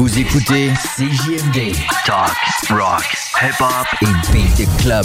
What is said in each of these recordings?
Vous écoutez CJMD. Talk, rock, hip-hop et beat club.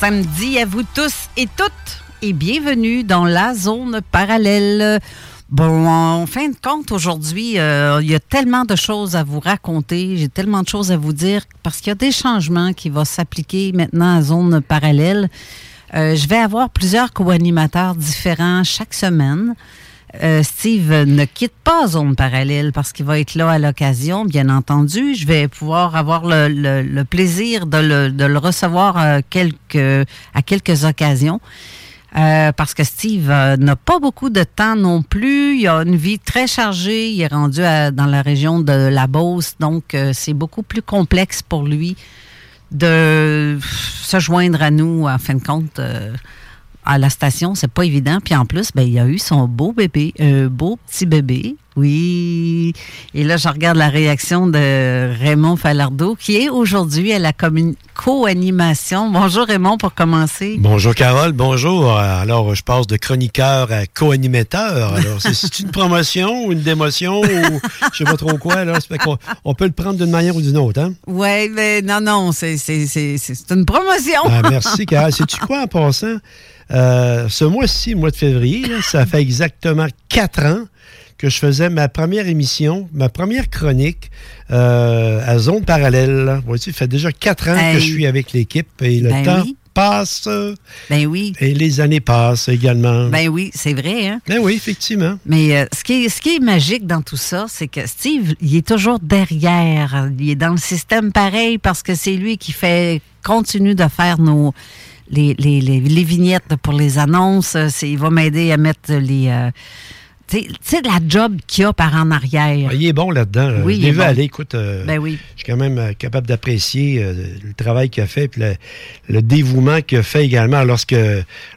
Samedi à vous tous et toutes et bienvenue dans la zone parallèle. Bon, en fin de compte, aujourd'hui, euh, il y a tellement de choses à vous raconter, j'ai tellement de choses à vous dire parce qu'il y a des changements qui vont s'appliquer maintenant à zone parallèle. Euh, je vais avoir plusieurs co-animateurs différents chaque semaine. Euh, Steve ne quitte pas Zone Parallèle parce qu'il va être là à l'occasion, bien entendu. Je vais pouvoir avoir le, plaisir de le, recevoir à quelques, à quelques occasions. Euh, parce que Steve euh, n'a pas beaucoup de temps non plus. Il a une vie très chargée. Il est rendu dans la région de la Beauce, donc euh, c'est beaucoup plus complexe pour lui de se joindre à nous, en fin de compte. À la station, c'est pas évident. Puis en plus, ben, il a eu son beau bébé, un beau petit bébé. Oui. Et là, je regarde la réaction de Raymond Falardeau, qui est aujourd'hui à la co-animation. Bonjour Raymond, pour commencer. Bonjour Carole, bonjour. Alors, je passe de chroniqueur à co-animateur. Alors, c'est- une promotion ou une démotion ou je sais pas trop quoi. Là. On peut le prendre d'une manière ou d'une autre. Hein? Oui, mais non, non, c'est une promotion. Ah, merci Carole. Sais-tu quoi en passant? Euh, ce mois-ci, mois de février, là, ça fait exactement quatre ans que je faisais ma première émission, ma première chronique euh, à Zone Parallèle. Vois-tu, ça fait déjà quatre ans Hey. que je suis avec l'équipe et le Ben temps oui. passe Ben oui. et les années passent également. Ben oui, c'est vrai, hein? Ben oui, effectivement. Mais euh, ce, qui est, ce qui est magique dans tout ça, c'est que Steve, il est toujours derrière. Il est dans le système pareil parce que c'est lui qui fait continue de faire nos les, les, les, les vignettes pour les annonces. Il va m'aider à mettre les. euh, tu sais- la job qu'il y a par en arrière. Ah, il est bon là-dedans. là. Oui, je l'ai vu bon. aller. Écoute, euh, Ben oui. je suis quand même euh, capable d'apprécier euh, le travail qu'il a fait puis le, le dévouement qu'il a fait également lorsque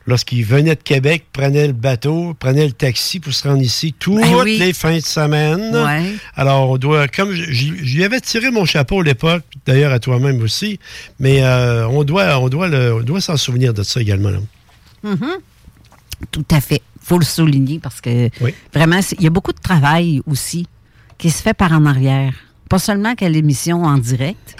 lorsqu'il venait de Québec, prenait le bateau, prenait le taxi pour se rendre ici toutes Ben oui. les fins de semaine. Ouais. Alors, on doit, comme je, lui avais tiré mon chapeau à l'époque, d'ailleurs à toi-même aussi, mais euh, on doit, on doit, le- on doit s'en souvenir de ça également. là. Mhm. Tout à fait. faut le souligner parce que Oui. vraiment, il y a beaucoup de travail aussi qui se fait par en arrière. Pas seulement qu'à l'émission en direct.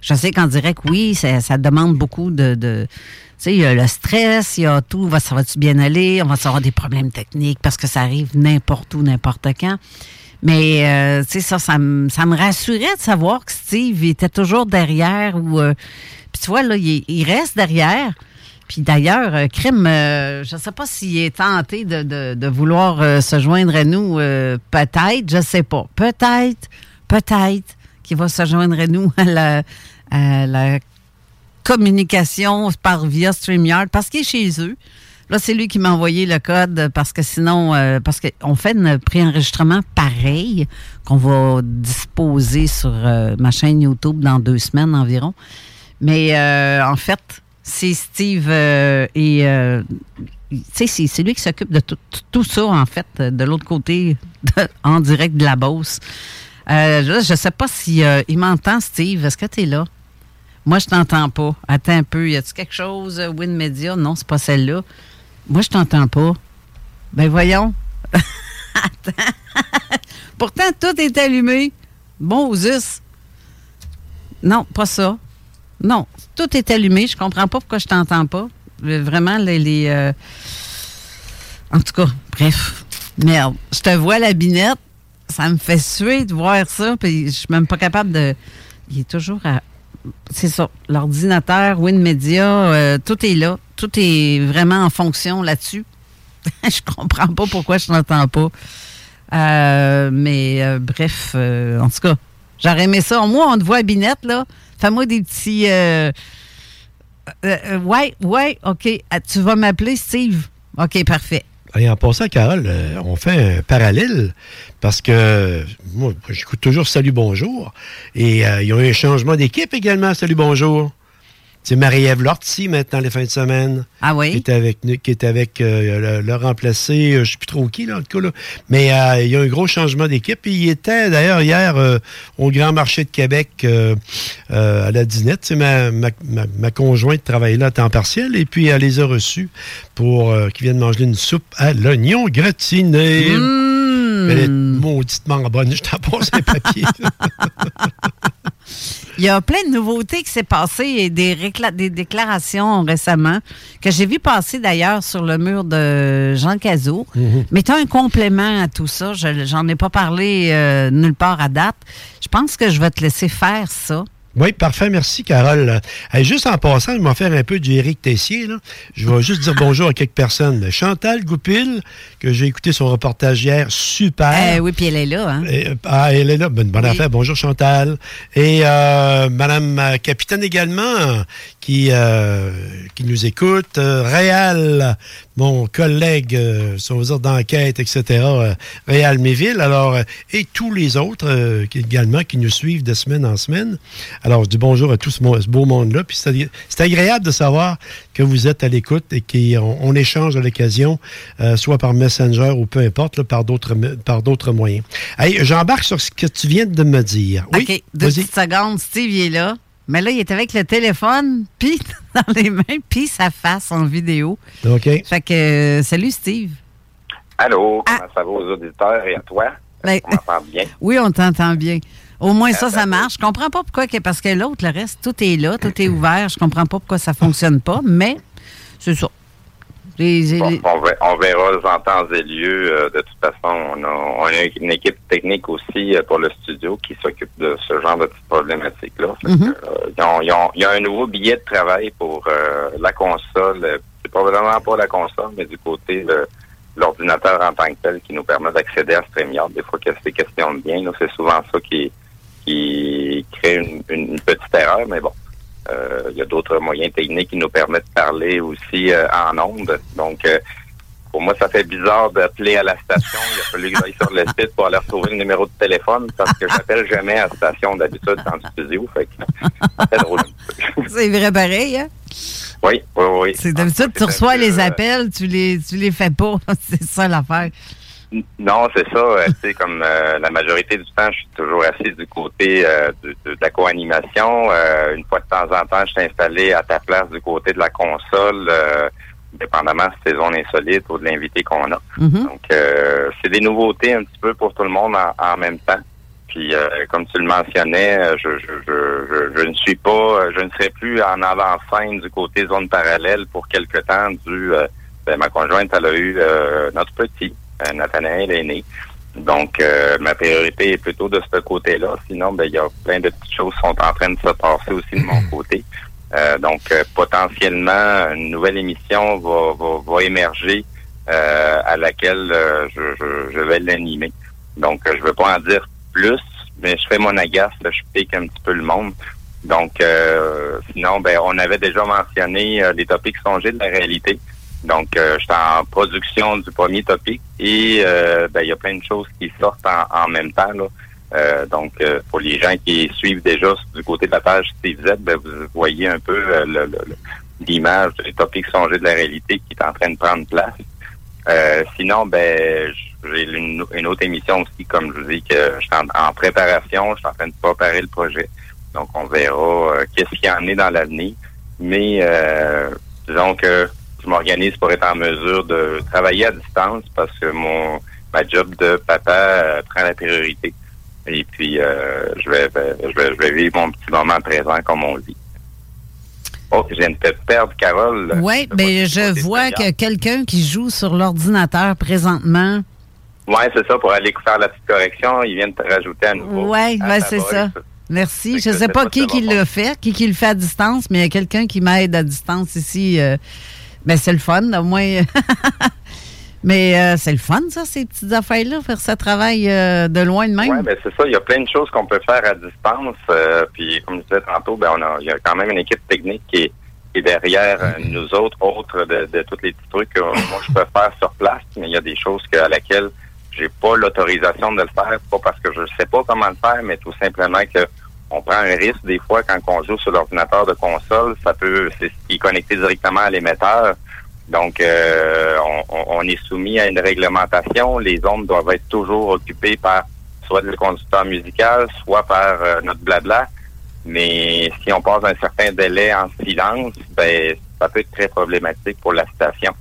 Je sais qu'en direct, oui, ça, ça demande beaucoup de. de tu sais, il y a le stress, il y a tout. Va, ça va-tu bien aller? On va avoir des problèmes techniques parce que ça arrive n'importe où, n'importe quand. Mais, euh, tu sais, ça, ça, me- ça me rassurait de savoir que Steve était toujours derrière. ou euh, Puis tu vois, là, il, il reste derrière. Puis d'ailleurs, euh, Crime, euh, je ne sais pas s'il est tenté de, de- vouloir euh, se joindre à nous. euh, peut-être, je ne sais pas. Peut-être, peut-être qu'il va se joindre à nous à la, la communication par via StreamYard parce qu'il est chez eux. Là, c'est lui qui m'a envoyé le code parce que sinon, euh, parce qu'on fait un préenregistrement pareil qu'on va disposer sur euh, ma chaîne YouTube dans deux semaines environ. Mais euh, en fait, c'est Steve euh, et euh, c'est lui qui s'occupe de tout, ça, en fait, de l'autre côté, en direct de la Beauce. Euh, je sais pas si euh, il m'entend, Steve. Est-ce que tu es là? Moi, je t'entends pas. Attends un peu. Y a-tu quelque chose? Win Media? Non, c'est pas celle-là. Moi, je t'entends pas. Ben voyons. Attends. Pourtant, tout est allumé. Bon, Zus. Non, pas ça. Non, tout est allumé. Je comprends pas pourquoi je t'entends pas. Vraiment, les... Euh, en tout cas, bref. Merde. Je te vois la binette. Ça me fait suer de voir ça. Puis je suis même pas capable de. Il est toujours à. C'est ça. L'ordinateur, WinMedia, euh, tout est là. Tout est vraiment en fonction là-dessus. je comprends pas pourquoi je n'entends pas. Euh, mais euh, bref, en tout cas, j'aurais aimé ça. Moi, on te voit à binette, là. Fais-moi des petits. ouais, ouais, OK. Ah, tu vas m'appeler Steve. OK, parfait. Et en passant, Carole, euh, on fait un parallèle parce que moi, j'écoute toujours Salut Bonjour. Et euh, il y a eu un changement d'équipe également, Salut Bonjour. C'est Marie-Ève Lortie maintenant les fins de semaine. Ah oui? Qui est avec, qui est avec euh, le, remplacé, je ne sais plus trop qui, là, en tout cas. Là. Mais il y a un gros changement d'équipe. Il était d'ailleurs hier au Grand Marché de Québec à la dinette. Ma, ma, ma, conjointe travaillait là à temps partiel et puis elle les a reçus pour qu'ils viennent manger une soupe à l'oignon gratiné. Mmh. Elle est mauditement bonne. Je t'en un papier. Il y a plein de nouveautés qui s'est passé et des, des déclarations récemment que j'ai vu passer d'ailleurs sur le mur de Jean Cazot. Mhm. Mais tu as un complément à tout ça. Je j'en ai pas parlé euh, nulle part à date. Je pense que je vais te laisser faire ça. Oui, parfait. Merci, Carole. juste en passant, je vais faire un peu du Éric Tessier. Là. Je vais juste dire bonjour à quelques personnes. Chantal Goupil, que j'ai écouté son reportage hier, super. Eh oui, puis elle est là. Hein? ah, elle est là. Bonne, bonne affaire. Bonjour, Chantal. Et euh, Madame Capitaine également, qui, euh, qui nous écoute. Euh, Réal, mon collègue, euh, si on veut dire d'enquête, etc., euh, Réal Méville, alors, euh, et tous les autres qui, également qui nous suivent de semaine en semaine. Alors, je dis bonjour à tout ce, beau monde-là. Puis c'est agréable de savoir que vous êtes à l'écoute et qu'on on échange à l'occasion, soit par Messenger ou peu importe, là, par d'autres moyens. Hey, j'embarque sur ce que tu viens de me dire. Oui, OK, deux petites secondes. Steve est là. Mais là, il est avec le téléphone, puis dans les mains, puis sa face en vidéo. OK. Fait que, euh, salut Steve. Allô, ah. comment ça va aux auditeurs et à toi? Ben, on m'entend bien? Oui, on t'entend bien. Au moins ça, ça marche. Je comprends pas pourquoi, parce que l'autre, le reste, tout est là, tout est ouvert. Je comprends pas pourquoi ça fonctionne pas, mais c'est ça on, verra en temps et lieu. Euh, de toute façon, on a, une équipe technique aussi euh, pour le studio qui s'occupe de ce genre de petites problématiques-là. Mm-hmm. Euh, il y a un nouveau billet de travail pour la console. C'est probablement pas la console, mais du côté de l'ordinateur en tant que tel qui nous permet d'accéder à StreamYard. Des fois que c'est question de bien, c'est souvent ça qui, qui crée une petite erreur, mais bon. Euh, il y a d'autres moyens techniques qui nous permettent de parler aussi euh, en ondes. Donc, euh, pour moi, ça fait bizarre d'appeler à la station. Il a fallu que j'aille sur le site pour aller retrouver le numéro de téléphone parce que j'appelle jamais à la station d'habitude dans le studio. Fait c'est drôle. c'est vrai pareil, hein? Oui, oui, oui. C'est d'habitude, tu reçois les appels, tu les, tu les fais pas. c'est ça l'affaire. Non, c'est ça. Euh, tu sais, comme euh, la majorité du temps, je suis toujours assis du côté euh, de, la co-animation. une fois de temps en temps, je suis installé à ta place du côté de la console, dépendamment si c'est zone insolite ou de l'invité qu'on a. Mm-hmm. Donc, c'est des nouveautés un petit peu pour tout le monde en, même temps. Puis, comme tu le mentionnais, je, je, je, je, ne suis pas, je ne serai plus en avant-scène du côté zone parallèle pour quelque temps. Du, ben, ma conjointe, elle a eu notre petit. Euh, Nathanaël est né. Donc, euh, ma priorité est plutôt de ce côté-là. Sinon, ben, il y a plein de petites choses qui sont en train de se passer aussi de mon côté. Euh, donc, potentiellement, une nouvelle émission va, va, va émerger à laquelle je, je, vais l'animer. Donc, je ne veux pas en dire plus, mais je fais mon agace, je pique un petit peu le monde. Donc, sinon, ben, on avait déjà mentionné les topics songés de la réalité? Donc, euh, je suis en production du premier topic et euh, ben, il y a plein de choses qui sortent en, même temps. Là. Euh, donc, pour les gens qui suivent déjà du côté de la page Steve ben, vous voyez un peu l'image des topics songés de la réalité qui est en train de prendre place. sinon, ben, j'ai une, autre émission aussi, comme je vous dis, que je suis en, préparation, je suis en train de préparer le projet. Donc, on verra qu'est-ce qu'il y en est dans l'avenir. Mais disons que je m'organise pour être en mesure de travailler à distance parce que mon ma job de papa euh, prend la priorité. Et puis, euh, je, vais, ben, je, vais, je vais vivre mon petit moment présent, comme on dit. Oh, je viens de te perdre, Carole. Oui, mais je vois que quelqu'un qui joue sur l'ordinateur présentement. Oui, c'est ça, pour aller faire la petite correction, il vient de te rajouter à nouveau. Oui, ouais, c'est ça. Merci. Je ne sais pas qui, qui le fait, qui, qui le fait à distance, mais il y a quelqu'un qui m'aide à distance ici. Euh, ben, c'est le fun, au moins. Mais euh, c'est le fun, ça, ces petites affaires-là, faire ce travail euh, de loin de même. Oui, ben c'est ça. Il y a plein de choses qu'on peut faire à distance. Euh, puis, comme je disais tantôt, ben, on a, il y a quand même une équipe technique qui est, derrière nous autres, autres de, de tous les petits trucs que moi je peux faire sur place. Mais il y a des choses que, à laquelle j'ai pas l'autorisation de le faire, pas parce que je sais pas comment le faire, mais tout simplement que on prend un risque des fois quand on joue sur l'ordinateur de console, ça peut, c'est ce qui est connecté directement à l'émetteur. Donc, euh, on, est soumis à une réglementation. Les ondes doivent être toujours occupées par soit le conducteur musical, soit par euh, notre blabla. Mais si on passe un certain délai en silence, ben, ça peut être très problématique pour la station.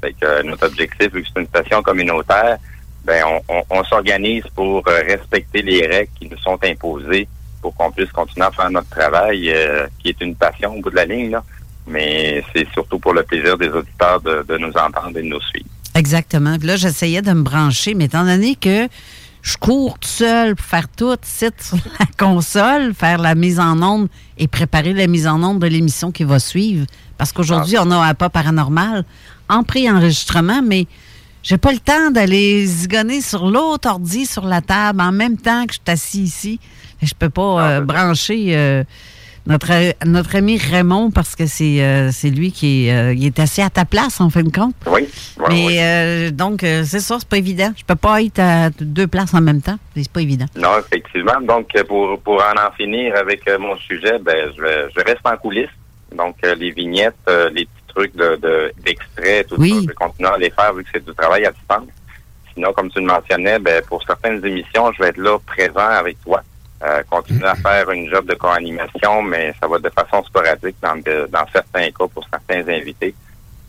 Fait que euh, notre objectif, vu que c'est une station communautaire, ben, on, s'organise pour respecter les règles qui nous sont imposées pour qu'on puisse continuer à faire notre travail, qui est une passion au bout de la ligne. Là mais c'est surtout pour le plaisir des auditeurs de, nous entendre et de nous suivre. Exactement. Puis là, j'essayais de me brancher, mais étant donné que je cours tout seul pour faire tout, site sur la console, faire la mise en onde et préparer la mise en onde de l'émission qui va suivre. Parce qu'aujourd'hui, ah. on a un pas paranormal en pré-enregistrement, mais j'ai pas le temps d'aller zigonner sur l'autre ordi sur la table en même temps que je suis assis ici. Je peux pas ah, euh, brancher. Euh, notre, notre ami Raymond, parce que c'est euh, lui qui est, euh, est assis à ta place, en fin de compte. Oui. Mais euh, donc, c'est ça, c'est pas évident. Je peux pas être à deux places en même temps. C'est pas évident. Non, effectivement. Donc, pour, pour en en finir avec mon sujet, ben, je, je reste en coulisses. Donc, les vignettes, les petits trucs de d'extrait, tout ça, je vais continuer à les faire vu que c'est du travail à distance. Sinon, comme tu le mentionnais, ben, pour certaines émissions, je vais être là présent avec toi. Euh, continuer à faire une job de co-animation, mais ça va de façon sporadique dans, dans certains cas pour certains invités.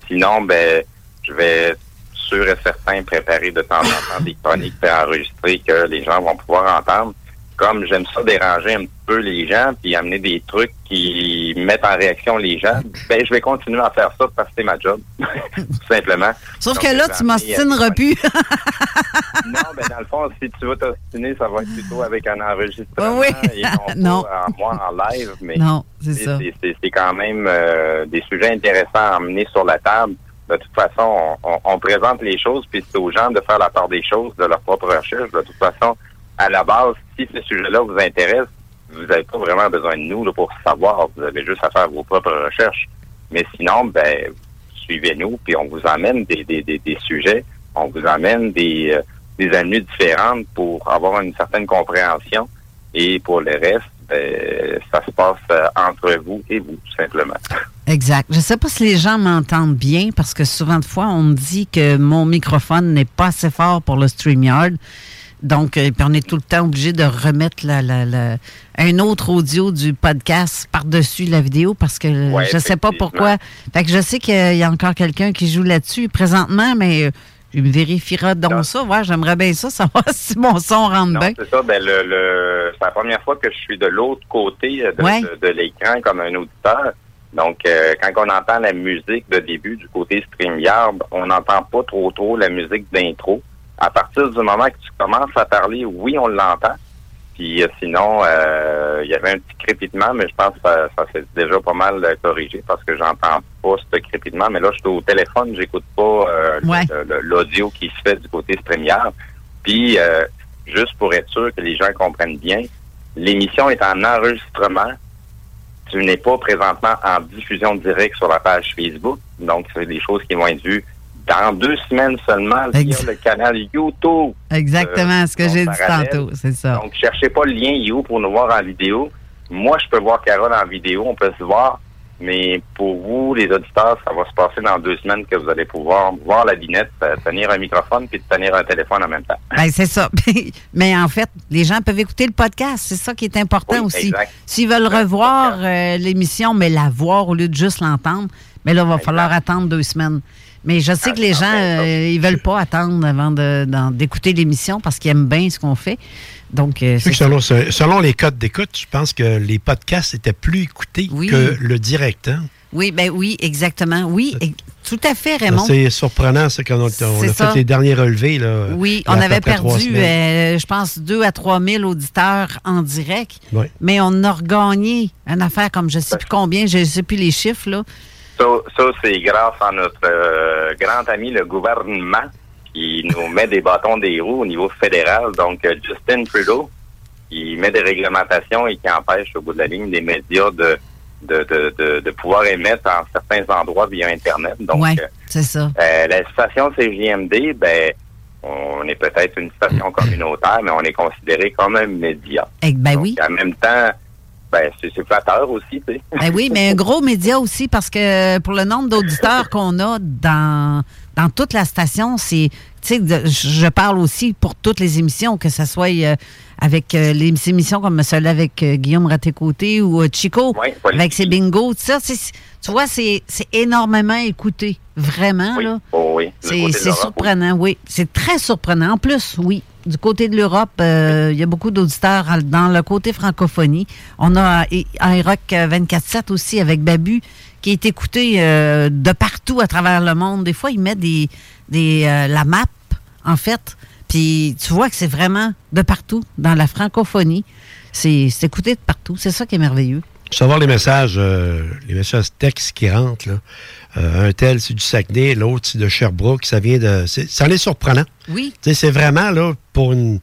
Sinon, ben, je vais sûr et certain préparer de temps en temps des chroniques enregistrées que les gens vont pouvoir entendre comme j'aime ça déranger un peu les gens puis amener des trucs qui mettent en réaction les gens, ben je vais continuer à faire ça parce que c'est ma job, tout simplement. Sauf que là, tu m'ostineras plus. non, ben dans le fond, si tu veux t'ostiner, ça va être plutôt avec un enregistrement oui. et non, Pas en, moi en live, mais non, c'est quand même euh, des sujets intéressants à amener sur la table. De toute façon, on, on présente les choses, puis c'est aux gens de faire la part des choses de leur propre recherche. De toute façon, à la base, si ce sujet-là vous intéresse, vous n'avez pas vraiment besoin de nous pour savoir. Vous avez juste à faire vos propres recherches. Mais sinon, ben, suivez-nous, puis on vous amène des, des, des, sujets, on vous amène des, euh, des différentes pour avoir une certaine compréhension. Et pour le reste, ben, ça se passe euh, entre vous et vous, tout simplement. Exact. Je ne sais pas si les gens m'entendent bien parce que souvent de fois, on me dit que mon microphone n'est pas assez fort pour le StreamYard. Donc, euh, puis on est tout le temps obligé de remettre la, la, un autre audio du podcast par-dessus la vidéo parce que je ne sais pas pourquoi. Fait que je sais qu'il y a encore quelqu'un qui joue là-dessus présentement, mais euh, il vérifiera donc ça. Ouais, j'aimerais bien ça, savoir si mon son rentre bien. C'est ça. Ben, le, c'est la première fois que je suis de l'autre côté euh, de, l'écran comme un auditeur. Donc, quand on entend la musique de début du côté StreamYard, on n'entend pas trop trop la musique d'intro à partir du moment que tu commences à parler, oui, on l'entend. Puis euh, sinon, euh, il y avait un petit crépitement, mais je pense que ça, ça s'est déjà pas mal corrigé parce que j'entends pas ce crépitement. Mais là, je suis au téléphone, j'écoute pas euh, l'audio qui se fait du côté StreamYard. Puis, juste pour être sûr que les gens comprennent bien, l'émission est en enregistrement. Tu n'es pas présentement en diffusion directe sur la page Facebook. Donc, c'est des choses qui vont être vues dans deux semaines seulement via le canal YouTube. Exactement, ce que j'ai dit tantôt, c'est ça. Donc, cherchez pas le lien You pour nous voir en vidéo. Moi, je peux voir Carole en vidéo, on peut se voir. Mais pour vous, les auditeurs, ça va se passer dans deux semaines que vous allez pouvoir voir la binette, euh, tenir un microphone puis tenir un téléphone en même temps. Ben, c'est ça. Mais en fait, les gens peuvent écouter le podcast. C'est ça qui est important aussi. S'ils veulent revoir euh, l'émission, mais la voir au lieu de juste l'entendre, mais là, il va falloir attendre deux semaines. Mais je sais que les gens, euh, ils veulent pas attendre avant d'écouter l'émission parce qu'ils aiment bien ce qu'on fait. Donc, euh, selon, selon, les codes d'écoute, je pense que les podcasts étaient plus écoutés que le direct. Hein? Oui, ben oui, exactement. Oui, tout à fait, Raymond. C'est surprenant, ça, quand on, a fait les derniers relevés. Là, oui, on avait perdu, euh, je pense, 2 à 3 000 auditeurs en direct. Mais on a regagné une affaire comme je ne sais plus combien, je ne sais plus les chiffres. Là. Ça, c'est grâce à notre euh, grand ami, le gouvernement, qui nous met des bâtons des roues au niveau fédéral. Donc, euh, Justin Trudeau, qui met des réglementations et qui empêche au bout de la ligne des médias de, de, de, pouvoir émettre en certains endroits via Internet. Donc, euh, c'est ça. la station CJMD, ben, on est peut-être une station communautaire, mais on est considéré comme un média. Eh, ben oui. En même temps, ben, c'est flatteur aussi, tu sais. Ben oui, mais un gros média aussi, parce que pour le nombre d'auditeurs qu'on a dans, dans toute la station, c'est. Tu sais, je parle aussi pour toutes les émissions, que ce soit euh, avec euh, les émissions comme celle avec euh, Guillaume Raté-Côté ou Chico, avec ses bingos, tout ça. Tu vois, c'est énormément écouté. Vraiment, là. Oh, oui. C'est surprenant, oui. C'est très surprenant. En plus, oui du côté de l'Europe, euh, il y a beaucoup d'auditeurs dans le côté francophonie. On a un rock 24-7 aussi avec Babu qui est écouté euh, de partout à travers le monde. Des fois, il met des, des euh, la map, en fait. Puis tu vois que c'est vraiment de partout, dans la francophonie. C'est écouté de partout. C'est ça qui est merveilleux. Savoir les messages, les messages textes qui rentrent, là. Euh, un tel, c'est du Saguenay, l'autre, c'est de Sherbrooke. Ça vient de. Ça en est surprenant. Oui. C'est vraiment, là, pour une.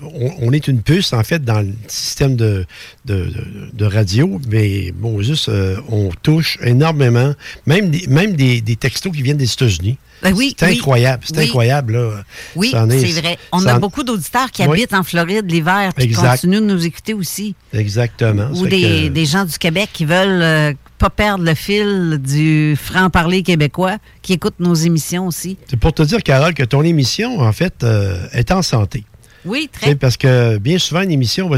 On, est une puce, en fait, dans le système de, de, radio, mais bon, juste, euh, on touche énormément, même des, même des, textos qui viennent des États-Unis. Ben oui, c'est incroyable, c'est incroyable. Là. Oui, c'est vrai. On a beaucoup d'auditeurs qui habitent en Floride l'hiver qui continuent de nous écouter aussi. Exactement. Ou des, des, gens du Québec qui veulent euh, pas perdre le fil du franc-parler québécois qui écoute nos émissions aussi. C'est pour te dire, Carole, que ton émission, en fait, euh, est en santé. Oui, très. Parce que bien souvent, une émission,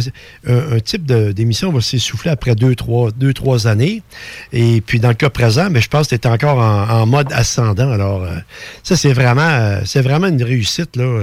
un, type d'émission va s'essouffler après deux trois, deux, trois années. Et puis, dans le cas présent, mais je pense que tu es encore en, mode ascendant. Alors, euh, ça, c'est vraiment, euh, c'est vraiment une réussite là,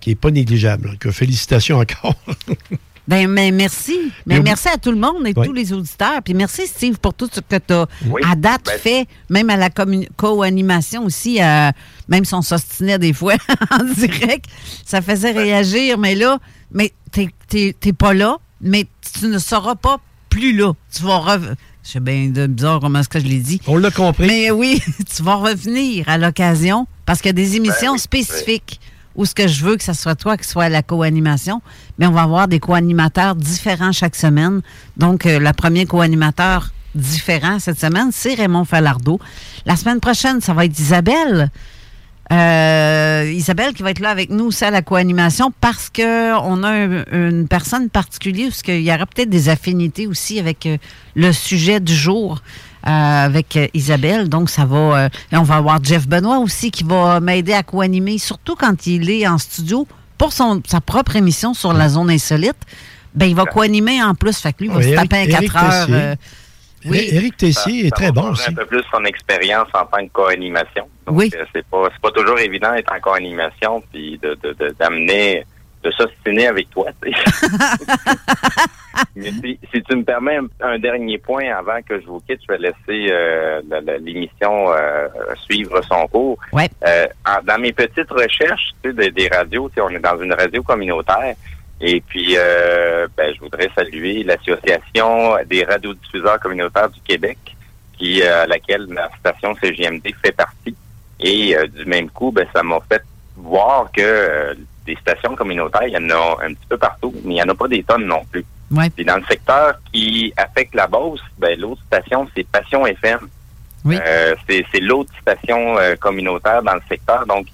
qui n'est pas négligeable. Félicitations encore. Ben, mais merci. Mais merci à tout le monde et tous les auditeurs. Puis merci, Steve, pour tout ce que tu as à date ben, fait, même à la co-animation aussi, euh, même si on s'ostinait des fois en direct, ça faisait réagir. Mais là, mais t'es pas là, mais tu ne seras pas plus là. Tu vas revenir. Je sais bien bizarre comment est-ce que je l'ai dit. On l'a compris. Mais oui, tu vas revenir à l'occasion parce qu'il y a des émissions ben spécifiques ou ce que je veux que ce soit toi qui soit la co-animation, mais on va avoir des co-animateurs différents chaque semaine. Donc, euh, le premier co-animateur différent cette semaine, c'est Raymond Falardeau. La semaine prochaine, ça va être Isabelle. Euh, Isabelle qui va être là avec nous aussi à la co-animation parce qu'on a une personne particulière, parce qu'il y aura peut-être des affinités aussi avec euh, le sujet du jour. Euh, avec euh, Isabelle. Donc, ça va. Euh, on va avoir Jeff Benoît aussi qui va m'aider à co-animer, surtout quand il est en studio pour son, sa propre émission sur la zone insolite. Ben, il va co-animmer en plus. Fait que lui, il va se taper un 4 heures. oui. Éric Tessier est très bon aussi. un peu plus son expérience en tant que co-animation. Oui. c'est pas, pas toujours évident d'être en co-animation puis d'amener de s'ostiner avec toi. Mais si, tu me permets un, dernier point avant que je vous quitte, je vais laisser euh, l'émission euh, suivre son cours. Ouais. Euh, dans mes petites recherches tu sais, des, radios, on est dans une radio communautaire. Et puis, ben, je voudrais saluer l'Association des radiodiffuseurs communautaires du Québec, qui à laquelle ma station CGMD fait partie. Et du même coup, ben, ça m'a fait voir que des stations communautaires, il y en a un petit peu partout, mais il n'y en a pas des tonnes non plus. Puis dans le secteur qui affecte la Beauce, ben, l'autre station, c'est Passion FM. Euh, c'est l'autre station euh, communautaire dans le secteur. Donc,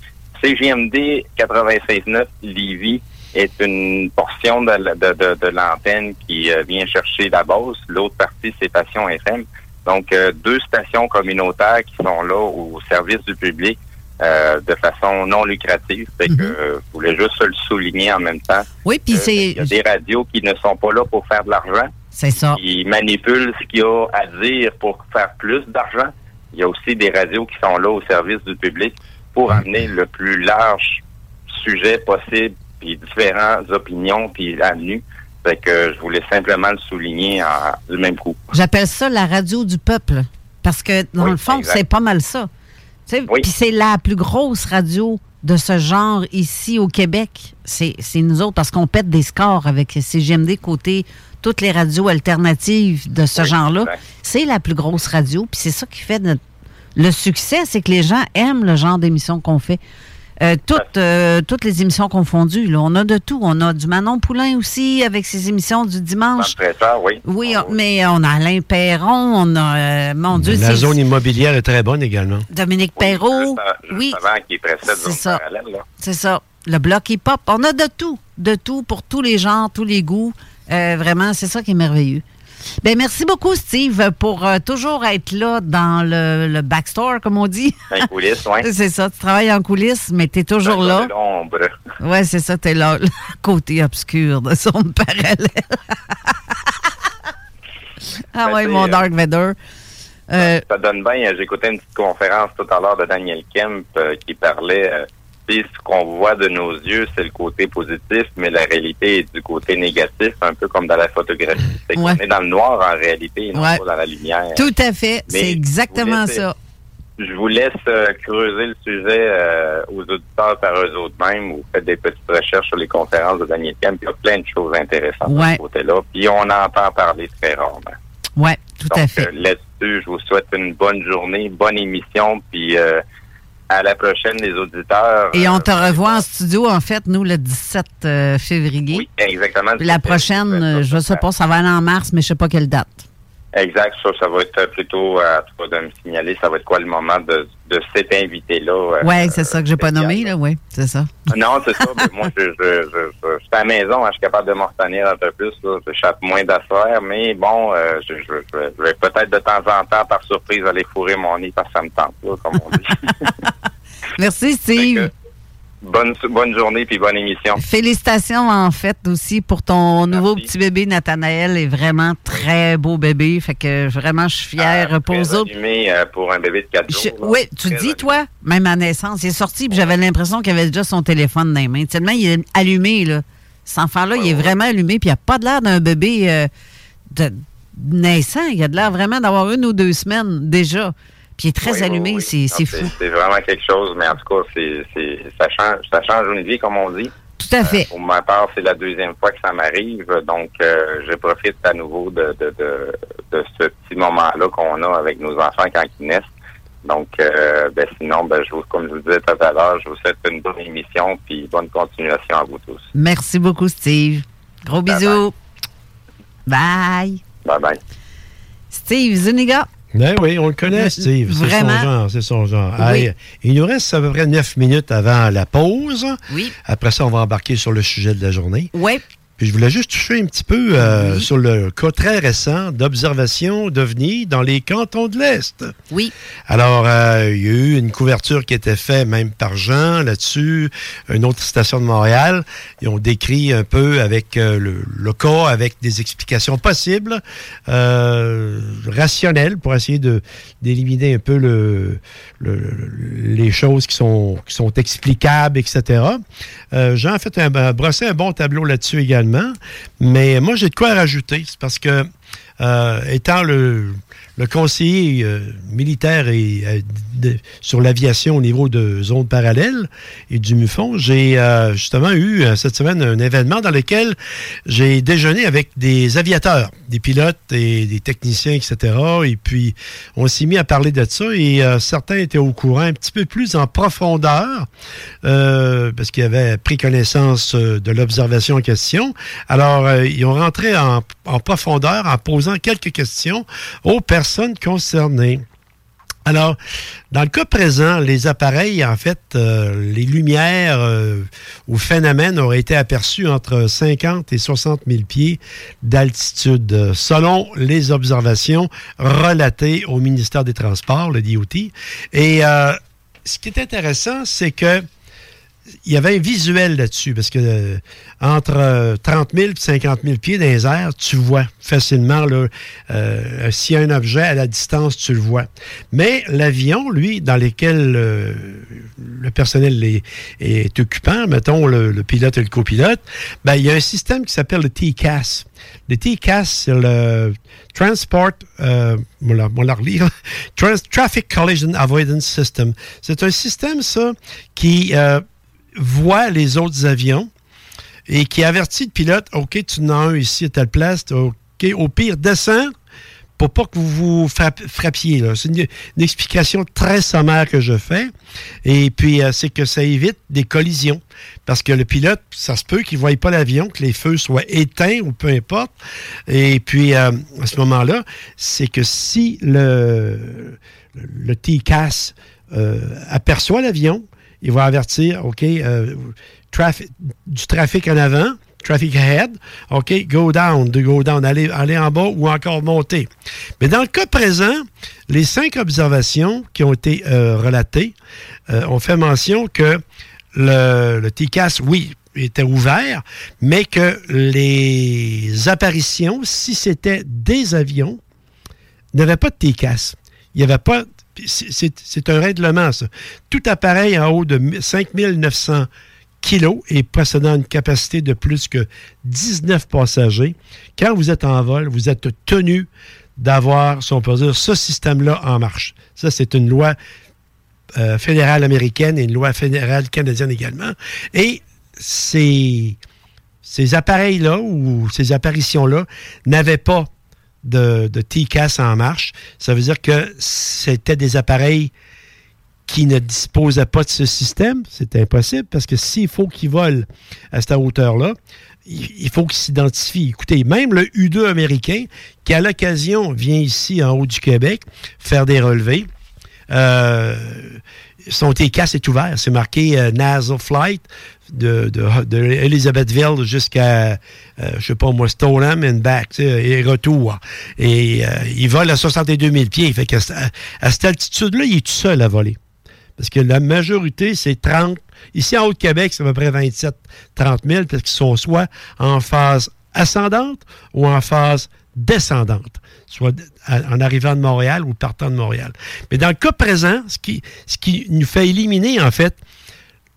CGMD 96.9 Lévis est une portion de, de, l'antenne qui euh, vient chercher la Beauce. L'autre partie, c'est Passion FM. Donc, deux stations communautaires qui sont là au service du public euh, de façon non lucrative. Fait que mhm. je voulais juste le souligner en même temps. Oui, puis c'est. Il y a des radios qui ne sont pas là pour faire de l'argent. C'est ça. Qui manipulent ce qu'il y a à dire pour faire plus d'argent. il y a aussi des radios qui sont là au service du public pour amener le plus large sujet possible, puis différentes opinions, puis avenues. Fait que je voulais simplement le souligner en, du même coup. J'appelle ça la radio du peuple. Parce que, dans Oui, le fond, c'est pas mal ça. Oui. Puis c'est la plus grosse radio de ce genre ici au Québec. C'est nous autres, parce qu'on pète des scores avec CGMD côté toutes les radios alternatives de ce Oui, genre-là. C'est la plus grosse radio. Puis c'est ça qui fait notre- le succès, c'est que les gens aiment le genre d'émission qu'on fait. Euh, toutes, euh, toutes les émissions confondues, là, on a de tout. On a du Manon Poulain aussi avec ses émissions du dimanche. Tard, oui. Oui, Ah on- mais on a Alain Perron, on a, euh, mon Dieu, La zone immobilière est très bonne également. Dominique Oui, Perrault. juste, juste Oui, avant qui précède c'est ça. Parallèle, là. c'est ça. Le bloc hip-hop. On a de tout, de tout pour tous les genres, tous les goûts. Euh, vraiment, c'est ça qui est merveilleux. Ben, merci beaucoup, Steve, pour euh, toujours être là dans le, le backstore, comme on dit. Les coulisses, oui. c'est ça, tu travailles en coulisses, mais tu es toujours Dans là. l'ombre. Ouais, c'est ça, tu es là, le côté obscur de son parallèle. ah Ben, c'est, mon euh, Dark Vader. Euh, Ça donne bien. J'écoutais une petite conférence tout à l'heure de Daniel Kemp euh, qui parlait. Sais, ce qu'on voit de nos yeux, c'est le côté positif, mais la réalité est du côté négatif, un peu comme dans la photographie. C'est qu'on est dans le noir en réalité, et non Ouais. pas dans la lumière. tout à fait, c'est exactement ça. Je vous laisse euh, creuser le sujet euh, aux auditeurs par eux autres mêmes. Vous faites des petites recherches sur les conférences de Daniel Kemp. Il y a plein de choses intéressantes de ce côté-là. Puis on entend parler très rarement. Ouais, tout Donc, à fait. euh, là-dessus, je vous souhaite une bonne journée, bonne émission, puis à la prochaine, les auditeurs. Et on te revoit en studio, en fait, nous, le 17 euh, février. Oui, exactement. Puis la prochaine, euh, je sais pas, ça va aller en mars, mais je sais pas quelle date. Exact, ça, ça va être plutôt à toi de me signaler, ça va être quoi le moment de, de cet invité-là. euh, Ouais, c'est ça que j'ai pas nommé, là, oui, c'est ça. Non, c'est ça. mais moi, je, je, je, je, je suis à la maison, hein, je suis capable de m'en retenir un peu plus. Là. J'échappe moins d'affaires, mais bon, euh, je, je, je, je vais peut-être de temps en temps, par surprise, aller fourrer mon nez parce que ça me tente, là, comme on dit. Merci, Steve. Bonne, bonne journée puis bonne émission. Félicitations, en fait, aussi pour ton nouveau petit bébé, Nathanaël. est vraiment très beau bébé. Fait que vraiment, je suis fière Ah, pour très eux autres. euh, pour un bébé de 4 Je- jours. là. oui, tu Très dis, allumé. toi, même à naissance, il est sorti, puis j'avais l'impression qu'il avait déjà son téléphone dans les mains. Tellement il est allumé, là. Cet enfant-là, il est Ouais, vraiment allumé, puis il n'a pas de l'air d'un bébé euh, de naissant. Il a de l'air vraiment d'avoir une ou deux semaines déjà. Puis il est très Oui, allumé, oui. c'est c'est fou. C'est vraiment quelque chose, mais en tout cas, c'est, c'est, ça, change, ça change une vie, comme on dit. Tout à fait. Pour ma part, c'est la deuxième fois que ça m'arrive, donc euh, je profite à nouveau de, de, de, de ce petit moment-là qu'on a avec nos enfants quand ils naissent. Donc, euh, ben, sinon, ben, je vous, comme je vous disais tout à l'heure, je vous souhaite une bonne émission puis bonne continuation à vous tous. Merci beaucoup, Steve. Gros Bye bisous. Bye. Bye bye. Steve Zuniga. Ben oui, on le connaît, Steve. C'est son genre, c'est son genre. Oui. Il nous reste à peu près neuf minutes avant la pause. Oui. Après ça, on va embarquer sur le sujet de la journée. Oui. Puis je voulais juste toucher un petit peu euh, Oui. sur le cas très récent d'observation d'OVNI dans les cantons de l'Est. Oui. Alors, euh, il y a eu une couverture qui était faite même par Jean là-dessus, une autre station de Montréal. Ils ont décrit un peu avec euh, le, le cas, avec des explications possibles, rationnelles, pour essayer de d'éliminer un peu le, le- les choses qui sont, qui sont explicables, etc. Jean a fait un, a brossé un bon tableau là-dessus également. Mais moi, j'ai de quoi rajouter. C'est parce que, euh, étant le, le conseiller euh, militaire et euh, sur l'aviation au niveau de zone parallèle et du MUFON, j'ai euh, justement eu cette semaine un événement dans lequel j'ai déjeuné avec des aviateurs, des pilotes et des techniciens, etc. Et puis, on s'est mis à parler de ça et certains étaient au courant un petit peu plus en profondeur parce qu'ils avaient pris connaissance de l'observation en question. Alors, ils ont rentré en, en profondeur en posant quelques questions aux personnes concernées. Alors, dans le cas présent, les appareils, en fait, euh, les lumières euh, ou phénomènes auraient été aperçus entre 50 et 60 000 pieds d'altitude, selon les observations relatées au ministère des Transports, le DOT. Et euh, ce qui est intéressant, c'est que il y avait un visuel là-dessus, parce que euh, entre 30 000 et 50 000 pieds dans les airs, tu vois facilement, euh, s'il y a un objet à la distance, tu le vois. Mais l'avion, lui, dans lequel euh, le personnel est, est occupant, mettons le, pilote et le copilote, ben, il y a un système qui s'appelle le TCAS. Le TCAS, c'est le Transport, euh, relire, Traffic Collision Avoidance System. C'est un système, ça, qui voit les autres avions et qui avertit le pilote, OK, tu en as un ici à telle place, OK, au pire, descends pour pas que vous vous frappiez. C'est une, explication très sommaire que je fais. Et puis, euh, c'est que ça évite des collisions. Parce que le pilote, ça se peut qu'il ne voie pas l'avion, que les feux soient éteints ou peu importe. Et puis, euh, à ce moment-là, c'est que si le, le euh, aperçoit l'avion, il va avertir, OK, euh, du trafic en avant, traffic ahead, OK, go down, de go down, aller, aller en bas ou encore monter. Mais dans le cas présent, les cinq observations qui ont été euh, relatées euh, ont fait mention que le, le TCAS, oui, était ouvert, mais que les apparitions, si c'était des avions, n'avaient pas de TCAS. Il n'y avait pas c'est un règlement, ça. Tout appareil en haut de 5900 kilos et possédant une capacité de plus que 19 passagers, quand vous êtes en vol, vous êtes tenu d'avoir, si on peut dire, ce système-là en marche. Ça, c'est une loi euh, fédérale américaine et une loi fédérale canadienne également. Et ces appareils-là ou ces apparitions-là n'avaient pas de, de TCAS en marche. Ça veut dire que c'était des appareils qui ne disposaient pas de ce système. C'est impossible parce que s'il faut qu'ils volent à cette hauteur-là, il faut qu'ils s'identifient. Écoutez, même le U-2 américain, qui à l'occasion vient ici en haut du Québec faire des relevés, euh, son TCAS est ouvert. C'est marqué euh, Nasal Flight de, Elizabethville jusqu'à, euh, je sais pas moi, Stoneham and back, et retour. Et euh, il vole à 62 000 pieds. Fait qu'à à cette altitude-là, il est tout seul à voler. Parce que la majorité, c'est 30. Ici, en Haut-Québec, c'est à peu près 27, 30 000, parce qu'ils sont soit en phase ascendante ou en phase descendante, soit en arrivant de Montréal ou partant de Montréal. Mais dans le cas présent, ce qui, ce qui nous fait éliminer, en fait,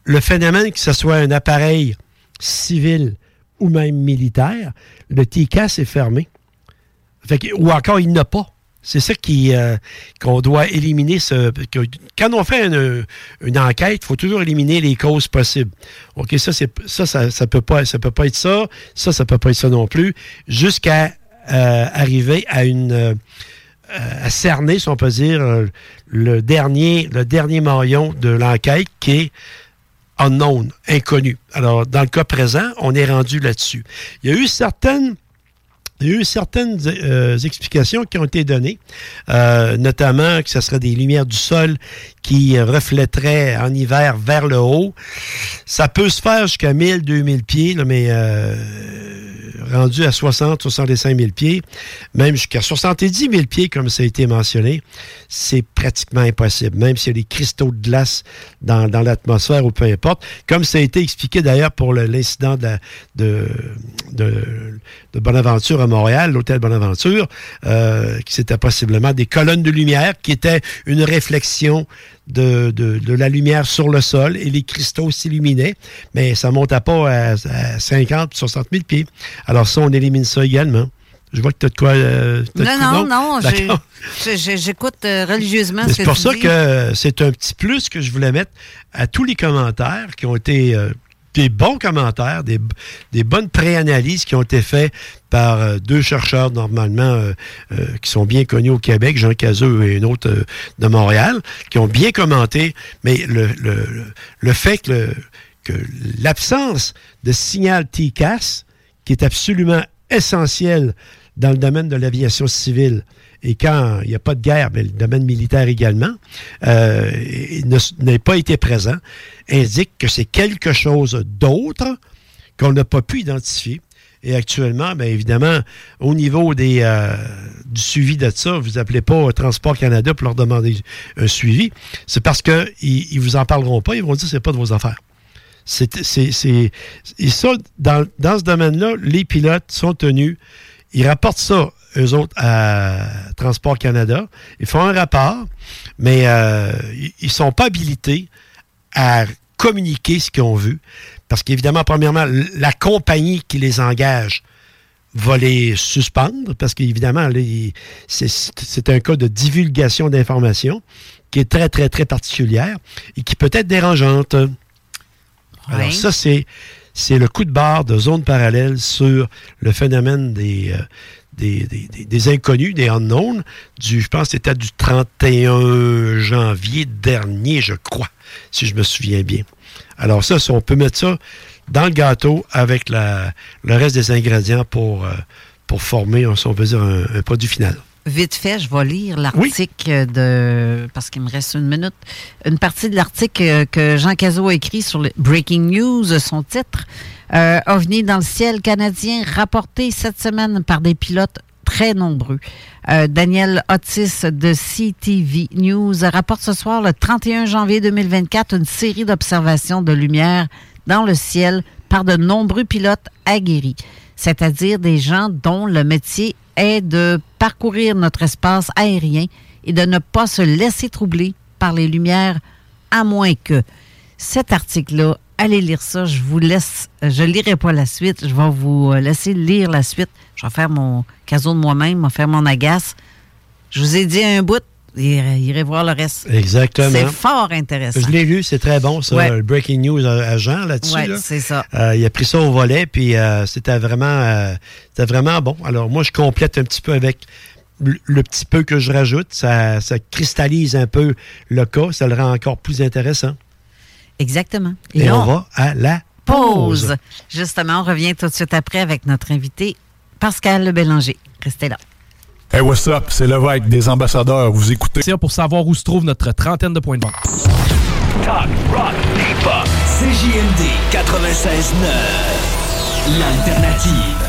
le phénomène que ce soit un appareil civil ou même militaire, le TCAS est fermé. ou encore, il n'a pas. C'est ça qui euh, qu'on doit éliminer. Quand on fait une, enquête, il faut toujours éliminer les causes possibles. OK, ça, c'est ça, ça, peut pas, ça peut pas être ça, ça, ça peut pas être ça non plus, jusqu'à euh, arriver à une euh, cerner, si on peut dire, le dernier, le dernier maillon de l'enquête qui est unknown, inconnu. Alors, dans le cas présent, on est rendu là-dessus. Il y a eu certaines euh, explications qui ont été données, euh, notamment que ce serait des lumières du sol qui reflèteraient en hiver vers le haut. Ça peut se faire jusqu'à 1000, 2000 pieds, mais euh, rendu à 60, 65 000 pieds, même jusqu'à 70 000 pieds, comme ça a été mentionné, c'est pratiquement impossible, même s'il y a des cristaux de glace dans, l'atmosphère ou peu importe. Comme ça a été expliqué d'ailleurs pour l'incident de, de, de, Bonaventure à Montréal, l'hôtel Bonaventure, euh, qui c'était possiblement des colonnes de lumière qui étaient une réflexion de, de, la lumière sur le sol et les cristaux s'illuminaient, mais ça ne montait pas à, 50 60 000 pieds. Alors ça, on élimine ça également. Je vois que tu as de quoi. Euh, non, non, non, J'écoute euh, religieusement C'est pour ça que c'est un petit plus que je voulais mettre à tous les commentaires qui ont été euh, des bons commentaires, des, bonnes préanalyses qui ont été faites par euh, deux chercheurs normalement euh, euh, qui sont bien connus au Québec, Jean Cazeux et un autre de Montréal, qui ont bien commenté, mais le, fait que, que l'absence de signal TCAS, qui est absolument essentiel dans le domaine de l'aviation civile, et quand il n'y a pas de guerre, mais le domaine militaire également, euh, n'a pas été présent, indique que c'est quelque chose d'autre qu'on n'a pas pu identifier. Et actuellement, bien évidemment, au niveau des, euh, du suivi de ça, vous appelez pas Transport Canada pour leur demander un suivi. C'est parce qu'ils ne vous en parleront pas, ils vont dire que ce n'est pas de vos affaires. C'est, c'est, et ça, dans, dans ce domaine-là, les pilotes sont tenus. Ils rapportent ça, eux autres, à Transport Canada. Ils font un rapport, mais euh, ils ne sont pas habilités à communiquer ce qu'ils ont vu. Parce qu'évidemment, premièrement, la compagnie qui les engage va les suspendre, parce qu'évidemment, c'est un cas de divulgation d'informations qui est très, très, très particulière et qui peut être dérangeante. Alors ça, c'est c'est le coup de barre de zone parallèle sur le phénomène des, euh, des, inconnus, des unknowns, du, je pense c'était du 31 janvier dernier, je crois, si je me souviens bien. Alors ça, on peut mettre ça dans le gâteau avec le reste des ingrédients pour, euh, former, si on dire, un produit final. Vite fait, je vais lire l'article de. Parce qu'il me reste une minute. Une partie de l'article euh, que Jean Cazot a écrit sur le Breaking News, son titre. Euh, OVNI dans le ciel canadien, rapporté cette semaine par des pilotes très nombreux. Euh, Daniel Otis de CTV News rapporte ce soir, le 31 janvier 2024, une série d'observations de lumière dans le ciel par de nombreux pilotes aguerris, c'est-à-dire des gens dont le métier est de parcourir notre espace aérien et de ne pas se laisser troubler par les lumières, à moins que cet article-là, allez lire ça. Je vous laisse, je lirai pas la suite. Je vais vous euh, laisser lire la suite. Je vais faire mon caso de moi-même, je vais faire mon agace. Je vous ai dit un bout, irez, irez voir le reste. Exactement. C'est fort intéressant. Je l'ai lu, c'est très bon, ça, Ouais. le Breaking News à, Jean là-dessus. Ouais, là. c'est ça. Euh, il a pris ça au volet, puis euh, c'était vraiment, euh, c'était vraiment bon. Alors moi, je complète un petit peu avec le, petit peu que je rajoute. Ça, ça cristallise un peu le cas, ça le rend encore plus intéressant. Exactement. Et, on va à la pause. pause. Justement, on revient tout de suite après avec notre invité, Pascal Bélanger. Restez là. Hey, what's up? C'est Lévesque des ambassadeurs. Vous écoutez. C'est pour savoir où se trouve notre trentaine de points de vente. Talk, rock, hip-hop. CJMD 96.9. L'alternative.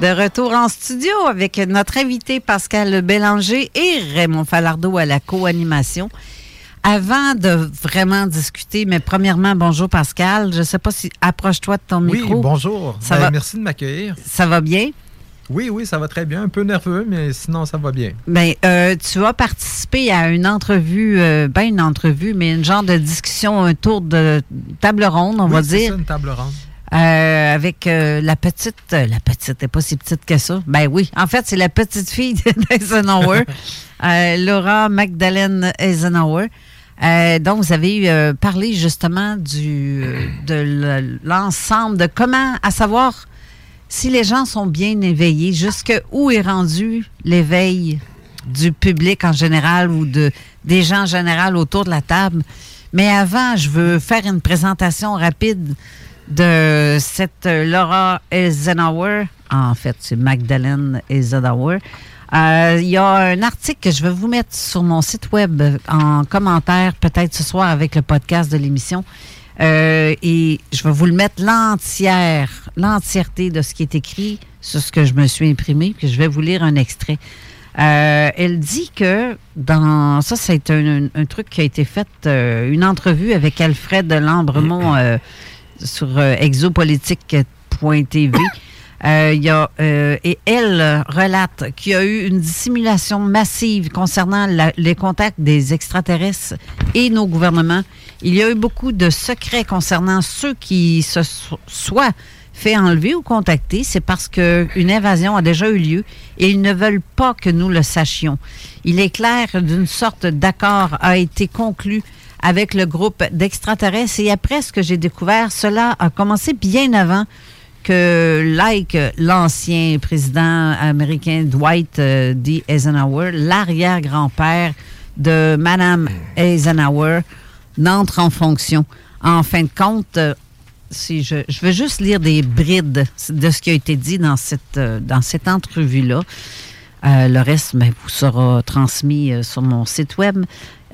De retour en studio avec notre invité Pascal Bélanger et Raymond Falardeau à la co-animation. Avant de vraiment discuter, mais premièrement, bonjour Pascal. Je ne sais pas si approche-toi de ton Oui, micro. bonjour. Ça Ben, va? Merci de m'accueillir. Ça va bien? Oui, oui, ça va très bien. Un peu nerveux, mais sinon, ça va bien. Ben, euh, tu as participé à une entrevue, euh, ben une entrevue, mais une genre de discussion, un tour de table ronde, on Oui, va dire. ça, une table ronde. Euh, avec euh, la petite, euh, la petite, n'est pas si petite que ça. Ben oui, en fait, c'est la petite fille d'Eisenhower, euh, Laura Magdalene Eisenhower. Euh, donc, vous avez euh, parlé justement du, de le- l'ensemble, de comment, à savoir si les gens sont bien éveillés, jusqu'où est rendu l'éveil du public en général ou de, des gens en général autour de la table. Mais avant, je veux faire une présentation rapide de cette euh, Laura Eisenhower. En fait, c'est Magdalene Eisenhower. Euh, Il y a un article que je vais vous mettre sur mon site web en commentaire, peut-être ce soir avec le podcast de l'émission. Euh, et je vais vous le mettre l'entière, l'entièreté de ce qui est écrit sur ce que je me suis imprimé, puis je vais vous lire un extrait. Euh, elle dit que dans ça, c'est un, un- un truc qui a été fait, euh, une entrevue avec Alfred Lambremont euh, sur euh, exopolitique.tv. Euh, y a, euh, et elle relate qu'il y a eu une dissimulation massive concernant la- les contacts des extraterrestres et nos gouvernements. Il y a eu beaucoup de secrets concernant ceux qui se so- soient fait enlever ou contacter. C'est parce qu'une invasion a déjà eu lieu et ils ne veulent pas que nous le sachions. Il est clair d'une sorte d'accord a été conclu avec le groupe d'extraterrestres. Et après ce que j'ai découvert, cela a commencé bien avant que, like l'ancien président américain Dwight euh, D. Eisenhower, l'arrière-grand-père de Madame Eisenhower, n'entre en fonction. En fin de compte, euh, si je, veux juste lire des brides de ce qui a été dit dans cette, euh, dans cette entrevue-là. Le reste ben, vous sera transmis sur mon site web.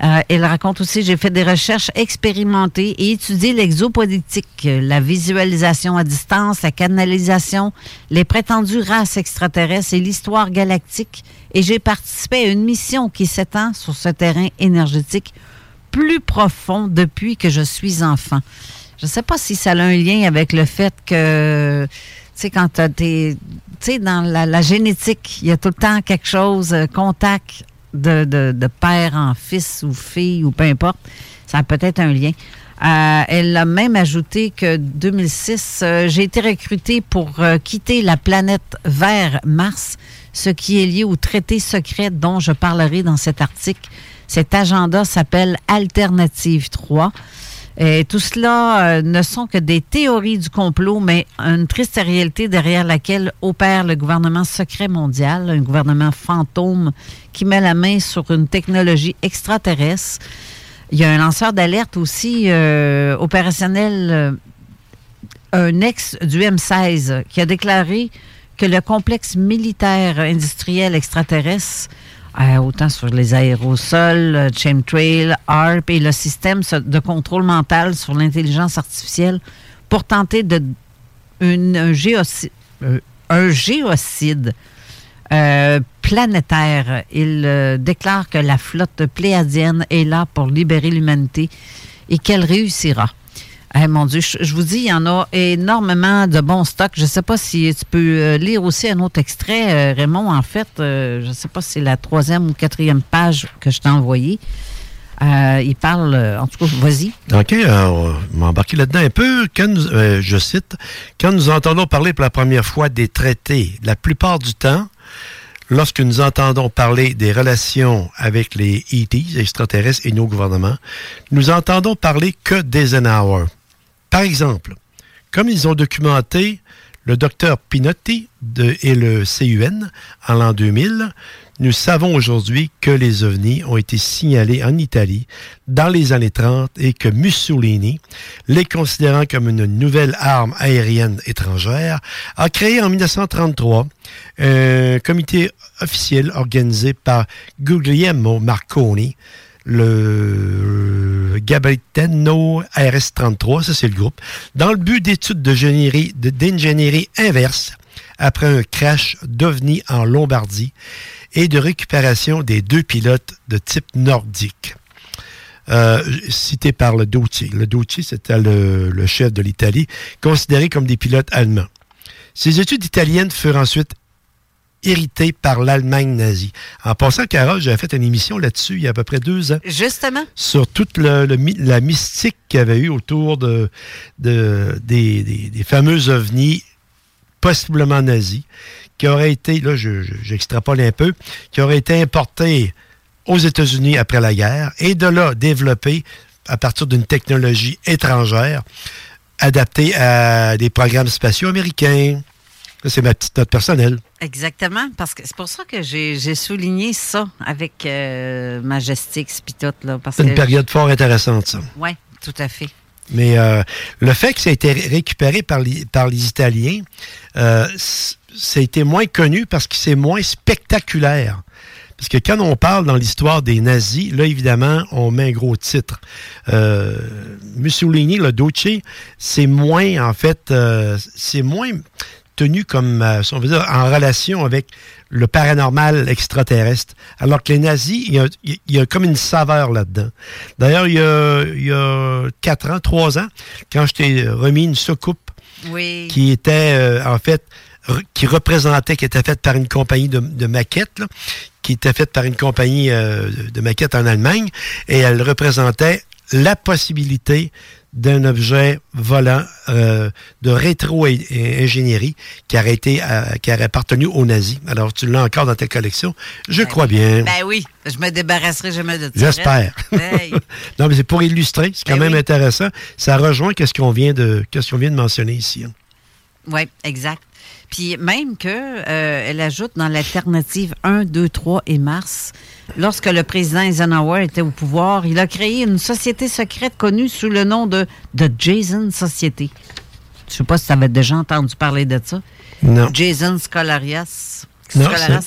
Euh, elle raconte aussi, j'ai fait des recherches expérimentées et étudié l'exopolitique, la visualisation à distance, la canalisation, les prétendues races extraterrestres et l'histoire galactique. Et j'ai participé à une mission qui s'étend sur ce terrain énergétique plus profond depuis que je suis enfant. Je ne sais pas si ça a un lien avec le fait que, tu sais, quand tu es, tu sais, dans la, la génétique, il y a tout le temps quelque chose, euh, contact de, de, de père en fils ou fille ou peu importe. Ça a peut-être un lien. Euh, elle a même ajouté que 2006, euh, j'ai été recrutée pour euh, quitter la planète vers Mars, ce qui est lié au traité secret dont je parlerai dans cet article. Cet agenda s'appelle Alternative 3. Tout cela euh, ne sont que des théories du complot, mais une triste réalité derrière laquelle opère le gouvernement secret mondial, un gouvernement fantôme qui met la main sur une technologie extraterrestre. Il y a un lanceur d'alerte aussi euh, opérationnel, euh, un ex du M16, qui a déclaré que le complexe militaire industriel extraterrestre euh, autant sur les aérosols, euh, chemtrail, ARP et le système de contrôle mental sur l'intelligence artificielle pour tenter de euh, un géocide planétaire. Il déclare que la flotte pléadienne est là pour libérer l'humanité et qu'elle réussira. Eh, mon Dieu, je, vous dis, il y en a énormément de bons stocks. Je ne sais pas si tu peux euh, lire aussi un autre extrait, euh, Raymond. En fait, euh, je ne sais pas si c'est la troisième ou quatrième page que je t'ai envoyée. Il parle, en tout cas, vas-y. OK, on m'embarquer là-dedans un peu. Quand je cite, quand nous entendons parler pour la première fois des traités, la plupart du temps, lorsque nous entendons parler des relations avec les ETs, extraterrestres, et nos gouvernements, nous entendons parler que d'Eisenhower. Par exemple, comme ils ont documenté le docteur Pinotti et le CUN en l'an 2000, nous savons aujourd'hui que les ovnis ont été signalés en Italie dans les années 30 et que Mussolini, les considérant comme une nouvelle arme aérienne étrangère, a créé en 1933 un comité officiel organisé par Guglielmo Marconi, le Gabaritano RS-33, ça c'est le groupe, dans le but d'études de génierie- de- d'ingénierie inverse après un crash d'OVNI en Lombardie et de récupération des deux pilotes de type nordique. Euh, cité par le Ducci. Le Ducci, c'était le, le chef de l'Italie, considéré comme des pilotes allemands. Ces études italiennes furent ensuite héritées par l'Allemagne nazie. En passant, Carole, j'avais fait une émission là-dessus il y a à peu près deux ans Justement. sur toute le- le my- la mystique qu'il y avait eu autour de, de- des, des- des fameux ovnis possiblement nazis, qui auraient été, là je- je- j'extrapole un peu, qui auraient été importés aux États-Unis après la guerre et de là développés à partir d'une technologie étrangère adaptée à des programmes spatiaux américains. C'est ma petite note personnelle. Exactement, parce que c'est pour ça que j'ai souligné ça avec euh, Majestix puis tout, C'est une période fort intéressante, ça. Oui, tout à fait. Mais euh, le fait que ça a été ré- récupéré par les, par les Italiens, euh, ça a été moins connu parce que c'est moins spectaculaire. Parce que quand on parle dans l'histoire des nazis, là, évidemment, on met un gros titre. Euh, Mussolini, le Duce, c'est moins, en fait, euh, c'est moins tenu comme, euh, si on veut dire, en relation avec le paranormal extraterrestre. Alors que les nazis, il y a, il y a comme une saveur là-dedans. D'ailleurs, il y a, il y a quatre ans, trois ans, quand je t'ai remis une soucoupe Oui. qui était, euh, en fait, qui représentait, qui était faite par une compagnie de, de maquettes, là, qui était faite par une compagnie euh, de maquettes en Allemagne, et elle représentait la possibilité d'un objet volant euh, de rétro-ingénierie qui aurait été euh, qui aurait appartenu aux nazis. Alors, tu l'as encore dans ta collection. Je Ben crois bien. Ben oui, je me débarrasserai jamais de ça. J'espère. Hey. non, mais c'est pour illustrer. C'est quand Ben même oui. intéressant. Ça rejoint qu'est-ce qu'on vient de qu'est-ce qu'on vient de mentionner ici. hein. Oui, exact. Puis même que euh, elle ajoute dans l'alternative 1, 2, 3 et mars, lorsque le président Eisenhower était au pouvoir, il a créé une société secrète connue sous le nom de The Jason Society. Je sais pas si tu avais déjà entendu parler de ça. Non. Jason Scolarias.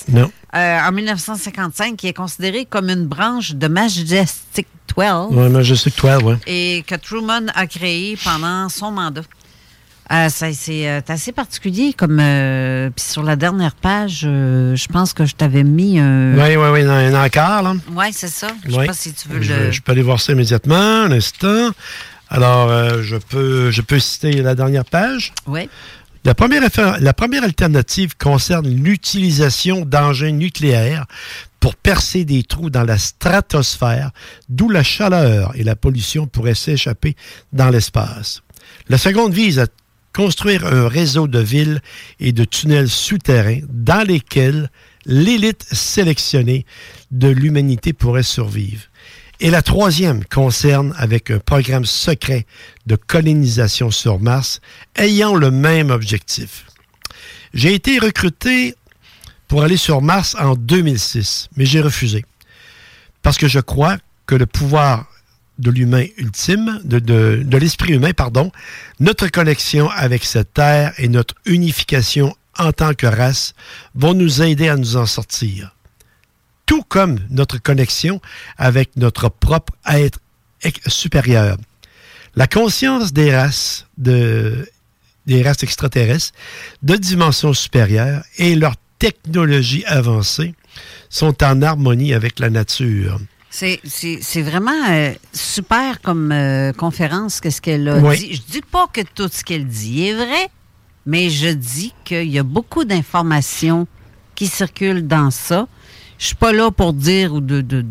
Non. Euh, en 1955, qui est considéré comme une branche de Majestic 12 Ouais, moi, je sais que toi, ouais. et que Truman a créé pendant son mandat. Euh, ça, c'est euh, assez particulier comme euh, puis sur la dernière page, euh, je pense que je t'avais mis un. Oui, oui, oui, un encart, là. Ouais, c'est ça. Je sais Oui. pas si tu veux je, le. je peux aller voir ça immédiatement, un instant. Alors, euh, je peux je peux citer la dernière page. Oui. La première, la première alternative concerne l'utilisation d'engins nucléaires pour percer des trous dans la stratosphère, d'où la chaleur et la pollution pourraient s'échapper dans l'espace. La seconde vise à construire un réseau de villes et de tunnels souterrains dans lesquels l'élite sélectionnée de l'humanité pourrait survivre. Et la troisième concerne avec un programme secret de colonisation sur Mars ayant le même objectif. J'ai été recruté pour aller sur Mars en 2006, mais j'ai refusé. Parce que je crois que le pouvoir de l'humain ultime, de, l'esprit humain, pardon, notre connexion avec cette terre et notre unification en tant que race vont nous aider à nous en sortir tout comme notre connexion avec notre propre être supérieur. La conscience des races, de, des races extraterrestres de dimension supérieure et leur technologie avancée sont en harmonie avec la nature. C'est- vraiment euh, super comme euh, conférence, qu'est-ce qu'elle a Oui. dit. Je dis pas que tout ce qu'elle dit est vrai, mais je dis qu'il y a beaucoup d'informations qui circulent dans ça. Je suis pas là pour dire ou de, de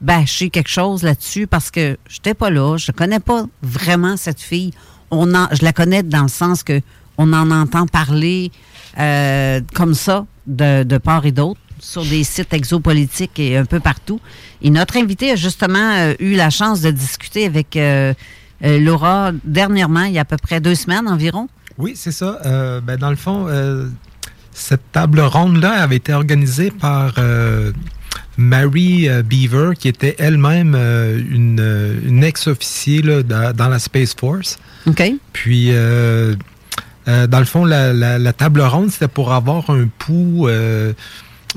bâcher quelque chose là-dessus parce que j'étais pas là. Je connais pas vraiment cette fille. On en, je la connais dans le sens que on en entend parler euh, comme ça de, de part et d'autre sur des sites exopolitiques et un peu partout. Et notre invité a justement euh, eu la chance de discuter avec euh, euh, Laura dernièrement, il y a à peu près deux semaines environ. Oui, c'est ça. Ben, dans le fond, cette table ronde-là avait été organisée par Mary Beaver, qui était elle-même une, une ex-officier dans, dans la Space Force. OK. Puis, euh, dans le fond, la, la- la table ronde, c'était pour avoir un pouls euh,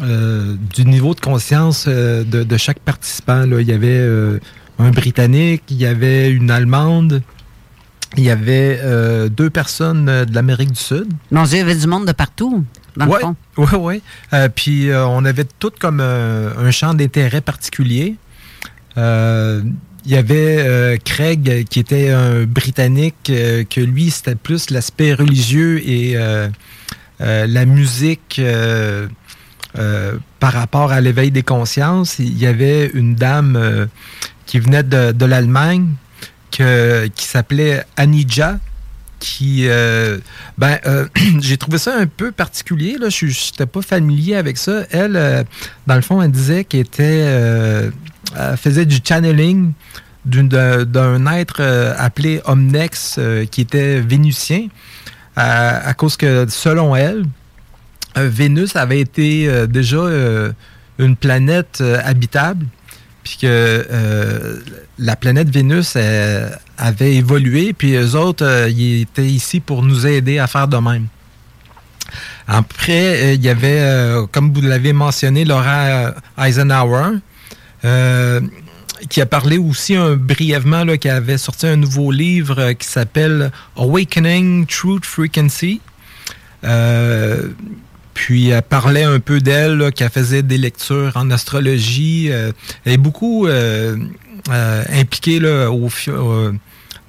euh, du niveau de conscience euh, de, de chaque participant. là. Il y avait euh, un Britannique, il y avait une Allemande, il y avait euh, deux personnes de l'Amérique du Sud. Mon Dieu, il y avait du monde de partout, dans ouais, le fond. Oui, oui. Euh, puis euh, on avait tout comme un champ d'intérêt particulier. Il y avait Craig qui était un Britannique, que lui, c'était plus l'aspect religieux et la musique euh, par rapport à l'éveil des consciences. Il y avait une dame euh, qui venait de, l'Allemagne qui s'appelait Anija, qui euh, ben j'ai trouvé ça un peu particulier je n'étais pas familier avec ça elle dans le fond elle disait qu'elle était faisait du channeling d'un être appelé Omnex qui était vénusien à, cause que selon elle Vénus avait été euh, déjà euh, une planète euh, habitable puis que euh, la planète Vénus euh, avait évolué, puis eux autres, euh, étaient ici pour nous aider à faire de même. Après, euh, il y avait, euh, comme vous l'avez mentionné, Laura Eisenhower, euh, qui a parlé aussi un, brièvement, là, qui avait sorti un nouveau livre euh, qui s'appelle Awakening Truth Frequency. Euh, puis elle parlait un peu d'elle, qu'elle faisait des lectures en astrologie. euh, elle est beaucoup euh, euh, impliquée là, au,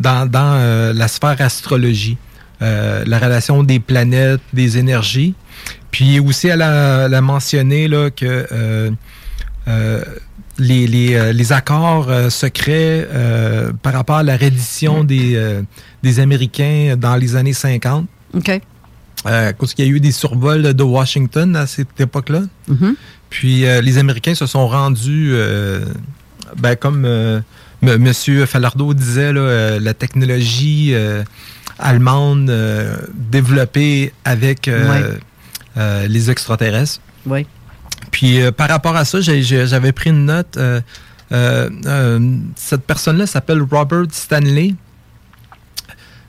dans, dans, euh, la sphère astrologie, euh, la relation des planètes, des énergies. Puis aussi, elle a, elle a mentionné là, que euh, les, les, les accords secrets par rapport à la reddition des, des Américains dans les années 50. OK. Euh, parce qu'il y a eu des survols de Washington à cette époque-là. Mhm. Puis euh, les Américains se sont rendus, euh, ben, comme M. Falardeau disait, là, la technologie allemande développée avec Ouais. les extraterrestres. Oui. Puis par rapport à ça, j'avais pris une note. cette personne-là s'appelle Robert Stanley.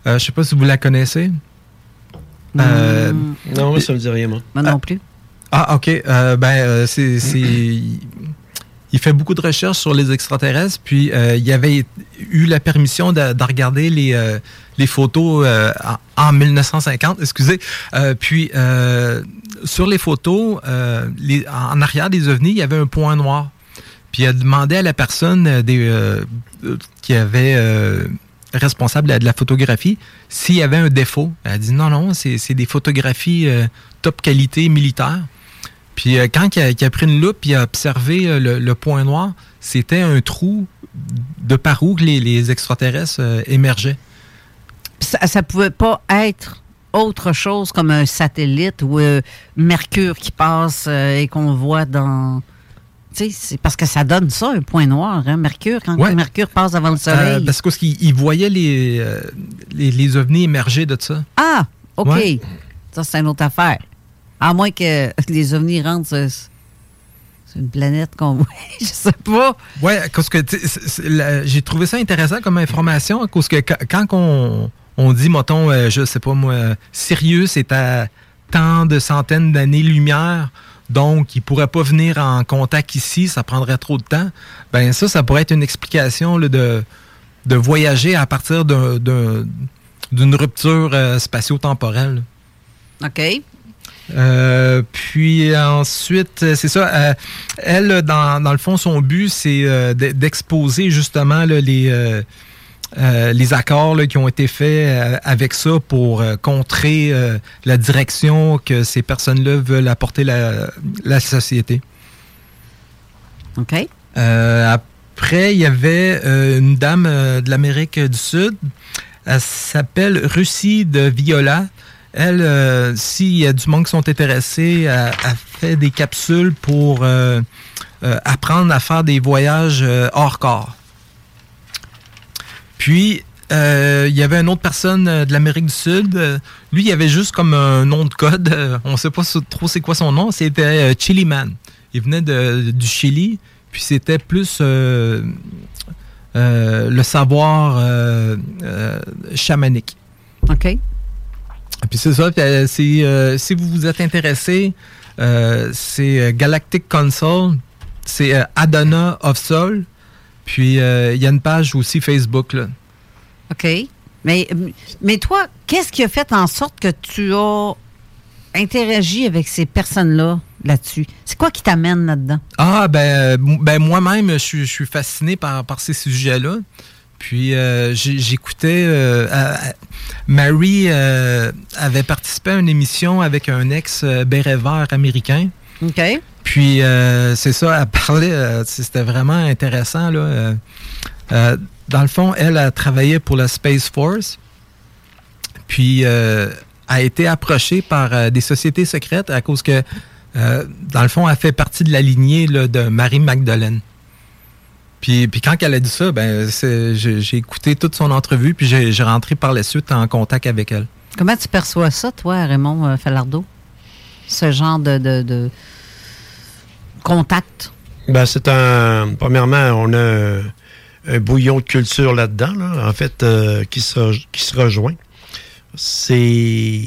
Euh, je sais pas si vous la connaissez. Euh, Non, moi, ça me dit rien, moi. moi non plus. Ah, OK. Euh, ben, euh, c'est. c'est- il- fait beaucoup de recherches sur les extraterrestres, puis euh, il avait eu la permission de, de regarder les, euh, les photos euh, en, en 1950, excusez. Euh, puis euh, sur les photos, euh, les- en arrière des ovnis, il y avait un point noir. Puis il a demandé à la personne des, qui avait euh, responsable de la photographie s'il y avait un défaut. Elle a dit non, non, c'est des photographies euh, top qualité militaire. Puis euh, quand il a, a pris une loupe, il a observé euh, le, point noir, c'était un trou de par où les, les extraterrestres émergeaient. Ça, ça pouvait pas être autre chose comme un satellite ou Mercure qui passe et qu'on voit dans. C'est parce que ça donne ça, un point noir, hein, Mercure, quand Ouais. Mercure passe avant le soleil. Euh, parce qu'il il voyait les, euh, les, les ovnis émerger de ça. Ah, OK. Ouais. Ça, c'est une autre affaire. À moins que les ovnis rentrent sur, sur une planète qu'on voit. Je sais pas. Ouais, parce que j'ai trouvé ça intéressant comme information, cause que quand, on, on dit, mettons, euh, je sais pas moi, euh, Sirius est à tant de centaines d'années-lumière, donc il pourrait pas venir en contact ici, ça prendrait trop de temps. Ben ça, ça pourrait être une explication là, de, de voyager à partir d'un- d'un- d'une rupture euh, spatio-temporelle. OK. Euh, puis ensuite, euh, c'est ça. euh, elle, dans, dans le fond, son but, c'est d'e- d'exposer justement là, les, euh, les accords là, qui ont été faits euh, avec ça pour euh, contrer la direction que ces personnes-là veulent apporter la, la société. OK. Après, il y avait une dame de l'Amérique du Sud. Elle s'appelle Russie de Viola. Elle, euh, s'il y a du monde qui sont intéressés, elle, elle fait des capsules pour euh, euh, apprendre à faire des voyages hors corps. Puis, euh, il y avait une autre personne euh, de l'Amérique du Sud. Lui, il avait juste comme un nom de code. Euh, on ne sait pas trop c'est quoi son nom. C'était Chili Man. Il venait de- du Chili. Puis c'était plus euh, euh, le savoir chamanique. OK. Puis c'est ça. puis, si vous vous êtes intéressé, c'est Galactic Console. C'est Adonna of Soul. Puis euh, il y a une page aussi Facebook. Là. OK. Mais, mais toi, qu'est-ce qui a fait en sorte que tu as interagi avec ces personnes-là là-dessus? C'est quoi qui t'amène là-dedans? Ah, ben, euh, ben moi-même, je suis- je suis fasciné par, par ces sujets-là. Puis euh, j'écoutais. euh, euh, Mary euh, avait participé à une émission avec un ex-béret vert américain. OK. Puis euh, c'est ça, elle parlait, euh, c'était vraiment intéressant. Là, euh, dans le fond, elle a travaillé pour la Space Force. Puis a été approchée par des sociétés secrètes à cause que, dans le fond, elle fait partie de la lignée de Marie Magdalene. Puis, puis quand elle a dit ça, ben, j'ai écouté toute son entrevue, puis j'ai rentré par la suite en contact avec elle. Comment tu perçois ça, toi, Raymond Falardeau? Ce genre de, de contact? Ben, c'est un. Premièrement, on a un, bouillon de culture là-dedans, là, en fait, euh, qui, se, qui se rejoint. C'est.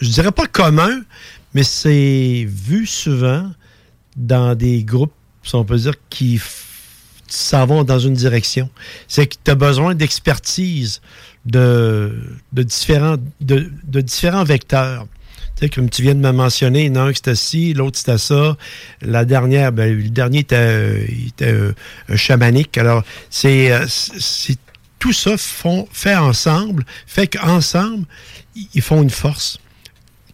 Je dirais pas commun, mais c'est vu souvent dans des groupes, si on peut dire, qui s'en dans une direction. C'est que tu as besoin d'expertise de, de, différents, de, de différents vecteurs. Sais, comme tu viens de me mentionner, il c'était ci, l'autre c'était ça. La dernière, ben, le dernier était, euh, euh, chamanique. Alors, euh, c'est tout ça font, fait ensemble, fait qu'ensemble, ils font une force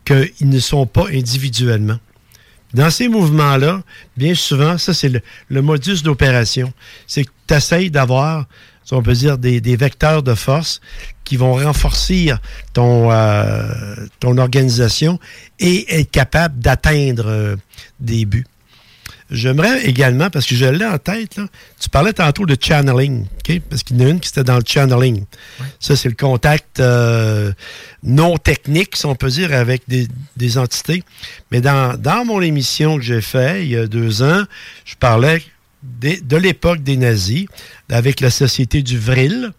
qu'ils ne sont pas individuellement. Dans ces mouvements-là, bien souvent, ça, c'est le, le modus d'opération. C'est que tu essayes d'avoir, si on peut dire, des, des vecteurs de force qui vont renforcer ton, euh, ton organisation et être capable d'atteindre euh, des buts. J'aimerais également, parce que je l'ai en tête, là, tu parlais tantôt de channeling, OK? parce qu'il y en a une qui était dans le channeling. Ça, c'est le contact euh, non technique, si on peut dire, avec des, des entités. Mais dans, dans mon émission que j'ai faite il y a deux ans, je parlais de l'époque des nazis, avec la société du Vril.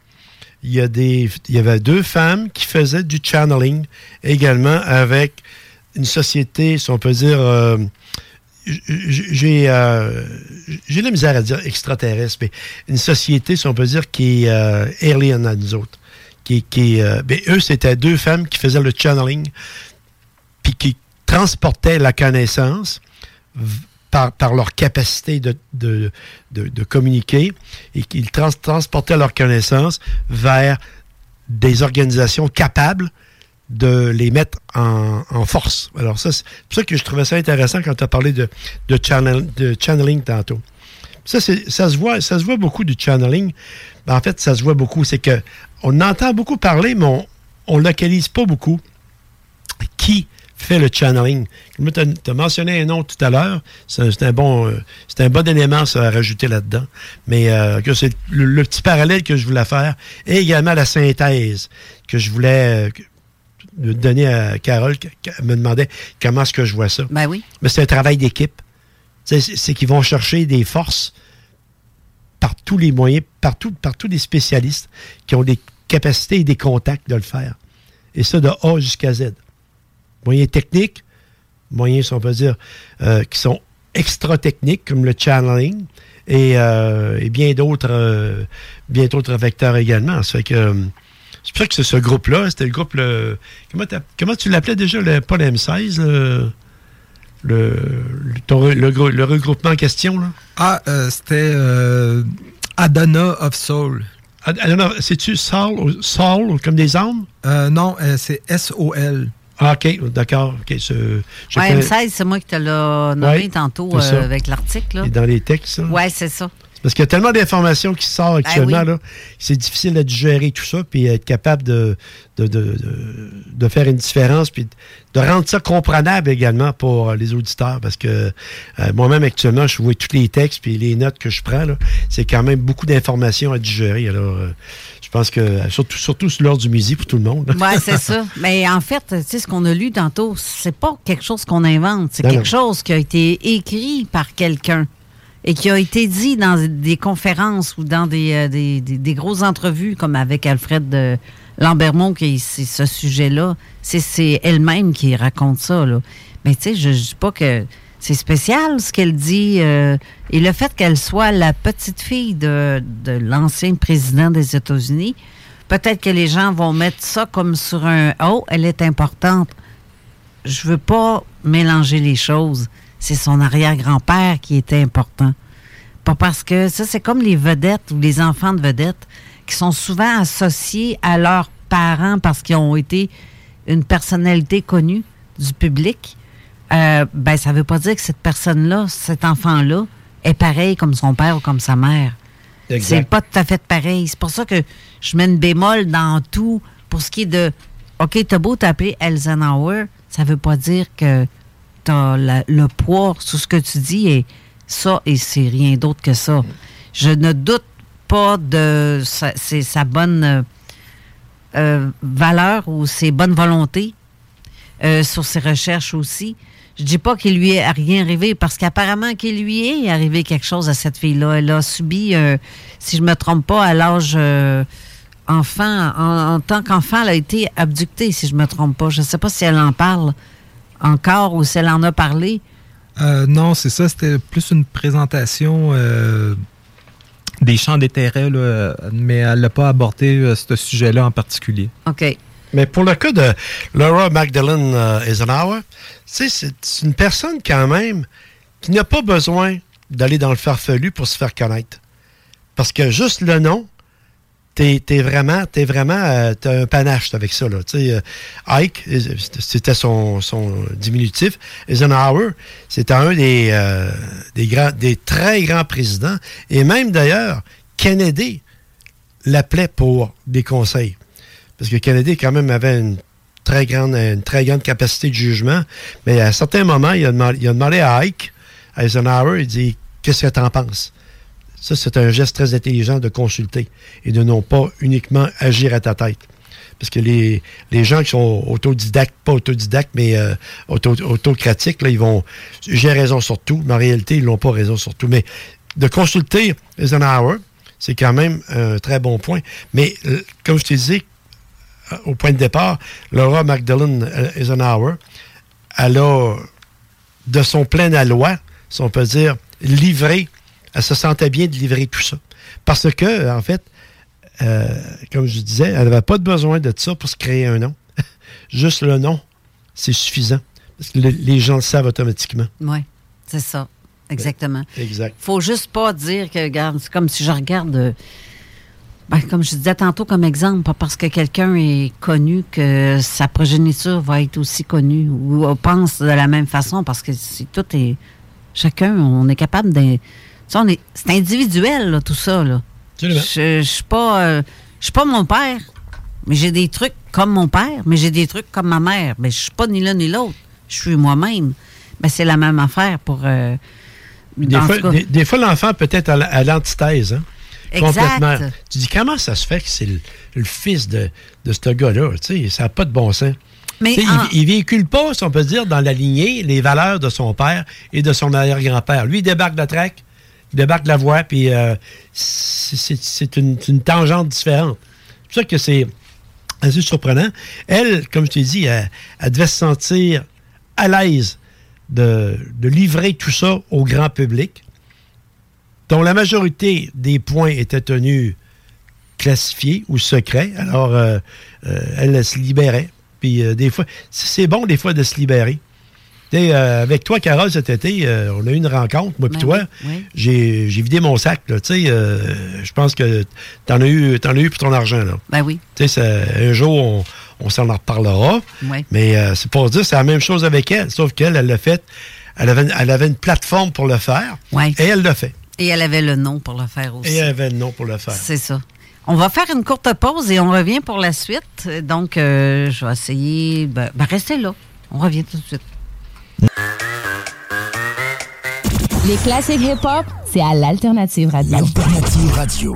Il y, a des, il y avait deux femmes qui faisaient du channeling également avec une société, si on peut dire, euh, j'ai euh, la misère à dire extraterrestre, mais une société, si on peut dire, qui est euh, alien à nous autres. Qui, qui, euh, ben, eux, c'était deux femmes qui faisaient le channeling, puis qui transportaient la connaissance par, leur capacité de, de, de- communiquer et qu'ils trans- transportaient leur connaissance vers des organisations capables de les mettre en, en force. Alors ça, c'est pour ça que je trouvais ça intéressant quand tu as parlé de, de, channel, de channeling tantôt. Ça, ça, se voit, ça se voit beaucoup du channeling. En fait, ça se voit beaucoup. C'est que on entend beaucoup parler, mais on ne localise pas beaucoup qui fait le channeling. Comme tu as, mentionné un nom tout à l'heure, c'est un, bon, euh, c'est un bon élément ça, à rajouter là-dedans. Mais euh, que c'est le, le petit parallèle que je voulais faire, et également la synthèse que je voulais euh, donner à Carole, qui me demandait comment est-ce que je vois ça. Ben oui. Mais c'est un travail d'équipe. C'est c'est qu'ils vont chercher des forces par tous les moyens, par, tout- par tous les spécialistes qui ont des capacités et des contacts de le faire. Et ça de A jusqu'à Z. Moyens techniques, moyens, si on peut dire, euh, qui sont extra techniques, comme le channeling, et, euh, et bien d'autres euh, bien d'autres vecteurs également. Ça fait que c'est pour ça que c'est ce groupe-là, c'était le groupe le. Comment, tu l'appelais déjà le, pas le M16, le, le, le- ton re- le grou- le regroupement en question, là? Ah, euh, c'était euh, Adana of Soul. Ad- Adana, C'est-tu ou comme des âmes? Euh, non, c'est S-O-L. Ah, OK, d'accord. OK, ce- Ouais, connais- M16, c'est moi qui te l'ai nommé Ouais, tantôt euh, avec l'article. dans les textes. Ouais, c'est ça. Parce qu'il y a tellement d'informations qui sortent actuellement, oui. là, c'est difficile à digérer tout ça, puis être capable de, de, de, de- de faire une différence, puis de rendre ça comprenable également pour les auditeurs. Parce que euh, moi-même, actuellement, je vois tous les textes, puis les notes que je prends, là, c'est quand même beaucoup d'informations à digérer. Alors, euh, je pense que, surtout, surtout sur l'heure du midi pour tout le monde. Oui, c'est ça. Mais en fait, tu sais, ce qu'on a lu tantôt, c'est pas quelque chose qu'on invente. C'est Non, quelque non. chose qui a été écrit par quelqu'un et qui a été dit dans des conférences ou dans des, euh, des, des- grosses entrevues, comme avec Alfred de Lambermont, qui c'est ce sujet-là. C'est- elle-même qui raconte ça. Mais tu sais, je ne dis pas que c'est spécial ce qu'elle dit. euh, et le fait qu'elle soit la petite fille de, de l'ancien président des États-Unis, peut-être que les gens vont mettre ça comme sur un Oh, elle est importante. Je veux pas mélanger les choses. C'est son arrière-grand-père qui était important. Pas parce que ça, c'est comme les vedettes ou les enfants de vedettes qui sont souvent associés à leurs parents parce qu'ils ont été une personnalité connue du public. Euh, ben, ça veut pas dire que cette personne-là, cet enfant-là, est pareil comme son père ou comme sa mère. C'est pas tout à fait pareil. C'est pour ça que je mets une bémol dans tout pour ce qui est de OK, t'as beau t'appeler Eisenhower, ça veut pas dire que la- le poids sur ce que tu dis et ça et c'est rien d'autre que ça. Je ne doute pas de sa, sa bonne euh, valeur ou ses bonnes volontés euh, sur ses recherches aussi. Je dis pas qu'il lui est rien arrivé parce qu'apparemment qu'il lui est arrivé quelque chose à cette fille-là. Elle a subi, euh, si je me trompe pas, à l'âge enfant, en, en tant qu'enfant, elle a été abductée, si je me trompe pas. Je sais pas si elle en parle encore ou si elle en a parlé? Euh, non, c'est ça. C'était plus une présentation euh, des champs d'intérêt, mais elle n'a pas abordé euh, ce sujet-là en particulier. OK. Mais pour le cas de Laura Magdalene euh, Eisenhower, c'est une personne quand même qui n'a pas besoin d'aller dans le farfelu pour se faire connaître. Parce que juste le nom, t'es es vraiment, euh, un panache avec ça. Là. Euh, Ike, euh, c'était son, diminutif. Eisenhower, c'était un des, des, très grands présidents. Et même d'ailleurs, Kennedy l'appelait pour des conseils. Parce que Kennedy, quand même, avait une très grande, une très grande capacité de jugement. Mais à certains moments, il a demandé, il a demandé à Ike, à Eisenhower, il dit Qu'est-ce que tu en penses Ça, c'est un geste très intelligent de consulter et de non pas uniquement agir à ta tête. Parce que les, gens qui sont autodidactes, pas autodidactes, mais euh, auto, autocratiques, là, ils vont. J'ai raison sur tout, mais en réalité, ils n'ont pas raison sur tout. Mais de consulter Eisenhower, c'est quand même un très bon point. Mais euh, comme je te disais, euh, au point de départ, Laura Magdalene Eisenhower, elle a, de son plein aloi, si on peut dire, livré, elle se sentait bien de livrer tout ça. Parce que, en fait, euh, comme je disais, elle n'avait pas de besoin de ça pour se créer un nom. Juste le nom, c'est suffisant. Parce que le- les gens le savent automatiquement. Oui, c'est ça. Exactement. Exact. faut juste pas dire que, regarde, c'est comme si je regarde, euh, ben, comme je disais tantôt comme exemple, pas parce que quelqu'un est connu que sa progéniture va être aussi connue ou on pense de la même façon parce que c'est tout est. Chacun, on est capable de. C'est individuel, là, tout ça. Là. Je je suis pas, euh, je suis pas mon père, mais j'ai des trucs comme mon père, mais j'ai des trucs comme ma mère. Mais je suis pas ni l'un ni l'autre. Je suis moi-même. Ben, c'est la même affaire pour. euh, Des fois, des, des fois, l'enfant peut être à, l'antithèse. Hein? Exact. Complètement. Tu dis, comment ça se fait que c'est le, le fils de, de ce gars-là? Ça n'a pas de bon sens. Mais en- il, il véhicule pas, si on peut dire, dans la lignée, les valeurs de son père et de son arrière-grand-père. Lui, il débarque de la traque, il débarque la voie, puis euh, c'est une, tangente différente. C'est pour ça que c'est assez surprenant. Elle, comme je t'ai dit, elle, devait se sentir à l'aise de, livrer tout ça au grand public, dont la majorité des points étaient tenus classifiés ou secrets. Alors, euh, euh, elle, se libérait. Puis des fois, c'est bon des fois de se libérer. Sais, euh, avec toi, Carole, cet été, euh, on a eu une rencontre, moi puis Ben toi. oui, oui. J'ai j'ai vidé mon sac. là, tu sais, euh, Je pense que t'en as eu t'en as eu pour ton argent. Là. Ben oui. Tu sais, ça- un jour, on, on s'en en reparlera. Oui. Mais c'est pour dire, c'est la même chose avec elle. Sauf qu'elle, elle l'a fait. Elle avait, elle avait une plateforme pour le faire. Et elle l'a fait. Et elle avait le nom pour le faire aussi. Et elle avait le nom pour le faire. C'est ça. On va faire une courte pause et on revient pour la suite. Donc, euh, je vais essayer. Ben, ben, restez là. On revient tout de suite. Les classiques hip-hop, c'est à l'Alternative Radio. Alternative Radio.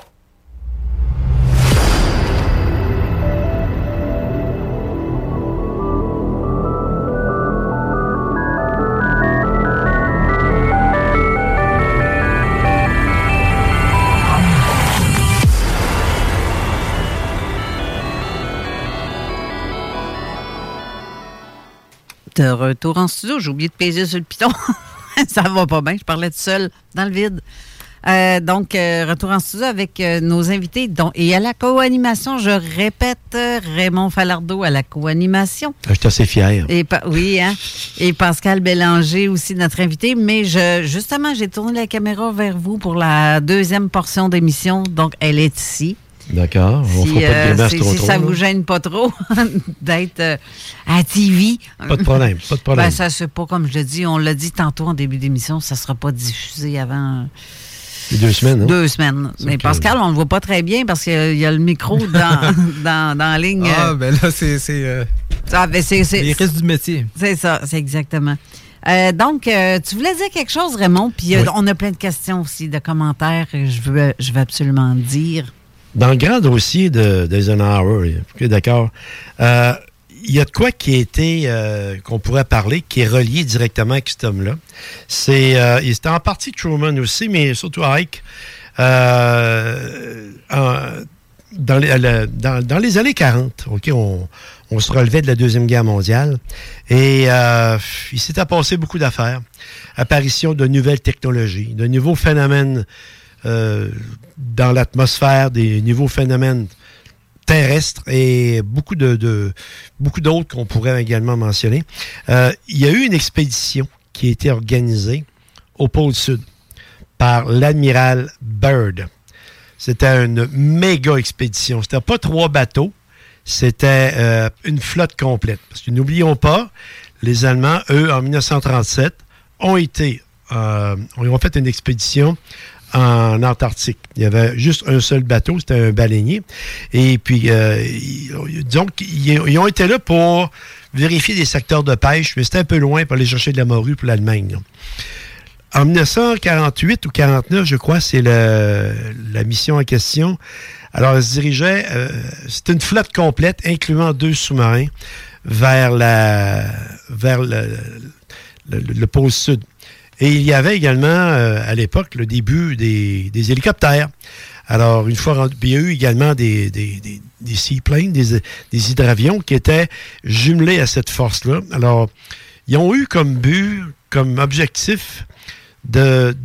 De retour en studio, j'ai oublié de peser sur le piton. ça va pas bien, je parlais tout seul dans le vide. Euh, donc, euh, retour en studio avec euh, nos invités. et à la co-animation, je répète, Raymond Falardeau à la co-animation. Ah, Je suis assez fier. Et oui, hein? Et Pascal Bélanger aussi, notre invité. Mais je, justement, j'ai tourné la caméra vers vous pour la deuxième portion d'émission. Donc, elle est ici. D'accord. On Si, fera pas de euh, grimace si- trop si trop. ça là. vous gêne pas trop d'être euh, à TV. Pas de problème, pas de problème. Ben, ça, c'est pas comme je le dis. On l'a dit tantôt en début d'émission, ça sera pas diffusé avant Les deux semaines, hein? deux semaines. Mais Pascal, on le voit pas très bien parce qu'il y a- le micro dans, dans, dans la ligne. Ah, ben là, c'est. c'est euh, ça, ben, les risques du métier. c'est ça, c'est exactement. Euh, donc, euh, tu voulais dire quelque chose, Raymond, puis euh, Oui. on a plein de questions aussi, de commentaires que je veux, je veux absolument dire. Dans le grand dossier de d'Eisenhower, ok, d'accord, euh, il y a de quoi qui a été, euh, qu'on pourrait parler, qui est relié directement avec cet homme-là. C'est, euh, c'était en partie Truman aussi, mais surtout Ike. Dans, les, années 40, OK, on, se relevait de la Deuxième Guerre mondiale et il s'était passé beaucoup d'affaires. Apparition de nouvelles technologies, de nouveaux phénomènes euh, dans l'atmosphère, des nouveaux phénomènes terrestres et beaucoup de, beaucoup d'autres qu'on pourrait également mentionner. Euh, il y a eu une expédition qui a été organisée au pôle sud par l'amiral Byrd. C'était une méga expédition. C'était pas trois bateaux, c'était euh, une flotte complète. Parce que n'oublions pas, les Allemands, eux, en 1937, ont été, ont fait une expédition en Antarctique. Il y avait juste un seul bateau, c'était un baleinier. Et puis, euh, donc, ils, ont été là pour vérifier des secteurs de pêche, mais c'était un peu loin pour aller chercher de la morue pour l'Allemagne. En 1948 ou 49, je crois, c'est la mission en question. Alors, elle se dirigeait, euh, c'était une flotte complète, incluant deux sous-marins, vers la vers le, pôle sud. Et il y avait également, euh, à l'époque, le début des, hélicoptères. Alors, une fois rendu, il y a eu également des, des, des, seaplanes, des, des hydravions qui étaient jumelés à cette force-là. Alors, ils ont eu comme but, comme objectif, de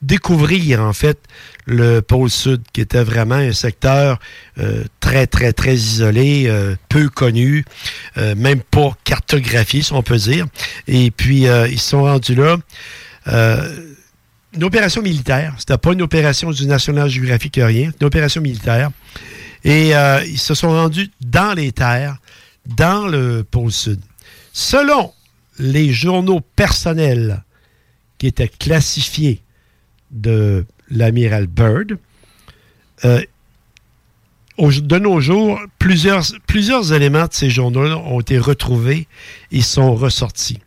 découvrir, en fait, le pôle sud, qui était vraiment un secteur euh, très, très, très isolé, euh, peu connu, euh, même pas cartographié, si on peut dire. Et puis, ils se sont rendus là. une opération militaire. C'était pas une opération du National Geographic, rien. Une opération militaire. Et ils se sont rendus dans les terres, dans le pôle sud. Selon les journaux personnels qui était classifié de l'amiral Byrd. Euh, de nos jours, plusieurs, plusieurs éléments de ces journaux ont été retrouvés et sont ressortis.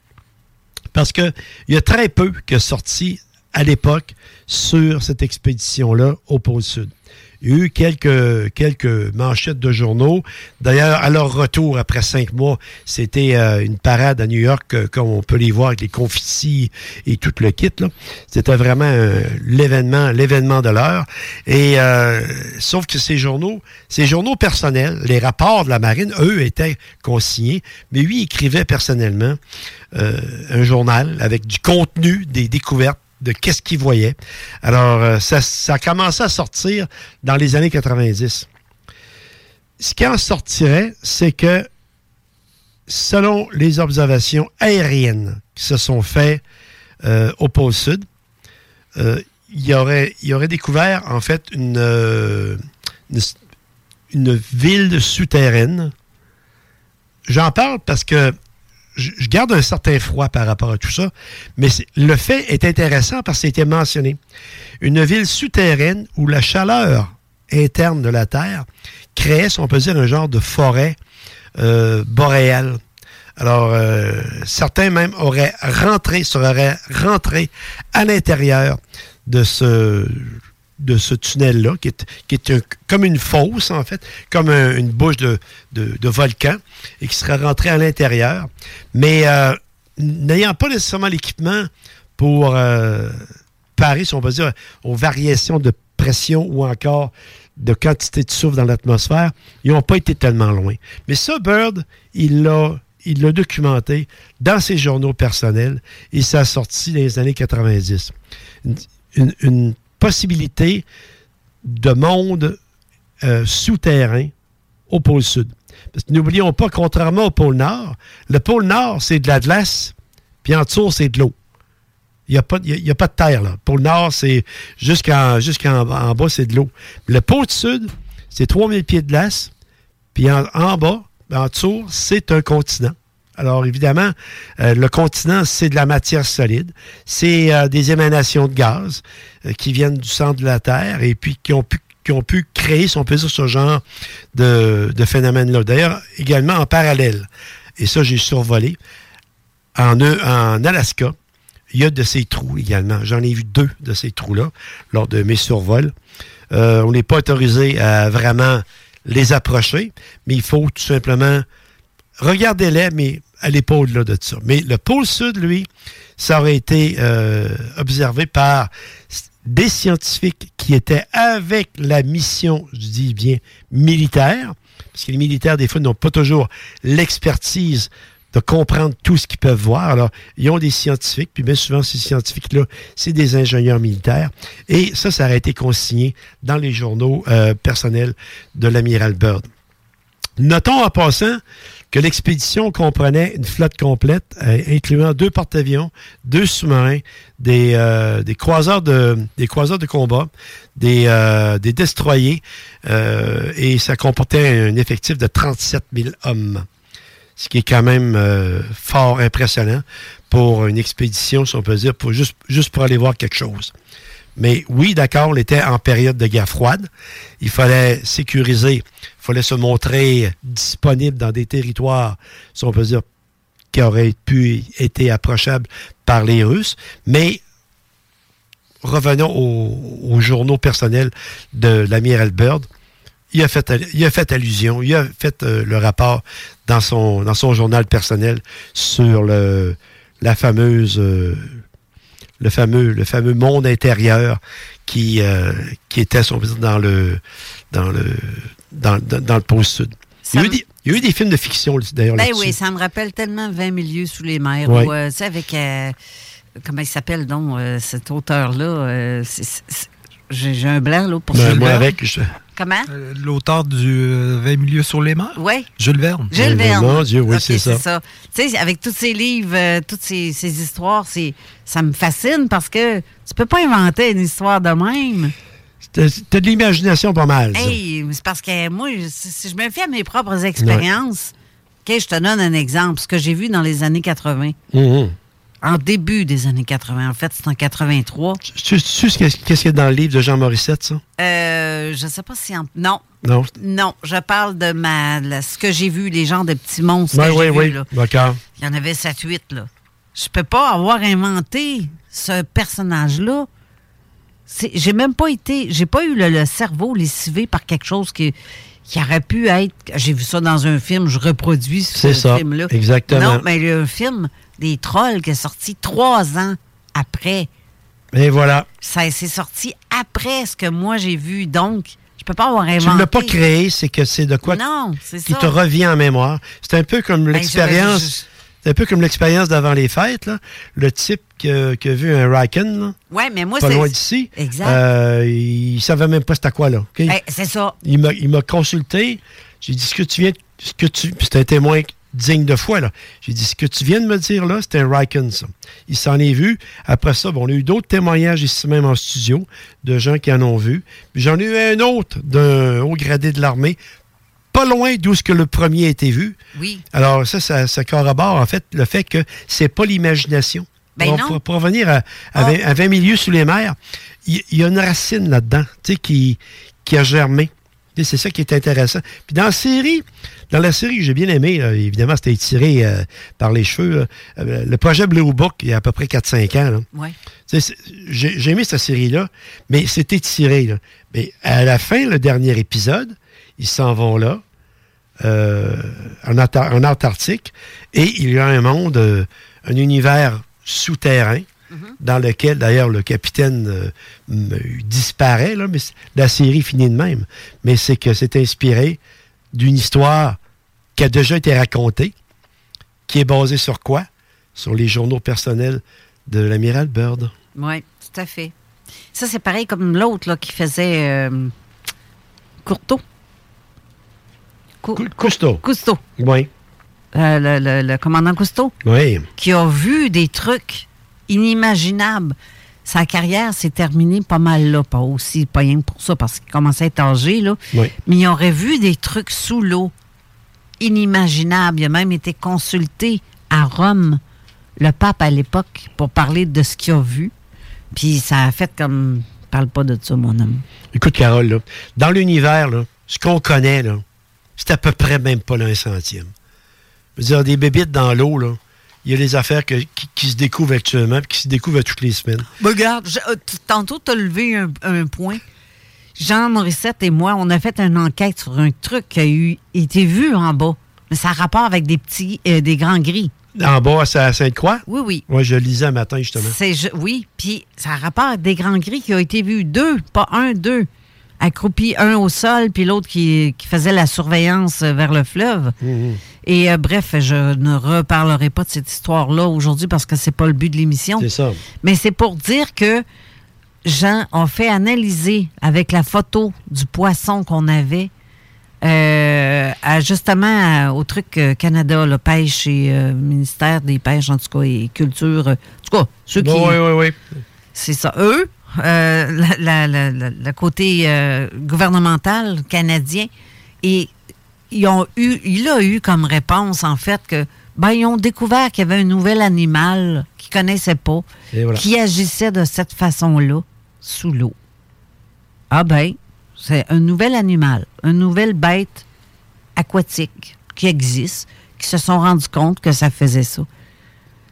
Parce qu'il y a très peu qui est sorti à l'époque sur cette expédition-là au pôle Sud. Il y a eu quelques, quelques manchettes de journaux. D'ailleurs, à leur retour, après cinq mois, c'était euh, une parade à New York, euh, comme on peut les voir avec les confettis et tout le kit. C'était vraiment euh, l'événement, l'événement de l'heure. Et sauf que ces journaux, ces journaux personnels, les rapports de la marine, eux, étaient consignés, mais lui écrivait personnellement un journal avec du contenu, des découvertes de qu'est-ce qu'il voyait. Alors, euh, ça, ça a commencé à sortir dans les années 90. Ce qui en sortirait, c'est que selon les observations aériennes qui se sont faites euh, au pôle sud, euh, il, y aurait, découvert en fait une ville souterraine. J'en parle parce que je, garde un certain froid par rapport à tout ça, mais le fait est intéressant parce que c'était mentionné. Une ville souterraine où la chaleur interne de la Terre créait, si on peut dire, un genre de forêt euh, boréale. Alors, euh, certains même auraient rentré, seraient rentrés à l'intérieur de ce de ce tunnel-là, qui est, qui est comme une fosse, en fait, comme une bouche de, de, volcan, et qui serait rentré à l'intérieur. Mais euh, n'ayant pas nécessairement l'équipement pour euh, parer, si on peut dire, aux variations de pression ou encore de quantité de souffle dans l'atmosphère, ils n'ont pas été tellement loin. Mais ça, Bird, il l'a il l'a documenté dans ses journaux personnels et ça a sorti dans les années 90. Une, une, possibilité de monde euh, souterrain au pôle sud. Parce que n'oublions pas, contrairement au pôle nord, le pôle nord, c'est de la glace, puis en dessous, c'est de l'eau. Il n'y a, pas, a pas de terre, là. Le pôle nord, c'est jusqu'en en bas, c'est de l'eau. Le pôle sud, c'est 3000 pieds de glace, puis en, en bas, en dessous, c'est un continent. Alors évidemment, euh, le continent, c'est de la matière solide, c'est euh, des émanations de gaz euh, qui viennent du centre de la Terre et puis qui ont pu créer, si on peut ce genre de, de phénomène-là. D'ailleurs, également en parallèle, et ça j'ai survolé, en, en Alaska, il y a de ces trous également. J'en ai vu deux de ces trous-là lors de mes survols. on n'est pas autorisé à vraiment les approcher, mais il faut tout simplement regardez-les, mais à l'épaule là, de ça. Mais le pôle sud, lui, ça aurait été euh, observé par des scientifiques qui étaient avec la mission, je dis bien, militaire, parce que les militaires, des fois, n'ont pas toujours l'expertise de comprendre tout ce qu'ils peuvent voir. Alors, ils ont des scientifiques, puis bien souvent, ces scientifiques-là, c'est des ingénieurs militaires. Et ça, ça a été consigné dans les journaux euh, personnels de l'amiral Byrd. Notons en passant que l'expédition comprenait une flotte complète, euh, incluant deux porte-avions, deux sous-marins, des, euh, croiseurs de, combat, des, euh, des destroyers, et ça comportait un effectif de 37 000 hommes. Ce qui est quand même fort impressionnant pour une expédition, si on peut dire, pour juste, juste pour aller voir quelque chose. Mais oui, d'accord, on était en période de guerre froide. Il fallait sécuriser, il fallait se montrer disponible dans des territoires, si on peut dire, qui auraient pu être approchables par les Russes. Mais revenons aux, aux journaux personnels de l'amiral Byrd. Il a, fait, il a fait allusion, il a fait euh, le rapport dans son, dans son journal personnel sur le, la fameuse euh, le fameux, le fameux monde intérieur qui, euh, qui était, si on peut dire, dans le, dans le, dans, dans- dans le pôle sud. Il y, a eu me- des, il y a eu des films de fiction d'ailleurs Ben oui, ça me rappelle tellement 20 milieux sous les mers. Euh, tu sais, avec. euh, comment il s'appelle donc, euh, cet auteur-là? J'ai un blanc, là, pour Ben, moi, avec, je- Comment? Euh, L'auteur du euh, 20 milieux sur les mers? Oui. Jules Verne. Jules Verne. mon Dieu, oui, c'est ça. Tu sais, avec tous ces livres, euh, toutes ces, ces histoires, c'est ça me fascine parce que tu peux pas inventer une histoire de même. T'as de l'imagination pas mal. ça. Hey, c'est parce que moi, si si je me fie à mes propres expériences, OK, je te donne un exemple, ce que j'ai vu dans les années 80. Mhm. En début des années 80, en fait, c'est en 83. Tu sais ce qu'est-ce qu'il y a dans le livre de Jean Morissette, ça? Euh, je sais pas si en... Non, Non? non, je parle de ma la- ce que j'ai vu, les gens de petits monstres Oui, que oui, oui. là. D'accord. Il y en avait 7-8, là. Je peux pas avoir inventé ce personnage-là. J'ai même pas été... J'ai pas eu le, le cerveau lessivé par quelque chose qui, qui aurait pu être... J'ai vu ça dans un film, je reproduis ce film-là. exactement. Non, mais il y a un film des trolls qui est sorti trois ans après. Et voilà. Ça c'est sorti après ce que moi j'ai vu. Donc, je peux pas avoir inventé. Tu ne l'as pas créé, c'est que c'est de quoi Non, c'est qui ça. te revient en mémoire. C'est un peu comme Ben, l'expérience. Un peu comme l'expérience d'avant les fêtes, là. Le type qui a, qui a vu un Raken, là, Ouais, mais moi, pas loin d'ici. Exact. Euh, il savait même pas c'était quoi, là. Ben, c'est ça. Il m'a- il m'a consulté. J'ai dit ce que tu viens, ce que tu, c'est un témoin digne de foi là. J'ai dit ce que tu viens de me dire là, c'est un Riken ça. Il s'en est vu. Après ça, bon, on a eu d'autres témoignages ici même en studio de gens qui en ont vu. Puis j'en ai eu un autre d'un haut gradé de l'armée, pas loin d'où ce que le premier a été vu. Oui. Alors ça, ça, ça corrobore en fait le fait que c'est pas l'imagination. Ben non. pour- pour revenir à, à, 20, à 20 milieux sous les mers, il y, a une racine là-dedans, tu sais, qui, qui a germé. C'est ça qui est intéressant. Puis dans la série, dans la série que j'ai bien aimé, là, évidemment, c'était tiré euh, par les cheveux. là. Euh, le projet Blue Book, il y a à peu près 4-5 ans. Ouais. J'ai aimé cette série-là, mais c'était tiré. Là. Mais à la fin, le dernier épisode, ils s'en vont là, euh, en, Anta- en Antarctique, et il y a un monde, euh, un univers souterrain, dans lequel, d'ailleurs, le capitaine euh, disparaît, là, mais la série finit de même. Mais c'est que c'est inspiré d'une histoire qui a déjà été racontée, qui est basée sur quoi? Sur les journaux personnels de l'amiral Byrd. Oui, tout à fait. Ça, c'est pareil comme l'autre qui faisait euh, Courteau. Cou- Cousteau. Cousteau. Oui. Euh, le, le- le commandant Cousteau. Oui. Qui a vu des trucs inimaginables. Sa carrière s'est terminée pas mal là. Pas aussi, pas rien que pour ça, parce qu'il commençait à être âgé, là. Oui. Mais il aurait vu des trucs sous l'eau inimaginables. Il a même été consulté à Rome, le pape à l'époque, pour parler de ce qu'il a vu. Puis ça a fait comme. Parle pas de ça, mon homme. Écoute, Carole, là, dans l'univers, ce qu'on connaît, là, c'est à peu près même pas l'un centième. Je veux dire, des bébites dans l'eau, là, il y a des affaires que- qui, qui se découvrent actuellement qui se découvrent à toutes les semaines. Regarde, je- euh, tantôt, tu as levé un, un point. Jean Morissette et moi, on a fait une enquête sur un truc qui a eu, été vu en bas. Mais ça a rapport avec des petits, euh, des grands gris. En bas, c'est à Sainte-Croix? Oui, oui. Moi, je lisais un matin, justement. C'est oui, puis ça a rapport avec des grands gris qui ont été vus, deux, pas un, deux, accroupis, un au sol, puis l'autre qui, qui faisait la surveillance euh, vers le fleuve. Mhm. Et euh, bref, je ne reparlerai pas de cette histoire-là aujourd'hui parce que c'est pas le but de l'émission. C'est ça. Mais c'est pour dire que Jean a fait analyser avec la photo du poisson qu'on avait euh, à- justement à- au truc euh, Canada, le pêche et euh, ministère des pêches, en tout cas, et culture. euh, en tout cas, ceux qui. Oui, oui, oui. C'est ça. Eux, euh, le côté euh, gouvernemental canadien, et ils ont eu, il a eu comme réponse, en fait, que ben, ils ont découvert qu'il y avait un nouvel animal qu'ils ne connaissaient pas, voilà. qui agissait de cette façon-là, sous l'eau. Ah ben, c'est un nouvel animal, une nouvelle bête aquatique qui existe, qui se sont rendus compte que ça faisait ça.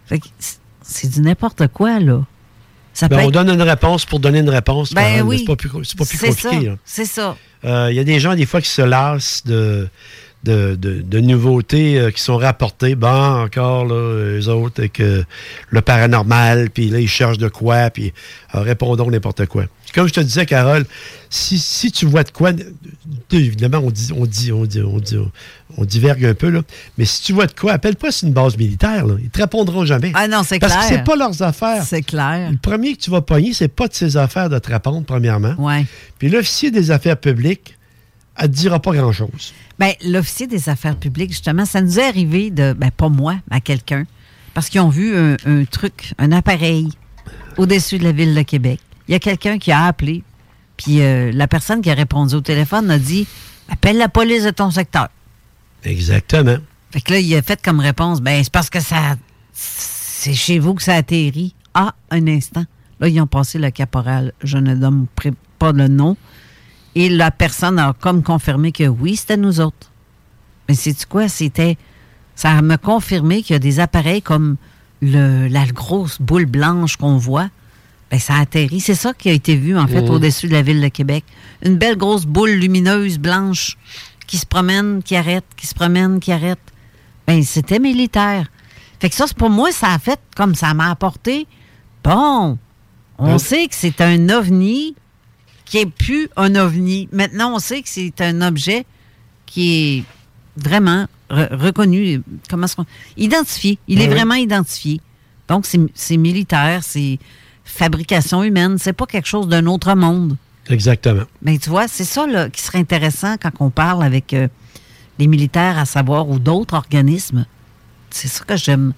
Fait que c'est- c'est du n'importe quoi, là. Ça Ben, peut on être- donne une réponse pour donner une réponse. Ben oui. C'est pas plus, pas plus compliqué. C'est ça. Euh, Il y a des gens, des fois, qui se lassent de, de, de- de nouveautés euh, qui sont rapportées. Bon, encore, là, eux autres, avec le paranormal, puis là, ils cherchent de quoi, puis euh, répondons n'importe quoi. Comme je te disais, Carole, si, si tu vois de quoi, évidemment, on dit, on dit, on dit, on dit, on divergue un peu, là, mais si tu vois de quoi, appelle pas c'est une base militaire, là. Ils te répondront jamais. Ah non, c'est Parce clair. que c'est pas leurs affaires. C'est clair. Le premier que tu vas pogner, c'est pas de ses affaires de te répondre, premièrement. Ouais. Puis l'officier des affaires publiques, elle ne dira pas grand-chose. Ben, l'officier des affaires publiques, justement, ça nous est arrivé de, ben, pas moi, mais à quelqu'un, parce qu'ils ont vu un, un truc, un appareil au-dessus de la ville de Québec. Il y a quelqu'un qui a appelé, puis euh, la personne qui a répondu au téléphone a dit Appelle la police de ton secteur. Exactement. Fait que là, il a fait comme réponse Ben, c'est parce que ça. C'est chez vous que ça atterrit. Ah, un instant. Là, ils ont passé le caporal. Je ne donne pas le nom. Et la personne a comme confirmé que oui, c'était nous autres. Mais c'est quoi? C'était. Ça m'a confirmé qu'il y a des appareils comme le, la grosse boule blanche qu'on voit. Ben, ça atterrit. C'est ça qui a été vu, en fait, Mhm. au-dessus de la ville de Québec. Une belle grosse boule lumineuse blanche qui se promène, qui arrête, qui se promène, qui arrête. Ben, c'était militaire. Fait que ça, c'est pour moi, ça a fait comme ça m'a apporté. Bon, on Ouais. sait que c'est un ovni qui est plus un ovni. Maintenant, on sait que c'est un objet qui est vraiment re- reconnu, comment est-ce qu'on... Identifié. Il est Ouais. vraiment identifié. Donc, c'est c'est militaire, c'est fabrication humaine, c'est pas quelque chose d'un autre monde. Exactement. Mais tu vois, c'est ça là, qui serait intéressant quand on parle avec euh, les militaires, à savoir, ou d'autres organismes. C'est ça que j'aime.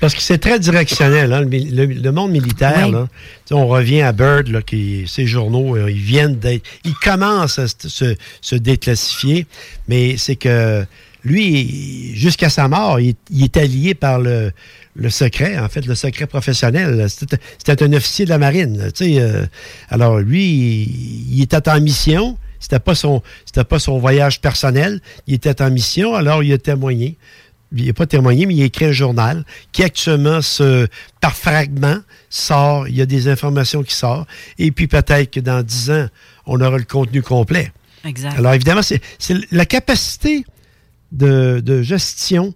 Parce que c'est très directionnel, hein, le, le- le monde militaire. Oui. là. On revient à Bird, là, qui, ces journaux, euh, ils viennent d'être. Ils commencent à se, se- déclassifier, mais c'est que lui, jusqu'à sa mort, il, il est allié par le, le secret, en fait, le secret professionnel. C'était un officier de la marine. là, tu sais, euh, alors, lui, il, il était en mission. C'était pas son, c'était pas son voyage personnel. Il était en mission, alors il a témoigné il n'a pas témoigné, mais il a écrit un journal qui actuellement, se, par fragment, sort, il y a des informations qui sortent, et puis peut-être que dans dix ans, on aura le contenu complet. Exact. Alors évidemment, c'est c'est la capacité de, de gestion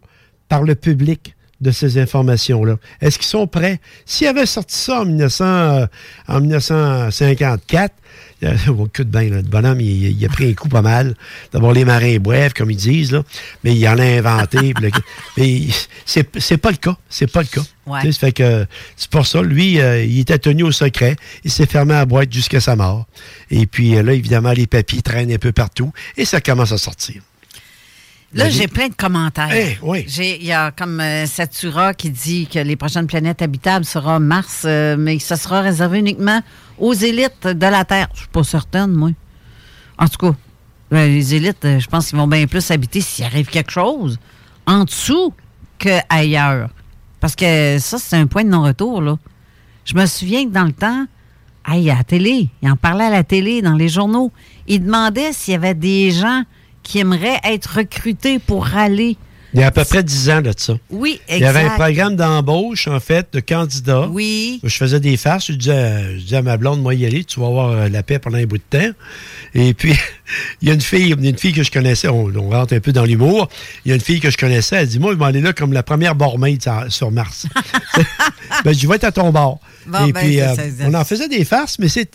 par le public de ces informations-là. Est-ce qu'ils sont prêts? S'ils avaient sorti ça en, 1900, euh, en 1954, là, le bonhomme, il, il a pris un coup pas mal. D'abord, les marins boivent, comme ils disent, là, mais il en a inventé. le- mais c'est pas le cas. C'est pas le cas. Ouais. Fait que c'est pour ça, lui, euh, il était tenu au secret. Il s'est fermé à la boîte jusqu'à sa mort. Et puis euh, là, évidemment, les papiers traînent un peu partout et ça commence à sortir. Là, j'ai plein de commentaires. Eh, oui. Il y a comme euh, Satura qui dit que les prochaines planètes habitables seront Mars, euh, mais ce sera réservé uniquement aux élites de la Terre. Je suis pas certaine, moi. En tout cas, ben, les élites, euh, je pense qu'ils vont bien plus habiter s'il arrive quelque chose en dessous qu'ailleurs. Parce que ça, c'est un point de non-retour, là. Je me souviens que dans le temps, hey, à la télé, il en parlait à la télé, dans les journaux. Il demandait s'il y avait des gens qui aimeraient être recrutés pour aller Il y a à peu près 10 ans de ça. Oui, exact. Il y avait un programme d'embauche, en fait, de candidats. Oui. Je faisais des farces. Je disais, à- je disais à ma blonde, moi, y aller, tu vas avoir euh, la paix pendant un bout de temps. Et puis, il y a une fille, une fille que je connaissais, on, on rentre un peu dans l'humour. Il y a une fille que je connaissais, elle dit, moi, je vais aller là comme la première barmaid sur- sur Mars. ben, je vais être à ton bord. Bon, Et ben, puis, euh, on en faisait des farces, mais c'est,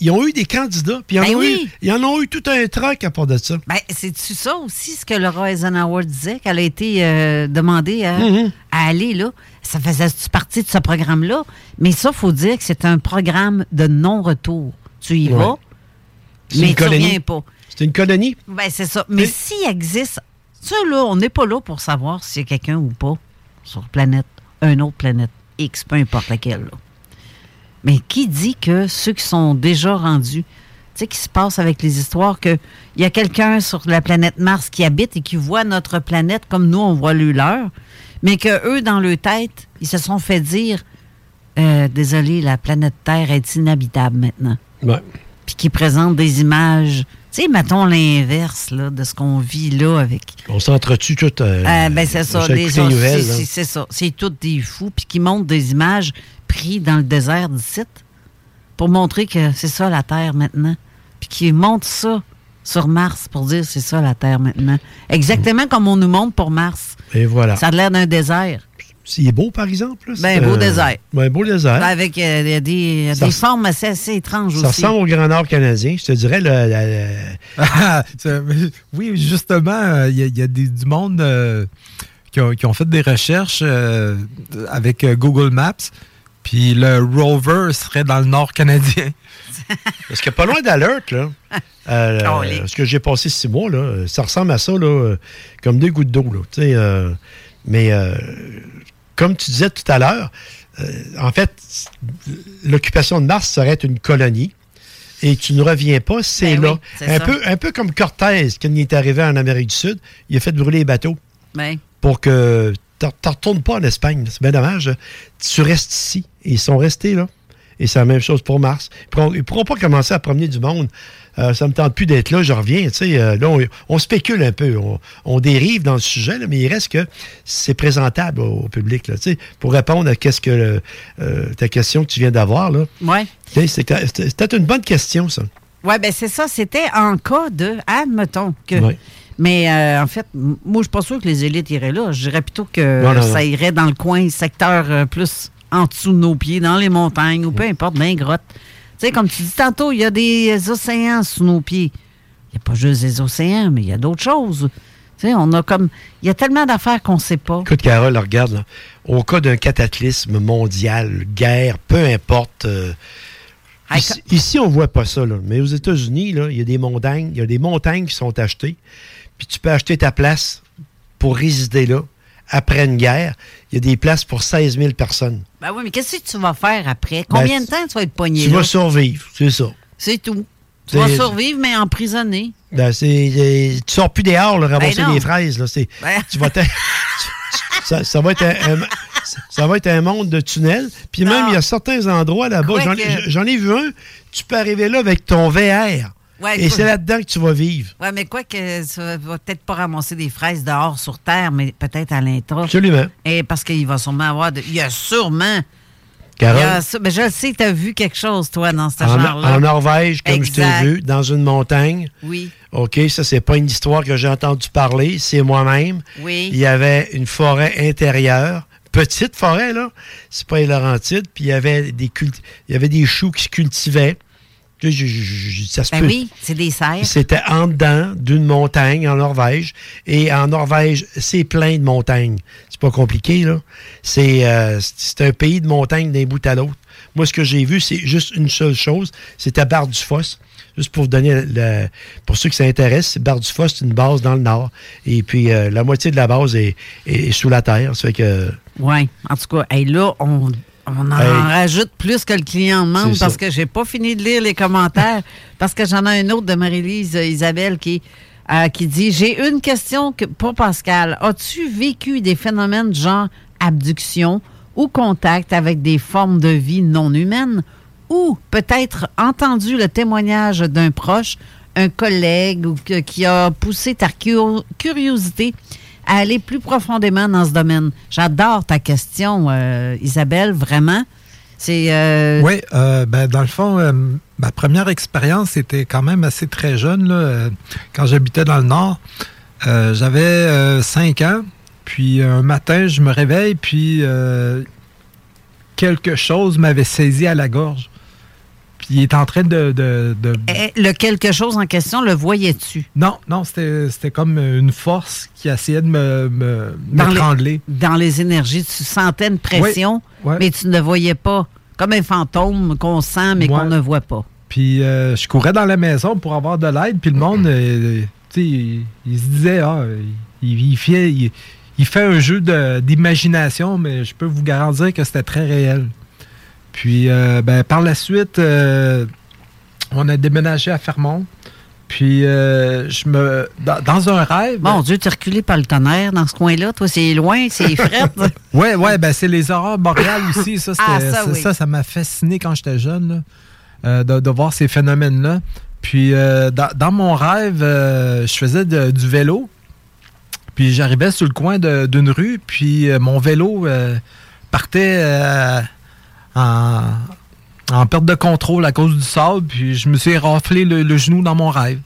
ils ont eu des candidats, puis ils en, Ben ont oui. eu, ils en ont eu tout un truc à part de ça. Ben, c'est-tu ça aussi, ce que Laura Eisenhower disait, qu'elle a été euh, demandée à, Mhm. à aller là? Ça faisait partie de ce programme-là? Mais ça, il faut dire que c'est un programme de non-retour. Tu y Ouais. vas, C'est mais une tu colonie. reviens pas. C'est une colonie. Ben, c'est ça. Mais s'il existe, ça, là, on n'est pas là pour savoir s'il y a quelqu'un ou pas sur planète, une autre planète X, peu importe laquelle. là. Mais qui dit que ceux qui sont déjà rendus, tu sais, qui se passe avec les histoires qu'il y a quelqu'un sur la planète Mars qui habite et qui voit notre planète comme nous, on voit le leur, mais que eux, dans leur tête, ils se sont fait dire euh, Désolé, la planète Terre est inhabitable maintenant Ouais. puis qui présente des images. Tu sais, mettons l'inverse de ce qu'on vit là avec. On s'entretue tout. euh, Ah, ben c'est ça, c'est- ça. C'est tous des fous, puis qui montrent des images prises dans le désert du site pour montrer que c'est ça la Terre maintenant. Puis qui montrent ça sur Mars pour dire c'est ça la Terre maintenant. Exactement comme on nous montre pour Mars. Et voilà. Ça a l'air d'un désert. C'est beau, par exemple. là, Ben, beau euh, désert. Ben, beau désert. Avec euh, il y a des, Ça des formes assez, assez étranges Ça aussi. ressemble au Grand Nord canadien. Je te dirais, le, Ah, ça- oui, justement, euh, il y a, il y a des- du monde euh, qui, ont, qui ont fait des recherches euh, avec euh, Google Maps, puis le rover serait dans le nord canadien. Parce que pas loin d'Alert, là, euh, Colique. ce que j'ai passé six mois, là, euh, ça ressemble à ça, là, euh, comme deux gouttes d'eau. là, tu sais, euh, mais euh, comme tu disais tout à l'heure, euh, en fait, l'occupation de Mars serait une colonie. Et tu ne reviens pas, c'est Ben là. oui, un, ça. peu, un peu comme Cortés, quand il est arrivé en Amérique du Sud, il a fait brûler les bateaux. Ben, pour que tu ne retournes pas en Espagne. C'est bien dommage. Tu restes ici. Et ils sont restés là. Et c'est la même chose pour Mars. Ils ne pourront, pas commencer à promener du monde. Euh, ça ne me tente plus d'être là, je reviens. Euh, là, on, on spécule un peu. On, on dérive dans le sujet, là, mais il reste que c'est présentable au, au public. Là, pour répondre à qu'est-ce que euh, ta question que tu viens d'avoir. sais, C'était une bonne question, ça. Oui, ben c'est ça. C'était en cas de, admettons que. Ouais. Mais euh, en fait, moi, je suis pas sûr que les élites iraient là. Je dirais plutôt que Non, non, ça irait dans le coin, secteur euh, plus en dessous de nos pieds, dans les montagnes ou peu importe, dans les grottes. Tu sais, comme tu dis tantôt, il y a des océans sous nos pieds. Il n'y a pas juste des océans, mais il y a d'autres choses. Tu sais, on a comme. Il y a tellement d'affaires qu'on ne sait pas. Écoute, Carole, regarde, là, au cas d'un cataclysme mondial, guerre, peu importe. euh, ici, ici, on voit pas ça, là. mais aux États-Unis, il y a des montagnes, il y a des montagnes qui sont achetées, puis tu peux acheter ta place pour résider là. Après une guerre, il y a des places pour 16 000 personnes. Ben oui, mais qu'est-ce que tu vas faire après? Combien Ben, de temps tu vas être pogné Tu là? vas survivre, c'est ça. C'est tout. Tu vas survivre, mais emprisonné. Ben, c'est, c'est- tu sors plus dehors, là, ramasser Ben non. des fraises. Là, c'est, Ben. tu vas ça, ça va être un, un- ça va être un monde de tunnels. Puis même, il y a certains endroits là-bas, que- j'en ai vu un, tu peux arriver là avec ton VR. Ouais, et c'est là-dedans que tu vas vivre. Oui, mais quoi que ça va peut-être pas ramasser des fraises dehors sur Terre, mais peut-être à l'intra. Absolument. Et parce qu'il va sûrement avoir. de- Il y a sûrement. Carole, a mais je le sais, tu as vu quelque chose, toi, dans ce en, genre-là. en Norvège, comme je Exact. t'ai vu, dans une montagne. Oui. OK, ça, c'est pas une histoire que j'ai entendu parler, c'est moi-même. Oui. Il y avait une forêt intérieure, petite forêt, là. C'est pas les Laurentides. Puis il y avait des il y avait des choux qui se cultivaient. Là, je- je- je- ça se Ben peut. oui, c'est des serres. C'était en dedans d'une montagne en Norvège. Et en Norvège, c'est plein de montagnes. C'est pas compliqué, là. C'est euh, c'est un pays de montagnes d'un bout à l'autre. Moi, ce que j'ai vu, c'est juste une seule chose. C'était Barre du Foss. Juste pour vous donner le, pour ceux qui s'intéressent, Barre du Foss, c'est une base dans le nord. Et puis, euh, la moitié de la base est, est sous la terre. Ça fait que. Oui. En tout cas, hey, là, on, on en Hey. rajoute plus que le client demande parce ça. que j'ai pas fini de lire les commentaires. parce que j'en ai un autre de Marie-Lise euh, Isabelle qui, euh, qui dit J'ai une question que, pour Pascal. As-tu vécu des phénomènes genre abduction ou contact avec des formes de vie non humaines? Ou peut-être entendu le témoignage d'un proche, un collègue ou que- qui a poussé ta cu- curiosité à aller plus profondément dans ce domaine. J'adore ta question, euh, Isabelle, vraiment. C'est. euh, Oui, euh, ben, dans le fond, ma première expérience était quand même assez très jeune. là, quand j'habitais dans le Nord, j'avais 5 ans. Puis un matin, je me réveille, puis quelque chose m'avait saisi à la gorge. Puis il est en train de... de- de- eh, Le quelque chose en question, le voyais-tu? Non, non, c'était comme une force qui essayait de me, me- Dans les- m'étrangler. Dans les énergies, tu sentais une pression, Oui, ouais. mais tu ne le voyais pas. Comme un fantôme qu'on sent, mais qu'on ne voit pas. Puis euh, je courais dans la maison pour avoir de l'aide, puis le monde, euh, tu sais, il, il se disait, ah, il, il fait, il, il fait un jeu d'imagination, mais je peux vous garantir que c'était très réel. Puis euh, ben, par la suite, euh, on a déménagé à Fermont. Puis euh, je me. Dans, dans un rêve. Mon Dieu, tu reculé par le tonnerre dans ce coin-là. Toi, c'est loin, c'est fret. Ouais, ouais, ben c'est les aurores boréales aussi. Ça, Ah, ça, ça, oui. ça, ça m'a fasciné quand j'étais jeune, là, de, de voir ces phénomènes-là. Puis euh, dans, dans mon rêve, euh, je faisais de- du vélo. Puis j'arrivais sur le coin d'une rue, puis mon vélo partait en, en perte de contrôle à cause du sable, puis je me suis raflé le, le genou dans mon rêve.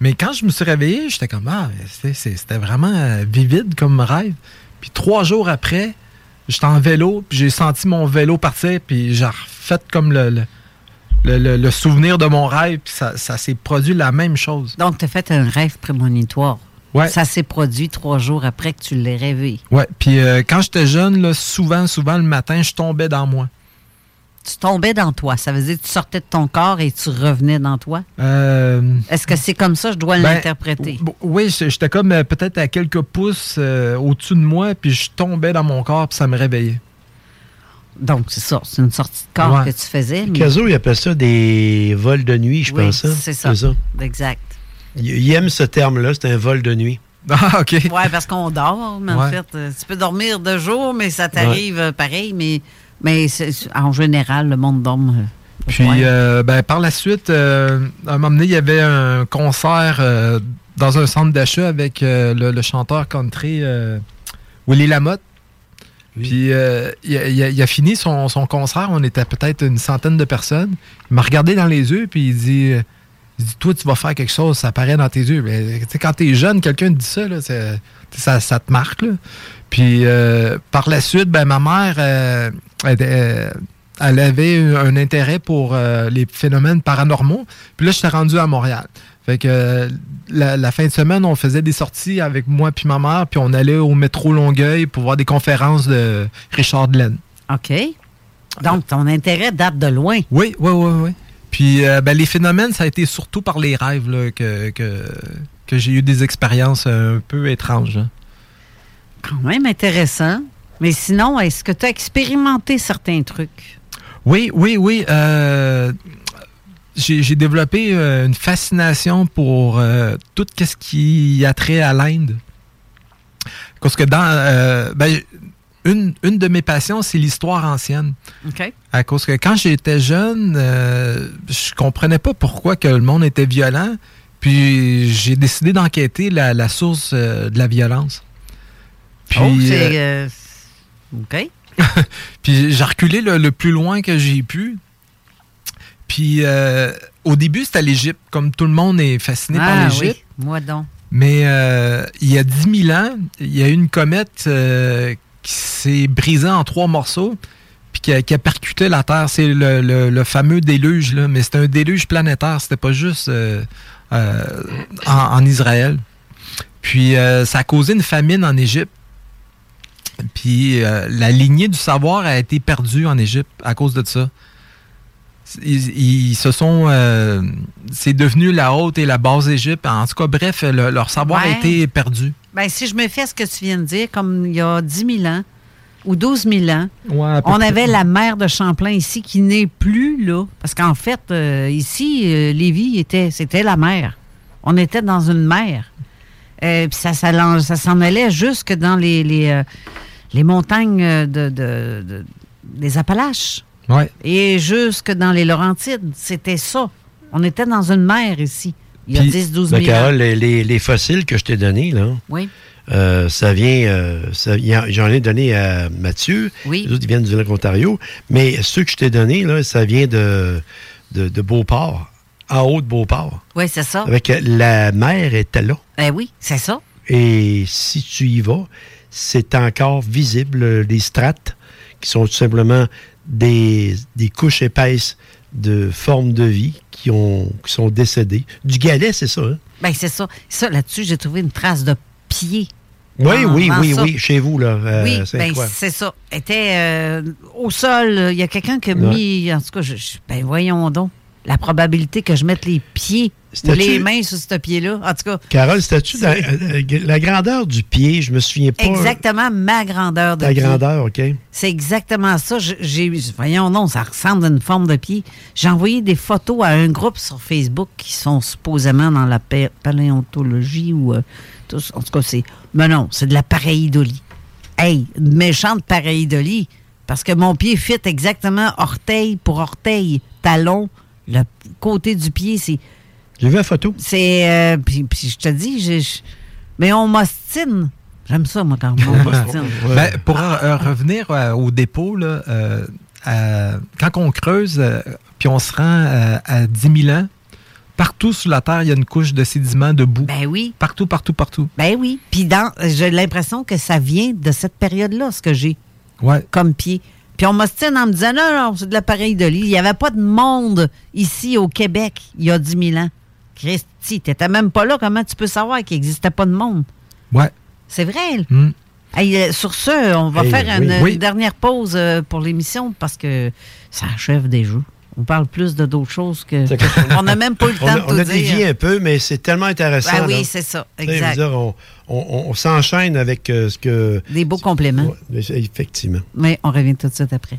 Mais quand je me suis réveillé, j'étais comme, ah, c'était- vraiment euh, vivide comme rêve. Puis trois jours après, j'étais en vélo, puis j'ai senti mon vélo partir, puis j'ai refait comme le, le, le- le- le souvenir de mon rêve, puis ça, ça s'est produit la même chose. Donc, tu as fait un rêve prémonitoire. Ouais. Ça s'est produit trois jours après que tu l'aies rêvé. Ouais, puis euh, quand j'étais jeune, là, souvent, souvent le matin, je tombais dans moi. Tu tombais dans toi. Ça veut dire que tu sortais de ton corps et tu revenais dans toi? Euh, Est-ce que c'est comme ça que je dois Ben, l'interpréter? Oui, j'étais comme euh, peut-être à quelques pouces euh, au-dessus de moi, puis je tombais dans mon corps, puis ça me réveillait. Donc, c'est ça. C'est une sortie de corps Ouais. que tu faisais. mais- Caso, il appelle ça des vols de nuit, je Oui, pense. hein? c'est ça. Exact. Il, il aime ce terme-là, c'est un vol de nuit. Ah, OK. Oui, parce qu'on dort, mais en fait, tu peux dormir de jour, mais ça t'arrive pareil, mais, mais c'est- en général, le monde dort. euh, Puis, euh, ben, par la suite, euh, à un moment donné, il y avait un concert euh, dans un centre d'achat avec euh, le, le chanteur country euh, Willy Lamotte. Puis, euh, il, a, il a- il a fini son, son concert. On était peut-être une centaine de personnes. Il m'a regardé dans les yeux, puis il dit, il dit Toi, tu vas faire quelque chose, ça paraît dans tes yeux. Mais, tu sais, quand tu es jeune, quelqu'un te dit ça, là, ça, ça te marque. là. Puis, euh, par la suite, ben, ma mère, euh, elle, elle- avait un intérêt pour euh, les phénomènes paranormaux. Puis là, j'étais rendu à Montréal. Fait que euh, la, la fin de semaine, on faisait des sorties avec moi puis ma mère, puis on allait au métro Longueuil pour voir des conférences de Richard Delaine. OK. Donc, ton intérêt date de loin. Oui, oui, oui, oui. Puis euh, ben, les phénomènes, ça a été surtout par les rêves là, que, que, que j'ai eu des expériences un peu étranges. hein. Quand même intéressant. Mais sinon, est-ce que tu as expérimenté certains trucs? Oui, oui, oui. euh, j'ai développé euh, une fascination pour euh, tout ce qui a trait à l'Inde. Parce que dans. ben, une, une de mes passions, c'est l'histoire ancienne. À cause que quand j'étais jeune, je comprenais pas pourquoi que le monde était violent. Puis j'ai décidé d'enquêter la, la source de la violence. Puis, oh, OK. puis j'ai reculé le, le plus loin que j'ai pu. Puis euh, au début, c'était l'Égypte. Comme tout le monde est fasciné par Ah l'Égypte. oui, moi donc. Mais euh, il y a 10 000 ans, il y a eu une comète euh, qui s'est brisée en trois morceaux puis qui a, qui a percuté la Terre. C'est le, le- le fameux déluge, là. mais c'était un déluge planétaire. C'était pas juste euh, en, en Israël. Puis ça a causé une famine en Égypte. Puis euh, la lignée du savoir a été perdue en Égypte à cause de ça. Ils, ils se sont. euh, c'est devenu la haute et la basse Égypte. En tout cas, bref, le- leur savoir Ouais. a été perdu. Ben, si je me fais ce que tu viens de dire, comme il y a 10 000 ans ou 12 000 ans, Ouais, on avait la mer de Champlain ici qui n'est plus là. Parce qu'en fait, euh, ici, Lévis, était, c'était la mer. On était dans une mer. Euh, Puis ça, ça, l'en- ça s'en allait jusque dans les, les, les montagnes euh, de, de- de- des Appalaches. Ouais. Et jusque dans les Laurentides. C'était ça. On était dans une mer ici, il y a Puis, 10-12 ben, 000 ans. Carole, les, les- les fossiles que je t'ai donnés, là, Oui. Euh, ça vient, euh, j'en ai donné à Mathieu. Oui. Les autres, ils viennent du lac Ontario. Mais ceux que je t'ai donnés, là, ça vient de, de, de Beauport, en haut de Beauport. Oui, c'est ça. Avec la mer était là. Eh oui, c'est ça. Et si tu y vas, c'est encore visible, euh, les strates, qui sont tout simplement des, des couches épaisses de formes de vie qui, ont, qui sont décédées. Du galet, c'est ça, hein? Ben, c'est ça. Ça, là-dessus, j'ai trouvé une trace de pied. Oui, oui, dans oui, ça. oui, chez vous, là. euh, oui, ben, c'est ça. était euh, au sol. Il y a quelqu'un qui a Ouais. mis. En tout cas, je, je- ben voyons donc. La probabilité que je mette les pieds ou les mains sur ce pied-là. En tout cas, Carole, c'était-tu euh, euh, la grandeur du pied? Je me souviens pas. exactement ma grandeur de Ta pied. grandeur, OK. C'est exactement ça. J'ai, voyons non, ça ressemble à une forme de pied. J'ai envoyé des photos à un groupe sur Facebook qui sont supposément dans la paléontologie ou euh, en tout cas c'est, mais non, c'est de la pareidolie. Hey, une méchante pareidolie parce que mon pied fit exactement orteil pour orteil, talon, le côté du pied, c'est J'ai vu la photo. c'est euh, puis, puis je te dis, je- mais on m'ostine. J'aime ça moi quand on m'ostine. Ben, pour euh, revenir euh, au dépôt, là, quand on creuse, puis on se rend à 10 000 ans, partout sur la Terre, il y a une couche de sédiments debout. Ben oui. Partout, partout, partout. Ben oui. Puis dans, j'ai l'impression que ça vient de cette période-là, ce que j'ai Ouais. comme pied. Puis on m'ostine en me disant, non, non, c'est de l'appareil de lit. Il n'y avait pas de monde ici au Québec il y a 10 000 ans. Christy, t'étais même pas là. Comment tu peux savoir qu'il n'existait pas de monde? Ouais. C'est vrai. Hmm. Hey, euh, sur ce, on va Hey, faire oui. une, Oui. une dernière pause euh, pour l'émission parce que ça achève des jeux. On parle plus de d'autres choses que. on n'a même pas eu le On temps a, de on tout a dire. dévié un peu, mais c'est tellement intéressant. Ah oui, c'est ça, exact. dire, on on- on s'enchaîne avec euh, ce que. Des beaux compléments. Ouais, effectivement. Mais on revient tout de suite après.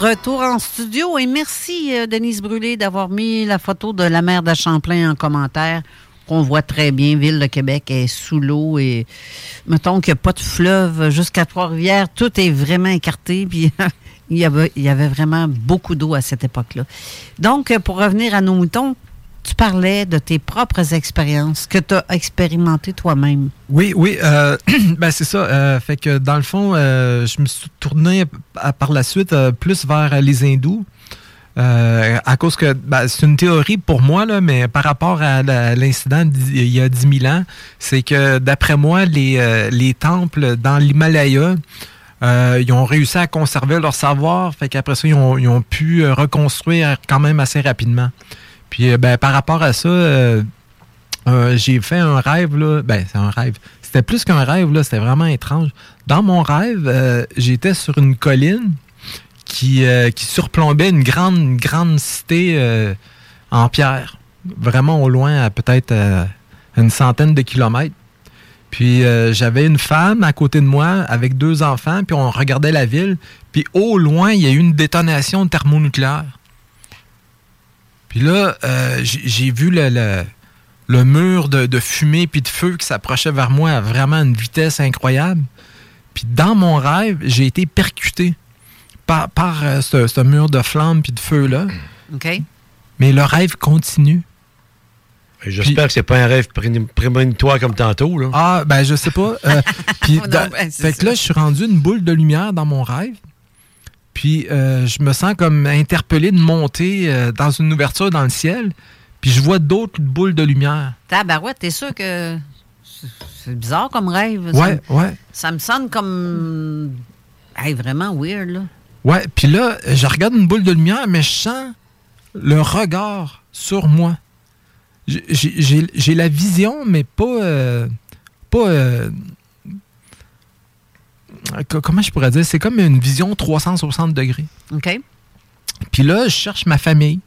Retour en studio et merci euh, Denise Brûlé d'avoir mis la photo de la mer de Champlain en commentaire. qu'on voit très bien, Ville de Québec est sous l'eau et mettons qu'il n'y a pas de fleuve jusqu'à Trois-Rivières, tout est vraiment écarté. Puis il y avait, il y avait vraiment beaucoup d'eau à cette époque-là. Donc, pour revenir à nos moutons, tu parlais de tes propres expériences que tu as expérimentées toi-même. Oui, oui. euh, ben c'est ça. euh, fait que dans le fond, euh, je me suis tourné par la suite plus vers les hindous. à cause que ben, c'est une théorie pour moi, là, mais par rapport à l'incident d'il y a 10 000 ans, c'est que d'après moi, les, les temples dans l'Himalaya, ils ont réussi à conserver leur savoir, fait qu'après ça, ils ont, pu reconstruire quand même assez rapidement. Puis euh, ben, par rapport à ça, euh, euh, j'ai fait un rêve, là. Ben, c'est un rêve. C'était plus qu'un rêve, là. C'était vraiment étrange. Dans mon rêve, j'étais sur une colline qui, surplombait une grande, grande cité en pierre. Vraiment au loin, à peut-être une centaine de kilomètres. Puis j'avais une femme à côté de moi avec deux enfants, puis on regardait la ville. Puis au loin, il y a eu une détonation thermonucléaire. Puis là, euh, j'ai vu le, le- le mur de, de fumée puis de feu qui s'approchait vers moi à vraiment une vitesse incroyable. Puis dans mon rêve, j'ai été percuté par, par euh, ce, ce mur de flammes puis de feu-là. OK? Mais le rêve continue. Et J'espère que c'est pas un rêve pré- prémonitoire comme tantôt. Là. Ah, ben je sais pas. Euh, puis ben, c'est fait que là, je suis rendu une boule de lumière dans mon rêve. Puis euh, je me sens comme interpellé de monter euh, dans une ouverture dans le ciel. Puis je vois d'autres boules de lumière. Tabarouette, t'es sûr que c'est- bizarre comme rêve? Ouais, ouais. Ça me sonne comme. Hey, vraiment weird, là. Ouais, puis là, je regarde une boule de lumière, mais je sens le regard sur moi. J'ai la vision, mais pas. euh, pas. Co- comment je pourrais dire? C'est comme une vision 360 degrés. OK. Puis là, je cherche ma famille.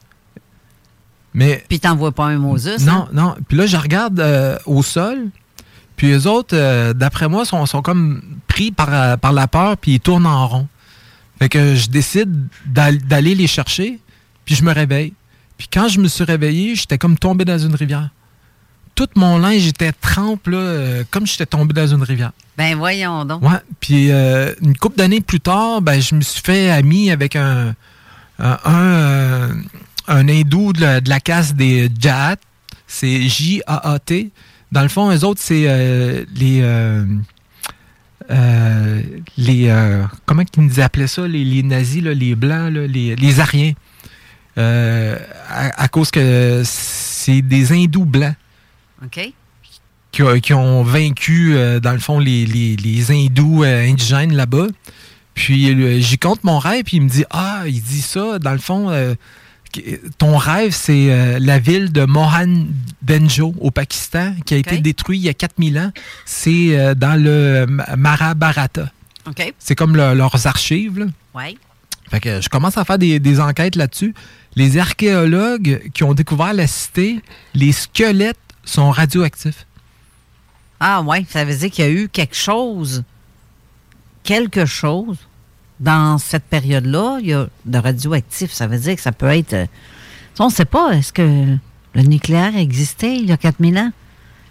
Mais. Puis t'en vois pas un Moses. Non, non. Puis là, je regarde euh, au sol. Puis les autres, euh, d'après moi, sont, sont comme pris par, euh, par la peur, puis ils tournent en rond. Fait que je décide d'al- d'aller les chercher, puis je me réveille. Puis quand je me suis réveillé, j'étais comme tombé dans une rivière. Tout mon linge était trempe, là, euh, comme j'étais tombé dans une rivière. Ben voyons donc. Ouais. Puis euh, une couple d'années plus tard, ben, je me suis fait ami avec un, un, un, euh, un hindou de la, de la caste des Jaat. C'est J-A-A-T. Dans le fond, eux autres, c'est euh, les. euh, les euh, comment ils nous appelaient ça, les, les nazis, là, les blancs, là, les, les Ariens. Euh, à, à cause que c'est des hindous blancs OK? qui, ont- qui ont vaincu, euh, dans le fond, les, les- les hindous euh, indigènes là-bas. Puis euh, j'y compte mon rêve, puis il me dit Ah, il dit ça, dans le fond, ton rêve, c'est la ville de Mohanbenjo au Pakistan, qui a été détruite il y a 4000 ans. C'est dans le Ma- Mahabharata. OK. C'est comme le- leurs archives. là. Ouais. Fait que je commence à faire des, des enquêtes là-dessus. Les archéologues qui ont découvert la cité, les squelettes sont radioactifs. Ah ouais, ça veut dire qu'il y a eu quelque chose, quelque chose dans cette période-là, il y a de radioactif. Ça veut dire que ça peut être... euh, On ne sait pas, est-ce que le nucléaire existait il y a 4000 ans?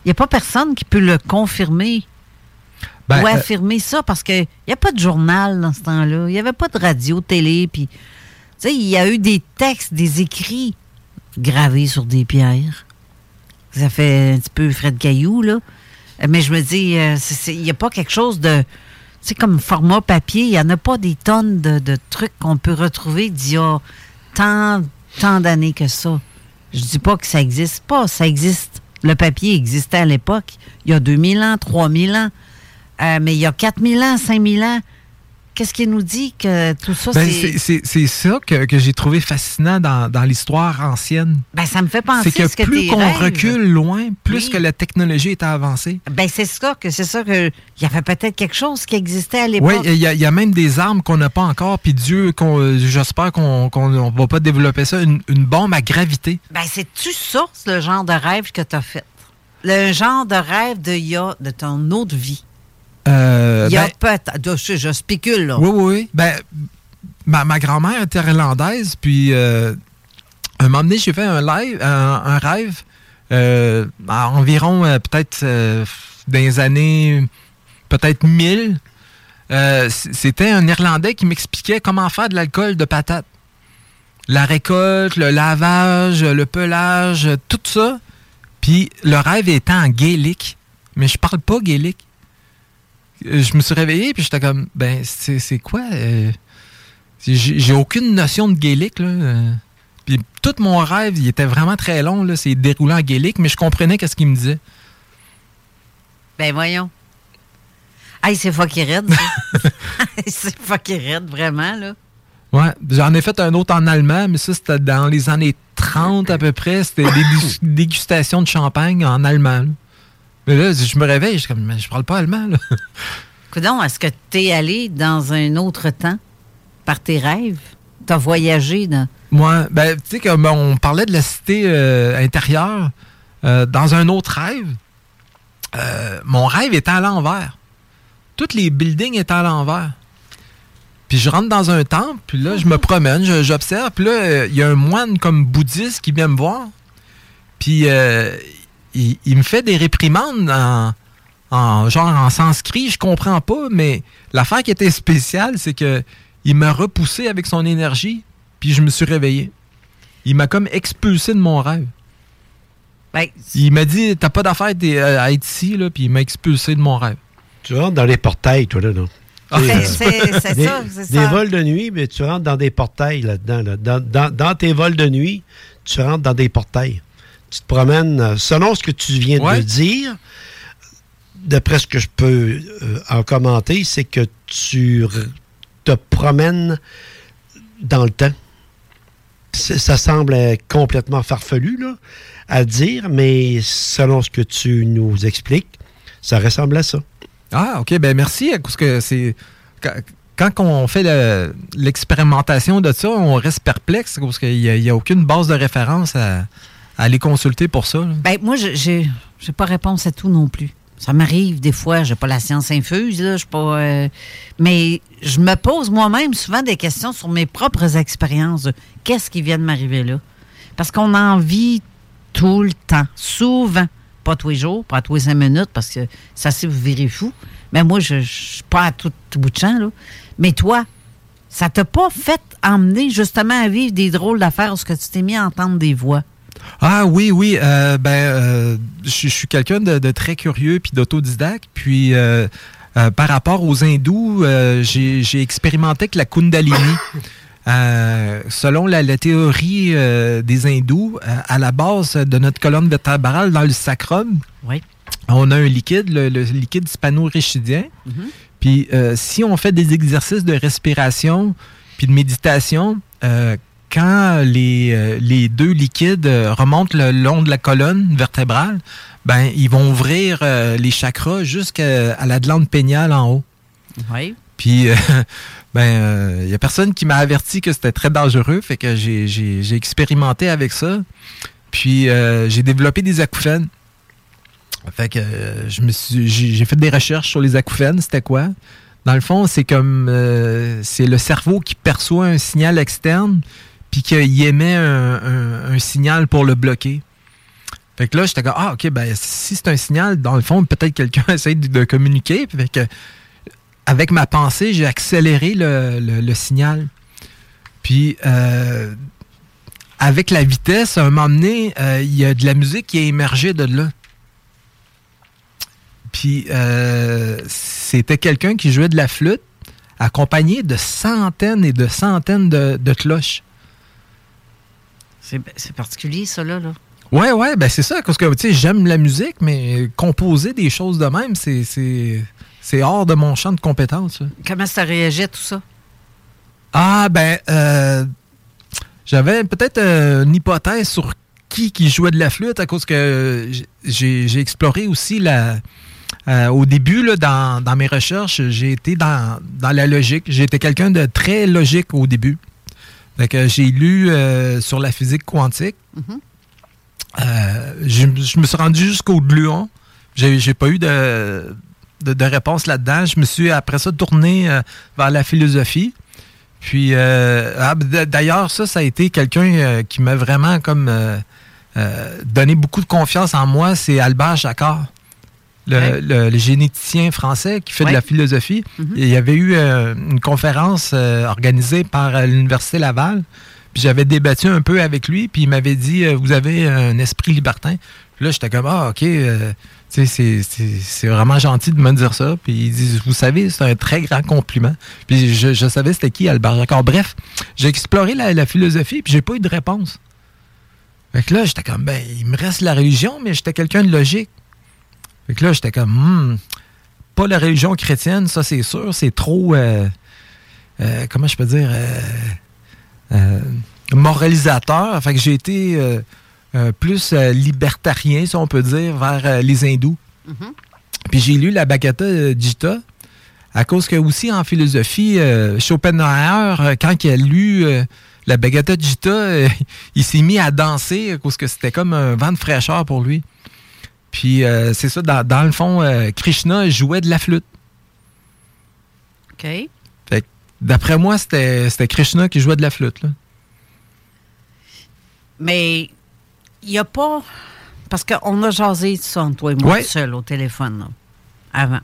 Il n'y a pas personne qui peut le confirmer Ben, ou euh, affirmer ça parce qu'il n'y a pas de journal dans ce temps-là. Il n'y avait pas de radio, télé. Puis, tu sais, il y a eu des textes, des écrits gravés sur des pierres. Ça fait un petit peu Fred Caillou, là. Euh, Mais je me dis, euh, il n'y a pas quelque chose de. Tu sais, comme format papier, il n'y en a pas des tonnes de, trucs qu'on peut retrouver d'il y a tant, tant d'années que ça. Je dis pas que ça existe pas, ça existe. Le papier existait à l'époque, il y a 2000 ans, 3000 ans. Euh, mais il y a 4000 ans, 5000 ans. Qu'est-ce qui nous dit que tout ça, Ben, c'est. c'est ça que, que j'ai trouvé fascinant dans, dans l'histoire ancienne. Ben, ça me fait penser que ce que plus qu'on recule loin, plus Oui. que la technologie est avancée. Ben, c'est ça que c'est ça que. Il y avait peut-être quelque chose qui existait à Oui, l'époque. il y, a- il y a même des armes qu'on n'a pas encore, puis Dieu, qu'on- j'espère qu'on ne va pas développer ça, une, une bombe à gravité. Ben, c'est-tu ça, le genre de rêve que tu as fait? Le genre de rêve de, y a, de ton autre vie. Euh, Il y a ben, peut-être. de- Je, je spécule, là. Oui, oui, oui. Ben, ma, ma grand-mère était irlandaise, puis euh, un moment donné, j'ai fait un live, un, un rêve, euh, à environ euh, peut-être dans les années peut-être 1000. Euh, c- C'était un Irlandais qui m'expliquait comment faire de l'alcool de patate. La récolte, le lavage, le pelage, tout ça. Puis le rêve était en gaélique. Mais je parle pas gaélique je me suis réveillé puis j'étais comme ben c'est c'est quoi euh, j'ai aucune notion de gaélique là euh. puis tout mon rêve il était vraiment très long là c'est déroulant en gaélique mais je comprenais qu'est-ce qu'il me disait Ben, voyons. Hey, c'est fucké raide, c'est fucké raide, vraiment, là. ouais j'en ai fait un autre en allemand mais ça c'était dans les années 30 à peu près c'était des dég- dégustations de champagne en allemand là. Mais là je me réveille je suis comme mais je parle pas allemand là Coudon, est-ce que tu es allé dans un autre temps par tes rêves? Tu as voyagé dans. Moi, ben, tu sais, comme on parlait de la cité euh, intérieure, euh, dans un autre rêve, euh, mon rêve était à l'envers. Tous les buildings étaient à l'envers. Puis je rentre dans un temple, puis là, je me promène, je- j'observe, puis là, il y a un moine comme bouddhiste qui vient me voir. Puis il, il me fait des réprimandes en, en genre en sanskrit, je comprends pas, mais l'affaire qui était spéciale, c'est que il m'a repoussé avec son énergie, puis je me suis réveillé. Il m'a comme expulsé de mon rêve. Ben, il m'a dit t'as pas d'affaire euh, à être ici là, puis il m'a expulsé de mon rêve. Tu rentres dans les portails, toi, là, non? Ah, c'est- euh, c'est- c'est des, ça, c'est Des ça. vols de nuit, mais tu rentres dans des portails là-dedans. là. Dans, dans- dans tes vols de nuit, tu rentres dans des portails. Tu te promènes, euh, selon ce que tu viens Ouais. de dire, d'après ce que je peux euh, en commenter, c'est que tu te promènes dans le temps. ça semble complètement farfelu là, à dire, mais selon ce que tu nous expliques, ça ressemble à ça. Ah, OK. Ben merci, parce que c'est. Quand, on fait le- l'expérimentation de ça, on reste perplexe, parce qu'il n'y a, a aucune base de référence à, à aller consulter pour ça. Ben, moi, j'ai j'ai pas réponse à tout non plus. Ça m'arrive des fois, j'ai pas la science infuse, là, pas. euh, mais je me pose moi-même souvent des questions sur mes propres expériences. Qu'est-ce qui vient de m'arriver là? Parce qu'on en vit tout le temps, souvent. Pas tous les jours, pas tous les cinq minutes, parce que ça, c'est vous verrez fou. Mais moi, je ne suis pas à tout, tout bout de champ, là. Mais toi, ça t'a pas fait emmener justement à vivre des drôles d'affaires parce que tu t'es mis à entendre des voix? Ah oui, oui. euh, ben, euh, je je suis quelqu'un de, de très curieux puis d'autodidacte. Puis, euh, par rapport aux hindous, j'ai expérimenté avec la Kundalini. Selon la, la théorie des hindous, à la base de notre colonne vertébrale, dans le sacrum, Oui. on a un liquide, le, le liquide spano-richidien. Puis euh, si on fait des exercices de respiration puis de méditation, euh, quand les, euh, les deux liquides euh, remontent le long de la colonne vertébrale, ben ils vont ouvrir euh, les chakras jusqu'à à la glande péniale en haut. Oui. Puis, euh, ben, il n'y a personne qui m'a averti que c'était très dangereux, fait que j'ai- expérimenté avec ça. Puis, j'ai développé des acouphènes. Fait que je me suis, j'ai fait des recherches sur les acouphènes. C'était quoi? Dans le fond, c'est comme c'est le cerveau qui perçoit un signal externe, puis qu'il émet un, signal pour le bloquer. Fait que là, j'étais comme ah ok ben si c'est un signal, dans le fond peut-être quelqu'un essaie de, communiquer. Fait avec ma pensée, j'ai accéléré le, signal. Puis euh, avec la vitesse, à un moment donné, euh, il y a de la musique qui est émergée de là. Puis euh, c'était quelqu'un qui jouait de la flûte, accompagné de centaines et de centaines de cloches. C'est particulier, ça, là. là. Ouais, ouais, ben c'est ça, parce que tu sais, j'aime la musique, mais composer des choses de même, c'est- hors de mon champ de compétences. Comment ça réagit, tout ça? Ah, ben, euh, j'avais peut-être euh, une hypothèse sur qui qui jouait de la flûte à cause que j'ai exploré aussi la. euh, au début, là, dans, dans mes recherches, j'ai été dans, dans la logique. Été quelqu'un de très logique au début. Fait que j'ai lu euh, sur la physique quantique. Euh, je, je me suis rendu jusqu'au gluon. J'ai pas eu de, de, de réponse là-dedans. Je me suis après ça tourné euh, vers la philosophie. Puis, ah, d- d'ailleurs, ça, ça a été quelqu'un qui m'a vraiment comme donné beaucoup de confiance en moi. C'est Albert Jacquard, le, Ouais. le- le généticien français qui fait Ouais. de la philosophie. Mhm. Il y avait eu euh, une conférence euh, organisée par euh, l'Université Laval. Puis j'avais débattu un peu avec lui, puis il m'avait dit Vous avez un esprit libertin. Puis là, j'étais comme Ah, OK, tu sais, c'est- vraiment gentil de me dire ça. Puis il dit Vous savez, c'est un très grand compliment. Puis je, je savais c'était qui Albert Jacquard. Bref, j'ai exploré la, la philosophie, puis j'ai pas eu de réponse. Fait que là, j'étais comme Ben, il me reste la religion, mais j'étais quelqu'un de logique. Fait que là, j'étais comme Hmm, pas la religion chrétienne, ça c'est sûr, c'est trop. euh, euh, comment je peux dire euh, moralisateur. Fait que j'ai été plus libertarien, si on peut dire, vers les hindous. Puis j'ai lu la Bhagavad Gita à cause que aussi en philosophie, Schopenhauer, quand il a lu la Bhagavad Gita, il s'est mis à danser à cause que c'était comme un vent de fraîcheur pour lui. Puis euh, c'est ça, dans, dans le fond, euh, Krishna jouait de la flûte. OK. D'après moi, c'était Krishna qui jouait de la flûte. Là. Mais il n'y a pas. Parce qu'on a jasé ça entre toi et moi Ouais. seul au téléphone, là, avant.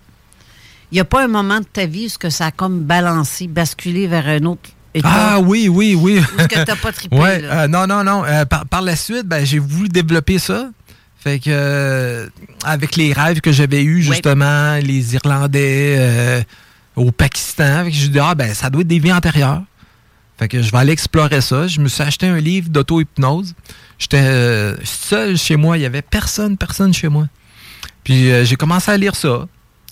Il n'y a pas un moment de ta vie où ce que ça a comme balancé, basculé vers un autre. Ah oui, oui, oui. Où est-ce que t'as pas trippé, Ouais, là? euh, non, non, non. Euh, par, par la suite, ben, j'ai voulu développer ça. Fait que euh, avec les rêves que j'avais eus, justement, les Irlandais euh, au Pakistan, fait que j'ai dit, ah ben ça doit être des vies antérieures. Fait que je vais aller explorer ça. Je me suis acheté un livre d'auto-hypnose. J'étais euh, seul chez moi, il y avait personne, personne chez moi. Puis j'ai commencé à lire ça,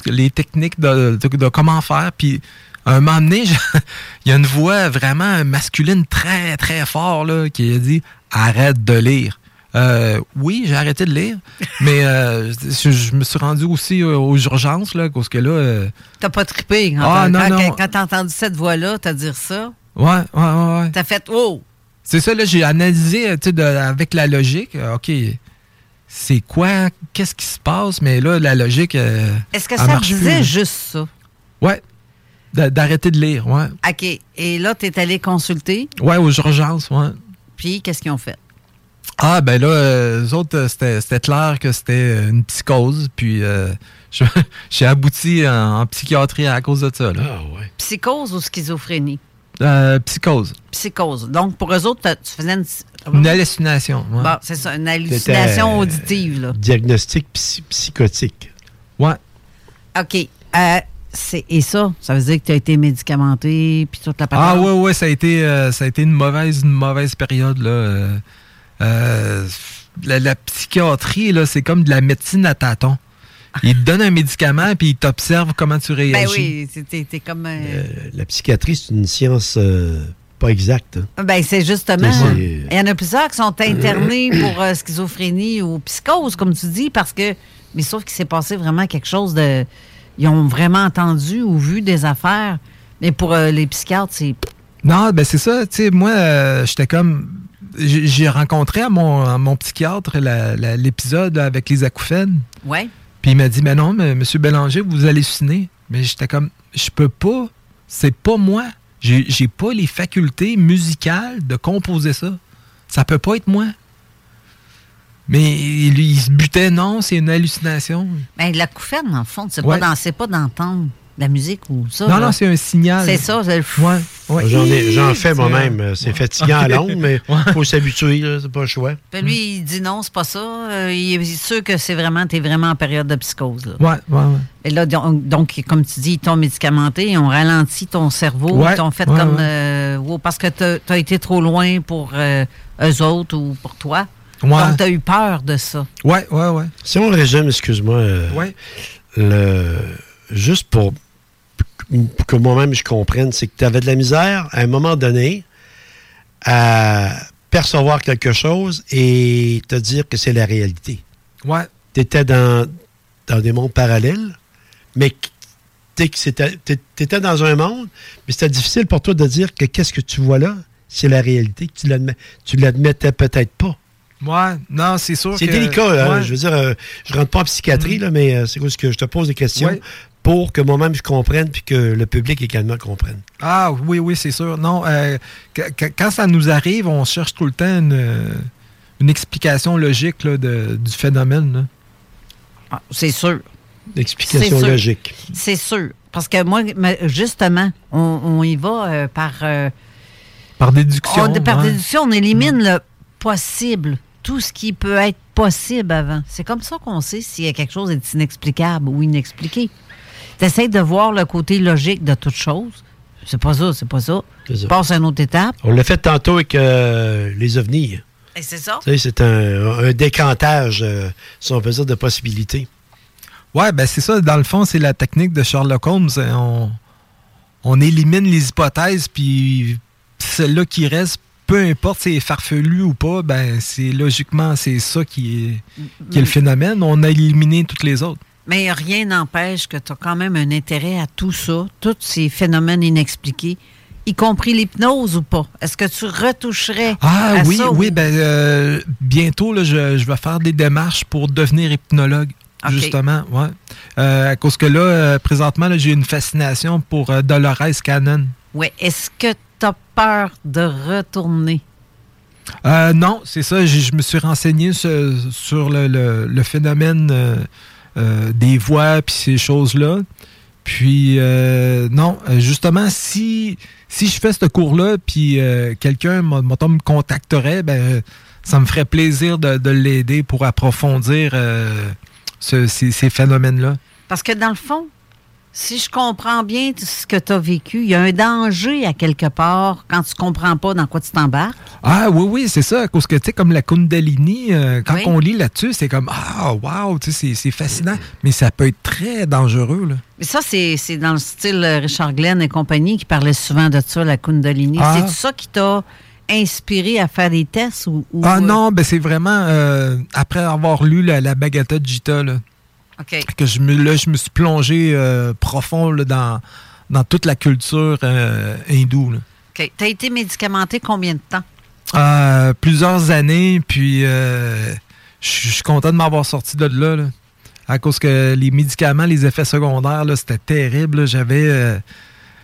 les techniques de, de- de comment faire. Puis un moment donné, je- il y a une voix vraiment masculine très, très fort là, qui a dit Arrête de lire. Euh, oui, j'ai arrêté de lire, mais euh, je, je me suis rendu aussi euh, aux urgences, là, parce que là. euh, T'as pas trippé quand, Ah, t'as- non, quand, non. quand t'as entendu cette voix-là, t'as dire ça? ouais, ouais, ouais, ouais. T'as fait Oh! C'est ça, là, j'ai analysé tu sais, de- avec la logique. OK, c'est quoi, qu'est-ce qui se passe, mais là, la logique. Est-ce que ça disait plus, juste ça? Ouais. D'a- D'arrêter de lire, ouais. OK. Et là, t'es allé consulter, Ouais, aux urgences, ouais. puis qu'est-ce qu'ils ont fait? Ah, ben là, euh, eux autres, euh, c'était clair que c'était euh, une psychose, puis euh, je- j'ai abouti en, en psychiatrie à cause de ça, là. Ah, ouais. Psychose ou schizophrénie? Euh, psychose. Psychose. Donc, pour eux autres, tu faisais une. Une hallucination, ouais. Bon, c'est ça, une hallucination euh, auditive, là. Diagnostic psy- psychotique. Ouais. OK. Euh, et ça, ça veut dire que tu as été médicamenté, puis toute la Ah patente? ouais, ouais, ça a été, euh, ça a été une mauvaise, une mauvaise période, là. Euh, la, la psychiatrie, là, c'est comme de la médecine à tâtons. Ils te donnent un médicament, puis ils t'observent comment tu réagis. Ben oui, c'est- comme. euh, Euh, la psychiatrie, c'est une science euh, pas exacte. hein. Ben, c'est justement. Il y en a plusieurs qui sont internés pour euh, schizophrénie ou psychose, comme tu dis, parce que. Mais sauf qu'il s'est passé vraiment quelque chose de. Ils ont vraiment entendu ou vu des affaires. Mais pour euh, les psychiatres, c'est. Non, ben c'est ça. Tu sais, moi, euh, j'étais comme. J'ai rencontré à mon, à mon psychiatre l'épisode avec les acouphènes. Ouais. Puis il m'a dit, mais non, mais monsieur Bélanger, vous hallucinez. Mais j'étais comme, je peux pas. C'est pas moi. J'ai pas les facultés musicales de composer ça. Ça peut pas être moi. Mais lui, il se butait, non, c'est une hallucination. Ben, la couffaine, en fond, c'est Ouais. pas dans- c'est pas d'entendre la musique ou ça. non, là? non, c'est un signal. C'est ça, c'est le Ouais, ouais. J'en ai- j'en fais moi-même. euh, C'est fatigant à longue, mais il faut s'habituer, là, c'est pas le choix. Puis lui, il dit non, c'est pas ça. Euh, il est sûr que c'est vraiment, t'es vraiment en période de psychose. Là. Ouais, ouais, ouais. Et là, donc, donc, comme tu dis, ils t'ont médicamenté, ils ont ralenti ton cerveau, Ouais, ils t'ont fait ouais, comme. ouais. euh, wow, parce que t'as as été trop loin pour euh, eux autres ou pour toi. Ouais. Donc, t'as eu peur de ça. Ouais, ouais, ouais. Si on résume, excuse-moi, euh, Ouais. le, juste pour que moi-même je comprenne, c'est que tu avais de la misère à un moment donné à percevoir quelque chose et te dire que c'est la réalité. Ouais. Tu étais dans, dans des mondes parallèles, mais tu étais dans un monde, mais c'était difficile pour toi de dire que qu'est-ce que tu vois là, c'est la réalité, que tu l'admets- tu l'admettais peut-être pas. Ouais, non, c'est sûr C'est délicat, hein, Ouais. Mm. je veux dire, euh, je rentre pas en psychiatrie, là, mais euh, c'est parce que je te pose des questions? Ouais. Pour que moi-même je comprenne puis que le public également comprenne. Ah oui, oui, c'est sûr. Non, euh, qu- qu- quand ça nous arrive, on cherche tout le temps une, euh, une explication logique là, de- du phénomène. Ah, c'est sûr. L'explication logique. C'est sûr. Parce que moi, justement, on, on y va euh, par. euh, Par déduction. on- par ouais. déduction, on élimine le possible. Tout ce qui peut être possible avant. C'est comme ça qu'on sait s'il y a quelque chose est inexplicable ou inexpliqué. Tu essaies de voir le côté logique de toute chose? C'est pas ça, c'est pas ça. Ça. Passe à une autre étape. On l'a fait tantôt avec euh, les ovnis. Et c'est ça? Tu sais, c'est un, un décantage, euh, si on peut dire, de possibilités. Ouais, ben c'est ça. Dans le fond, c'est la technique de Sherlock Holmes. On, on élimine les hypothèses, puis celle-là qui reste, peu importe si c'est farfelu ou pas, ben c'est logiquement c'est ça qui est, qui est le phénomène. On a éliminé toutes les autres. Mais rien n'empêche que tu as quand même un intérêt à tout ça, tous ces phénomènes inexpliqués, y compris l'hypnose ou pas. Est-ce que tu retoucherais Ah à oui, ça oui, ou- ben euh, bientôt là, je, je vais faire des démarches pour devenir hypnologue. Justement, ouais. Euh, à cause que là, euh, présentement, là, j'ai une fascination pour euh, Dolores Cannon. Oui. Est-ce que tu as peur de retourner? Non, c'est ça. Je me suis renseigné sur, sur le, le- le phénomène euh, des voix puis ces choses-là. Puis euh, non, euh, justement, si je fais ce cours-là, puis euh, quelqu'un me contacterait, ben ça me ferait plaisir de, de l'aider pour approfondir ce- ces, ces phénomènes-là. Parce que dans le fond, Si je comprends bien tout ce que tu as vécu, il y a un danger à quelque part quand tu comprends pas dans quoi tu t'embarques. Ah oui, oui, c'est ça. Cause que, tu sais, comme la Kundalini, euh, quand Oui. on lit là-dessus, c'est comme, ah, wow, tu sais, c'est- fascinant. Mais ça peut être très dangereux, là. Mais ça, c'est dans le style euh, Richard Glenn et compagnie qui parlait souvent de ça, la Kundalini. Ah. C'est ça qui t'a inspiré à faire des tests ou. ou, Ah euh, non, ben c'est vraiment euh, après avoir lu la, la Bhagavad Gita, là, Que je me, là, je me suis plongé euh, profond là, dans, dans toute la culture euh, hindoue. là. OK. T'as été médicamenté combien de temps? Euh, plusieurs années, puis je suis content de m'avoir sorti de là, là. À cause que les médicaments, les effets secondaires, c'était terrible. J'avais.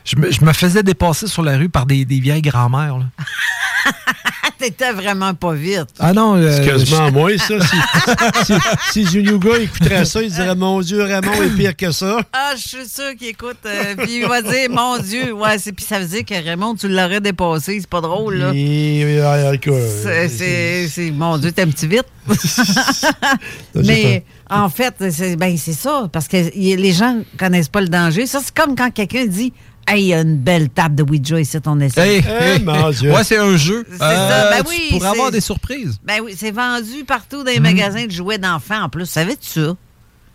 je, me, je me faisais dépasser sur la rue par des, des vieilles grand-mères. Ah, T'étais vraiment pas vite. Ah non, euh, C'est quasiment je- ça. Si, si, si Junuga écouterait ça, il dirait Mon Dieu, Raymond est pire que ça. Ah, je suis sûr qu'il écoute. euh, puis il va dire, mon Dieu. Ouais, c'est, puis ça veut dire que Raymond, tu l'aurais dépassé. C'est pas drôle, là. C'est, mon Dieu, t'es un petit vite. Mais en fait, c'est, ben, c'est ça, parce que y- les gens connaissent pas le danger. Ça, c'est comme quand quelqu'un dit Hey, il y a une belle table de Ouija ici, ton essai. Hey, Eh, hey. mon Dieu. Ouais, c'est un jeu. C'est ça, ben tu oui, pourrais c'est- avoir des surprises. Ben oui, c'est vendu partout dans les Mhm. magasins de jouets d'enfants en plus. Savais-tu ça?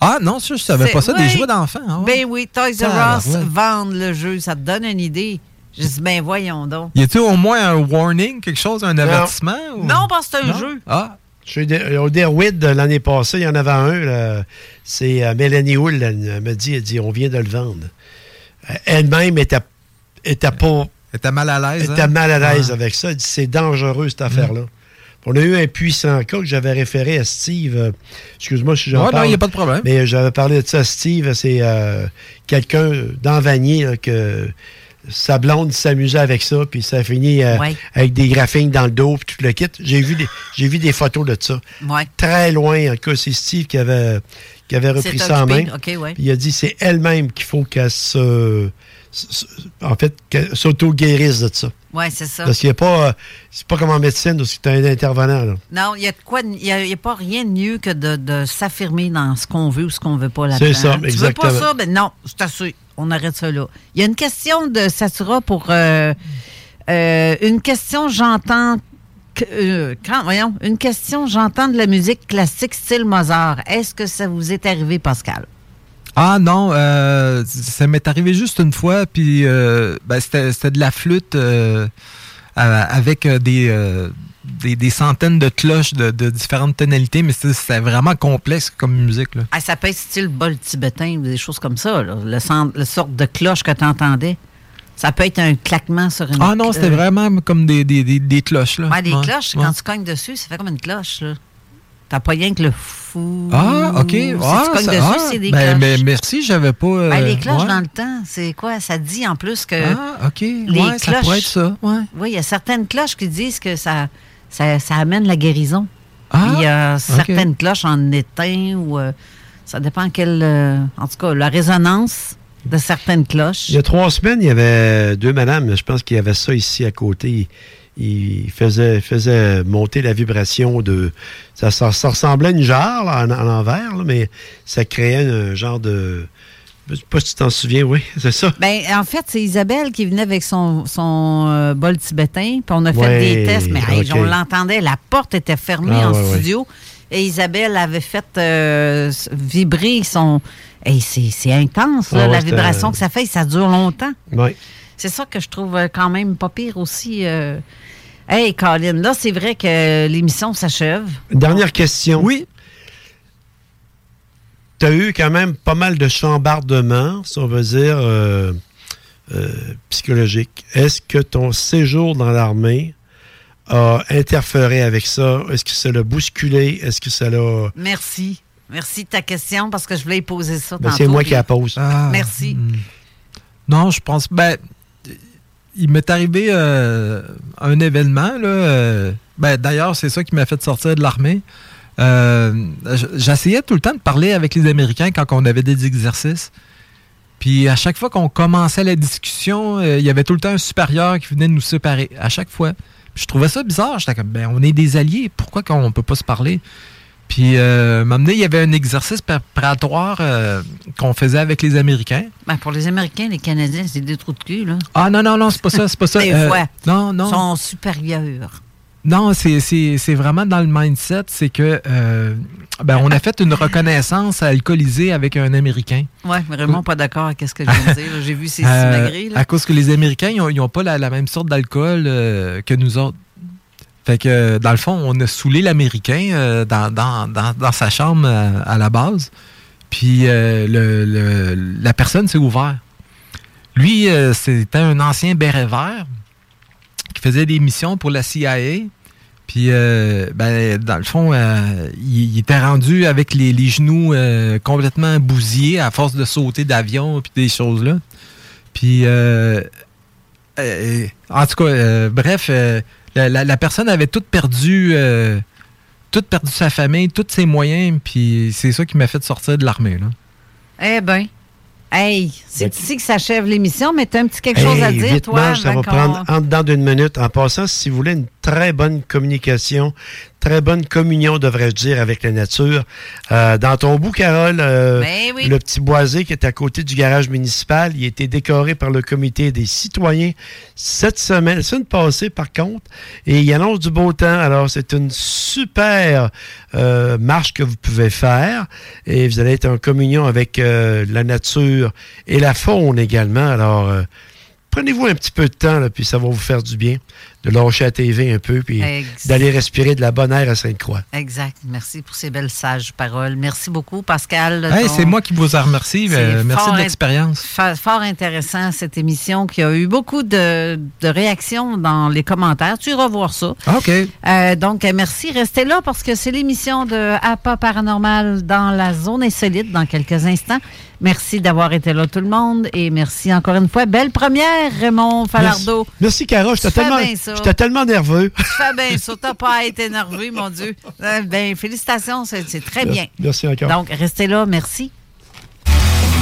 Ah non, ça, je savais C'est- pas ça, des jouets d'enfants. ouais. Ben oui, Toys R Us Tabarouette. vendent le jeu. Ça te donne une idée. Je dis, ben voyons donc. Y a-t-il au moins un warning, quelque chose, un avertissement? ou- Non, parce que c'est un Non? jeu. Ah, Chez Au Derwid, de l'année passée, il y en avait un. C'est euh, Mélanie Hull, elle me dit, elle dit, on vient de le vendre. Euh, Elle-même était, était pas... était mal à l'aise. était hein? mal à l'aise Ouais. avec ça. Elle dit, c'est dangereux, cette affaire-là. On a eu un puissant cas que j'avais référé à Steve. euh, Excuse-moi si j'en Ouais, non, parle. y a pas de problème. Mais j'avais parlé de ça à Steve. C'est euh, quelqu'un dans Vanier là, que sa blonde s'amusait avec ça, puis ça a fini euh, Ouais. avec des graphines dans le dos, puis tout le kit. J'ai vu des, j'ai vu des photos de ça. Ouais. Très loin, en tout cas, c'est Steve qui avait, qui avait repris C'est ça en main. occupé, OK, ouais. Puis il a dit c'est elle-même qu'il faut qu'elle se, se- en fait, s'auto-guérisse de ça. Ouais, c'est ça. Parce qu'il n'y a pas, euh, c'est pas comme en médecine où tu as un intervenant. Là. Non, il y a de quoi, y a, il y a pas rien de mieux que de, de s'affirmer dans ce qu'on veut ou ce qu'on veut pas là-dedans. C'est ça, Tu exactement. veux pas ça? Ben non, c'est assez. On arrête ça là. Il y a une question de Satura pour euh, euh, une question, j'entends euh, quand, voyons, une question, j'entends de la musique classique style Mozart. Est-ce que ça vous est arrivé, Pascal? Ah non, euh, ça m'est arrivé juste une fois, puis euh, ben, c'était de la flûte euh, avec des, des, des centaines de cloches de, de différentes tonalités, mais c'était vraiment complexe comme musique. Là. Ah, ça peut être style bol tibétain ou des choses comme ça, là. le, le sorte de cloche que tu entendais. Ça peut être un claquement sur une Ah non, c'était euh, vraiment comme des, des, des, des cloches. Là. Ouais, les Ouais, cloches, ouais. quand tu cognes dessus, ça fait comme une cloche, là. T'as pas rien que le fou. Ah, OK. Si Ah, tu cognes ça- dessus, ah, c'est des ben, cloches. mais merci, j'avais pas. euh, Ben, les cloches ouais. dans le temps, c'est quoi? Ça dit en plus que. Ah, OK. Les ouais, ça cloches. pourrait être ça. Ouais. Oui, il y a certaines cloches qui disent que ça, ça, ça amène la guérison. Ah, il y a certaines cloches en étain ou. euh, ça dépend quelle. euh, en tout cas, la résonance de certaines cloches. Il y a trois semaines, il y avait deux madames, je pense qu'il y avait ça ici à côté. Il faisait, faisait monter la vibration de. Ça, ça- ça ressemblait à une jarre là, en, en envers, là, mais ça créait un genre de. Je sais pas si tu t'en souviens, oui, c'est ça. Ben, en fait, c'est Isabelle qui venait avec son, son euh, bol tibétain, puis on a fait Ouais, des tests, mais hey, on l'entendait, la porte était fermée Ah, en ouais, ouais. Et Isabelle avait fait euh, vibrer son... Hey, c'est intense, là, Ah ouais, la vibration que ça fait, et ça dure longtemps. Oui. C'est ça que je trouve euh, quand même pas pire aussi. euh. Hey, Colin, là, c'est vrai que l'émission s'achève. Dernière question. Oui. Tu as eu quand même pas mal de chambardements, si on veut dire, euh, euh, psychologiques. Est-ce que ton séjour dans l'armée a interféré avec ça? Est-ce que ça l'a bousculé? Est-ce que ça l'a... Merci. Merci de ta question, parce que je voulais y poser ça Ben, c'est moi puis- qui la pose. Ah, Merci. hmm. Non, je pense. Ben, il m'est arrivé euh, un événement. Là, euh, ben, D'ailleurs, c'est ça qui m'a fait sortir de l'armée. Euh, J'essayais tout le temps de parler avec les Américains quand on avait des exercices. Puis à chaque fois qu'on commençait la discussion, euh, il y avait tout le temps un supérieur qui venait nous séparer. À chaque fois. Je trouvais ça bizarre. J'étais comme, ben, on est des alliés. Pourquoi qu'on peut pas se parler? Puis, euh, m'amener, il y avait un exercice préparatoire euh, qu'on faisait avec les Américains. Ben, pour les Américains, les Canadiens, c'est des trous de cul, là. Ah non, non, non, c'est pas ça, c'est pas ça. Des Euh, fois. Non, non. Ils sont supérieurs. Non, c'est- vraiment dans le mindset, c'est que euh, ben, on a fait une reconnaissance alcoolisée avec un Américain. Ouais, vraiment pas d'accord avec ce que je viens de dire. J'ai vu ces Euh, simagrées, là. à cause que les Américains, ils n'ont pas la, la même sorte d'alcool euh, que nous autres. Fait que, euh, dans le fond, on a saoulé l'Américain euh, dans, dans- dans- dans sa chambre euh, à la base. Puis euh, le- le- la personne s'est ouverte. Lui, euh, c'était un ancien béret vert qui faisait des missions pour la CIA. Puis, euh, ben, dans le fond, euh, il, était rendu avec les, genoux euh, complètement bousillés à force de sauter d'avion puis des choses là. Puis, en tout cas, bref, la, personne avait tout perdu, tout perdu sa famille, tous ses moyens, puis c'est ça qui m'a fait sortir de l'armée. Eh ben. Hey, c'est ici que s'achève l'émission, mais t'as un petit quelque chose Hey, à dire, vite, toi? Marge, ça va prendre en dedans d'une minute. En passant, si vous voulez une très bonne communication, très bonne communion, devrais-je dire, avec la nature, euh, dans ton bout, Carole, euh, Ben oui. le petit boisé qui est à côté du garage municipal, il a été décoré par le comité des citoyens cette semaine, la semaine passée, par contre, et il annonce du beau temps. Alors, c'est une super euh, marche que vous pouvez faire et vous allez être en communion avec la nature et la faune également. Alors, prenez-vous un petit peu de temps, là, puis ça va vous faire du bien de lâcher la TV un peu, puis d'aller respirer de la bonne air à Sainte-Croix. Exact. Merci pour ces belles sages paroles. Merci beaucoup, Pascal. Hey, ton- c'est moi qui vous en remercie. Euh, merci de l'expérience. Fort intéressant, cette émission qui a eu beaucoup de, de réactions dans les commentaires. Tu iras voir ça. OK. Euh, donc, merci. Restez là parce que c'est l'émission de APA Paranormal dans la zone insolite dans quelques instants. Merci d'avoir été là, tout le monde. Et merci encore une fois. Belle première, Raymond Falardeau. Merci, Merci, Carole. J'étais tellement, nerveux. Tu fais bien ça. T'as pas être énervé, mon Dieu. Euh, ben, félicitations. C'est c'est très bien. Merci encore. Donc, restez là. Merci.